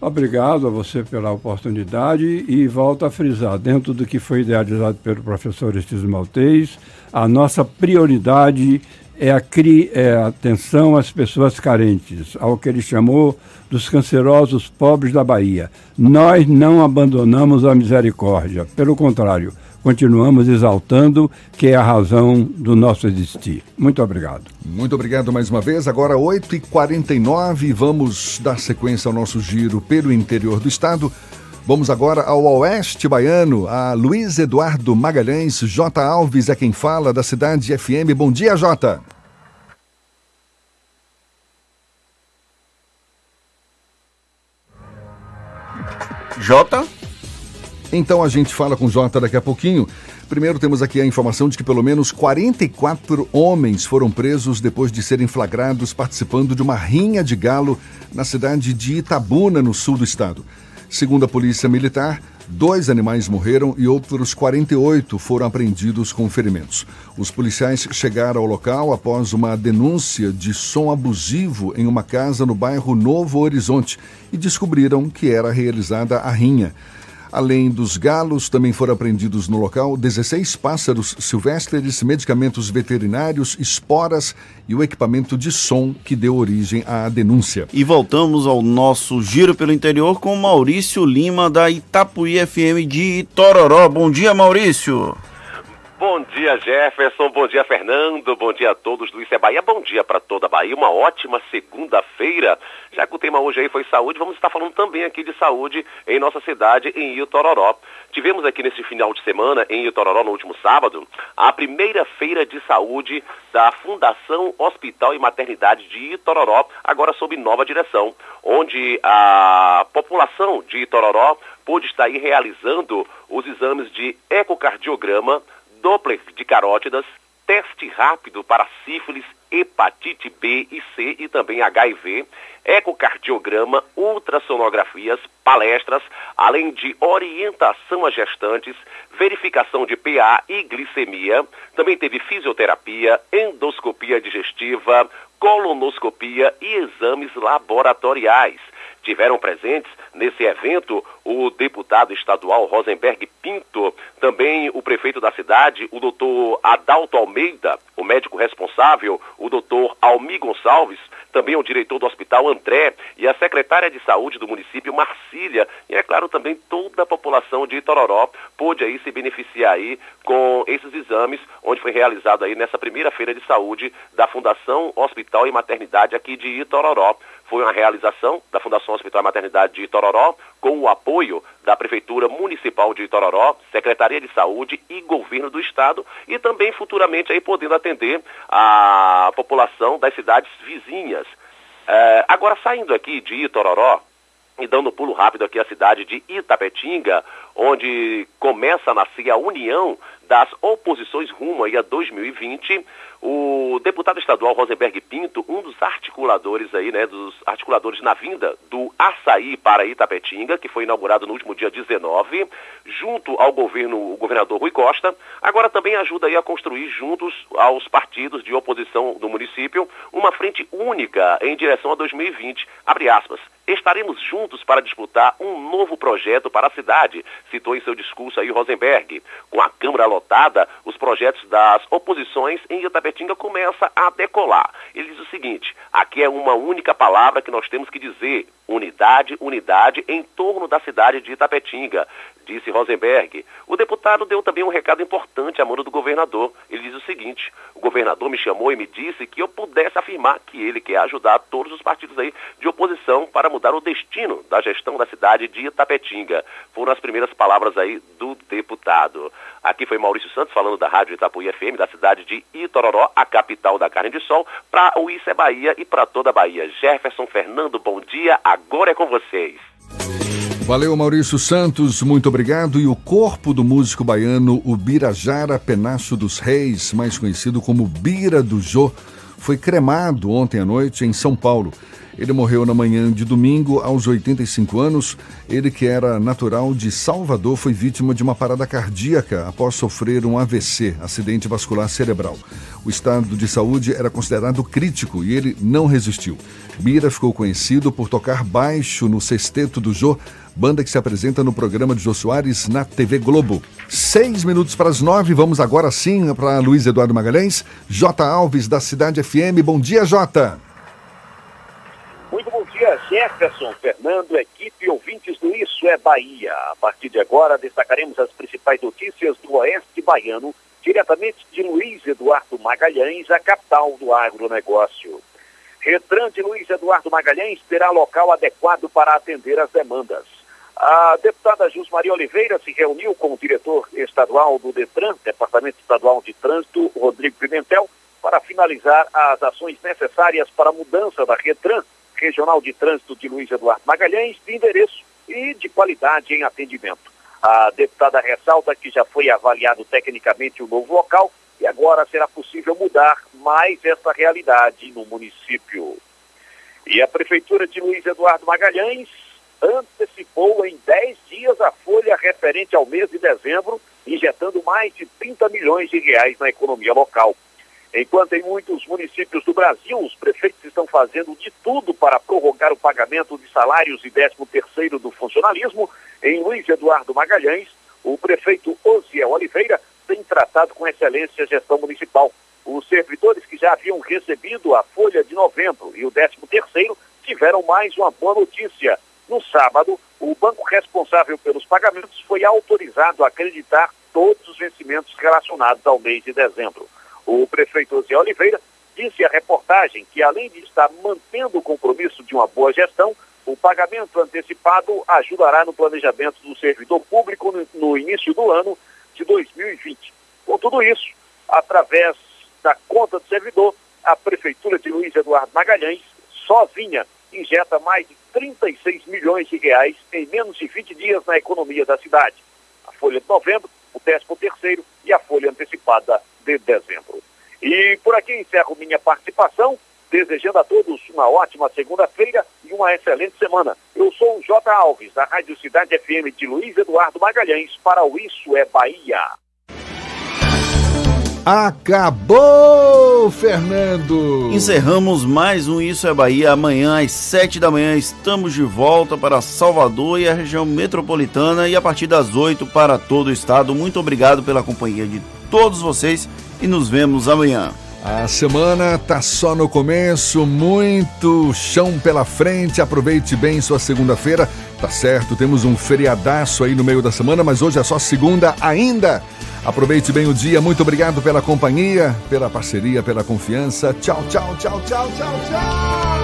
Obrigado a você pela oportunidade e volto a frisar, dentro do que foi idealizado pelo professor Estísio Maltês, a nossa prioridade é a, cri, é a atenção às pessoas carentes, ao que ele chamou dos cancerosos pobres da Bahia. Nós não abandonamos a misericórdia, pelo contrário, continuamos exaltando, que é a razão do nosso existir. Muito obrigado. Muito obrigado mais uma vez. Agora 8h49, vamos dar sequência ao nosso giro pelo interior do estado. Vamos agora ao oeste baiano, a Luiz Eduardo Magalhães. J. Alves é quem fala da cidade FM. Bom dia, Jota. Jota? Então a gente fala com o Jota daqui a pouquinho. Primeiro temos aqui a informação de que pelo menos 44 homens foram presos depois de serem flagrados participando de uma rinha de galo na cidade de Itabuna, no sul do estado. Segundo a Polícia Militar, dois animais morreram e outros 48 foram apreendidos com ferimentos. Os policiais chegaram ao local após uma denúncia de som abusivo em uma casa no bairro Novo Horizonte e descobriram que era realizada a rinha. Além dos galos, também foram apreendidos no local 16 pássaros silvestres, medicamentos veterinários, esporas e o equipamento de som que deu origem à denúncia. E voltamos ao nosso giro pelo interior com Maurício Lima, da Itapuí FM de Itororó. Bom dia, Maurício. Bom dia, Jefferson. Bom dia, Fernando. Bom dia a todos do Isso é Bahia. Bom dia para toda a Bahia. Uma ótima segunda-feira. Já que o tema hoje aí foi saúde, vamos estar falando também aqui de saúde em nossa cidade, em Itororó. Tivemos aqui nesse final de semana, em Itororó, no último sábado, a primeira feira de saúde da Fundação Hospital e Maternidade de Itororó, agora sob nova direção, onde a população de Itororó pôde estar aí realizando os exames de ecocardiograma, Doppler de carótidas, teste rápido para sífilis, hepatite B e C e também HIV, ecocardiograma, ultrassonografias, palestras, além de orientação a gestantes, verificação de PA e glicemia. Também teve fisioterapia, endoscopia digestiva, colonoscopia e exames laboratoriais. Tiveram presentes nesse evento o deputado estadual Rosenberg Pinto, também o prefeito da cidade, o doutor Adalto Almeida, o médico responsável, o doutor Almi Gonçalves, também o diretor do hospital André e a secretária de saúde do município Marcília. E é claro também toda a população de Itororó pôde aí se beneficiar aí com esses exames onde foi realizado aí nessa primeira feira de saúde da Fundação Hospital e Maternidade aqui de Itororó foi uma realização da Fundação Hospital Maternidade de Itororó, com o apoio da Prefeitura Municipal de Itororó, Secretaria de Saúde e Governo do Estado, e também futuramente aí podendo atender a população das cidades vizinhas. É, agora, saindo aqui de Itororó, e dando um pulo rápido aqui à cidade de Itapetinga, onde começa a nascer a união das oposições rumo aí a 2020, o deputado estadual Rosenberg Pinto, um dos articuladores aí, né, dos articuladores na vinda do Açaí para Itapetinga, que foi inaugurado no último dia 19, junto ao governo, o governador Rui Costa, agora também ajuda aí a construir juntos aos partidos de oposição do município uma frente única em direção a 2020. Abre aspas. Estaremos juntos para disputar um novo projeto para a cidade, citou em seu discurso aí Rosenberg. Com a Câmara lotada, os projetos das oposições em Itapetinga começam a decolar. Ele diz o seguinte: aqui é uma única palavra que nós temos que dizer: unidade, unidade em torno da cidade de Itapetinga disse Rosenberg. O deputado deu também um recado importante à mão do governador. Ele diz o seguinte: o governador me chamou e me disse que eu pudesse afirmar que ele quer ajudar todos os partidos aí de oposição para mudar o destino da gestão da cidade de Itapetinga. Foram as primeiras palavras aí do deputado. Aqui foi Maurício Santos falando da Rádio Itapuí FM, da cidade de Itororó, a capital da carne de sol, para o Isso é Bahia e para toda a Bahia. Jefferson Fernando, bom dia, agora é com vocês. Valeu, Maurício Santos, muito obrigado. E o corpo do músico baiano Ubirajara Penacho dos Reis, mais conhecido como Bira do Jô, foi cremado ontem à noite em São Paulo. Ele morreu na manhã de domingo, aos 85 anos. Ele, que era natural de Salvador, foi vítima de uma parada cardíaca após sofrer um AVC, acidente vascular cerebral. O estado de saúde era considerado crítico e ele não resistiu. Bira ficou conhecido por tocar baixo no sexteto do Jô, banda que se apresenta no programa de Jô Soares na TV Globo. Seis minutos para as nove, vamos agora sim para Luiz Eduardo Magalhães. J. Alves, da Cidade FM. Bom dia, Jota. Muito bom dia, Jefferson, Fernando, equipe ouvintes do Isso é Bahia. A partir de agora, destacaremos as principais notícias do Oeste Baiano, diretamente de Luiz Eduardo Magalhães, a capital do agronegócio. Retran de Luiz Eduardo Magalhães terá local adequado para atender as demandas. A deputada Jus Maria Oliveira se reuniu com o diretor estadual do DETRAN, Departamento Estadual de Trânsito, Rodrigo Pimentel, para finalizar as ações necessárias para a mudança da Retran, Regional de Trânsito de Luiz Eduardo Magalhães, de endereço e de qualidade em atendimento. A deputada ressalta que já foi avaliado tecnicamente o novo local e agora será possível mudar mais essa realidade no município. E a Prefeitura de Luiz Eduardo Magalhães antecipou em 10 dias a folha referente ao mês de dezembro, injetando mais de 30 milhões de reais na economia local. Enquanto em muitos municípios do Brasil, os prefeitos estão fazendo de tudo para prorrogar o pagamento de salários e 13 terceiro do funcionalismo, em Luiz Eduardo Magalhães, o prefeito Osiel Oliveira tem tratado com excelência a gestão municipal. Os servidores que já haviam recebido a folha de novembro e o 13 terceiro tiveram mais uma boa notícia. No sábado, o banco responsável pelos pagamentos foi autorizado a acreditar todos os vencimentos relacionados ao mês de dezembro. O prefeito Zé Oliveira disse à reportagem que, além de estar mantendo o compromisso de uma boa gestão, o pagamento antecipado ajudará no planejamento do servidor público no início do ano de 2020. Com tudo isso, através da conta do servidor, a Prefeitura de Luiz Eduardo Magalhães, sozinha, injeta mais de 36 milhões de reais em menos de 20 dias na economia da cidade. A folha de novembro, o 13 terceiro e a folha antecipada de dezembro. E por aqui encerro minha participação, desejando a todos uma ótima segunda-feira e uma excelente semana. Eu sou o J. Alves, da Rádio Cidade FM de Luiz Eduardo Magalhães, para o Isso é Bahia. Acabou, Fernando! Encerramos mais um Isso é Bahia. Amanhã, às 7 da manhã, estamos de volta para Salvador e a região metropolitana e a partir das 8 para todo o estado. Muito obrigado pela companhia de todos vocês e nos vemos amanhã. A semana tá só no começo, muito chão pela frente. Aproveite bem sua segunda-feira. Tá certo, temos um feriadaço aí no meio da semana, mas hoje é só segunda ainda. Aproveite bem o dia. Muito obrigado pela companhia, pela parceria, pela confiança. Tchau, tchau, tchau, tchau, tchau, tchau.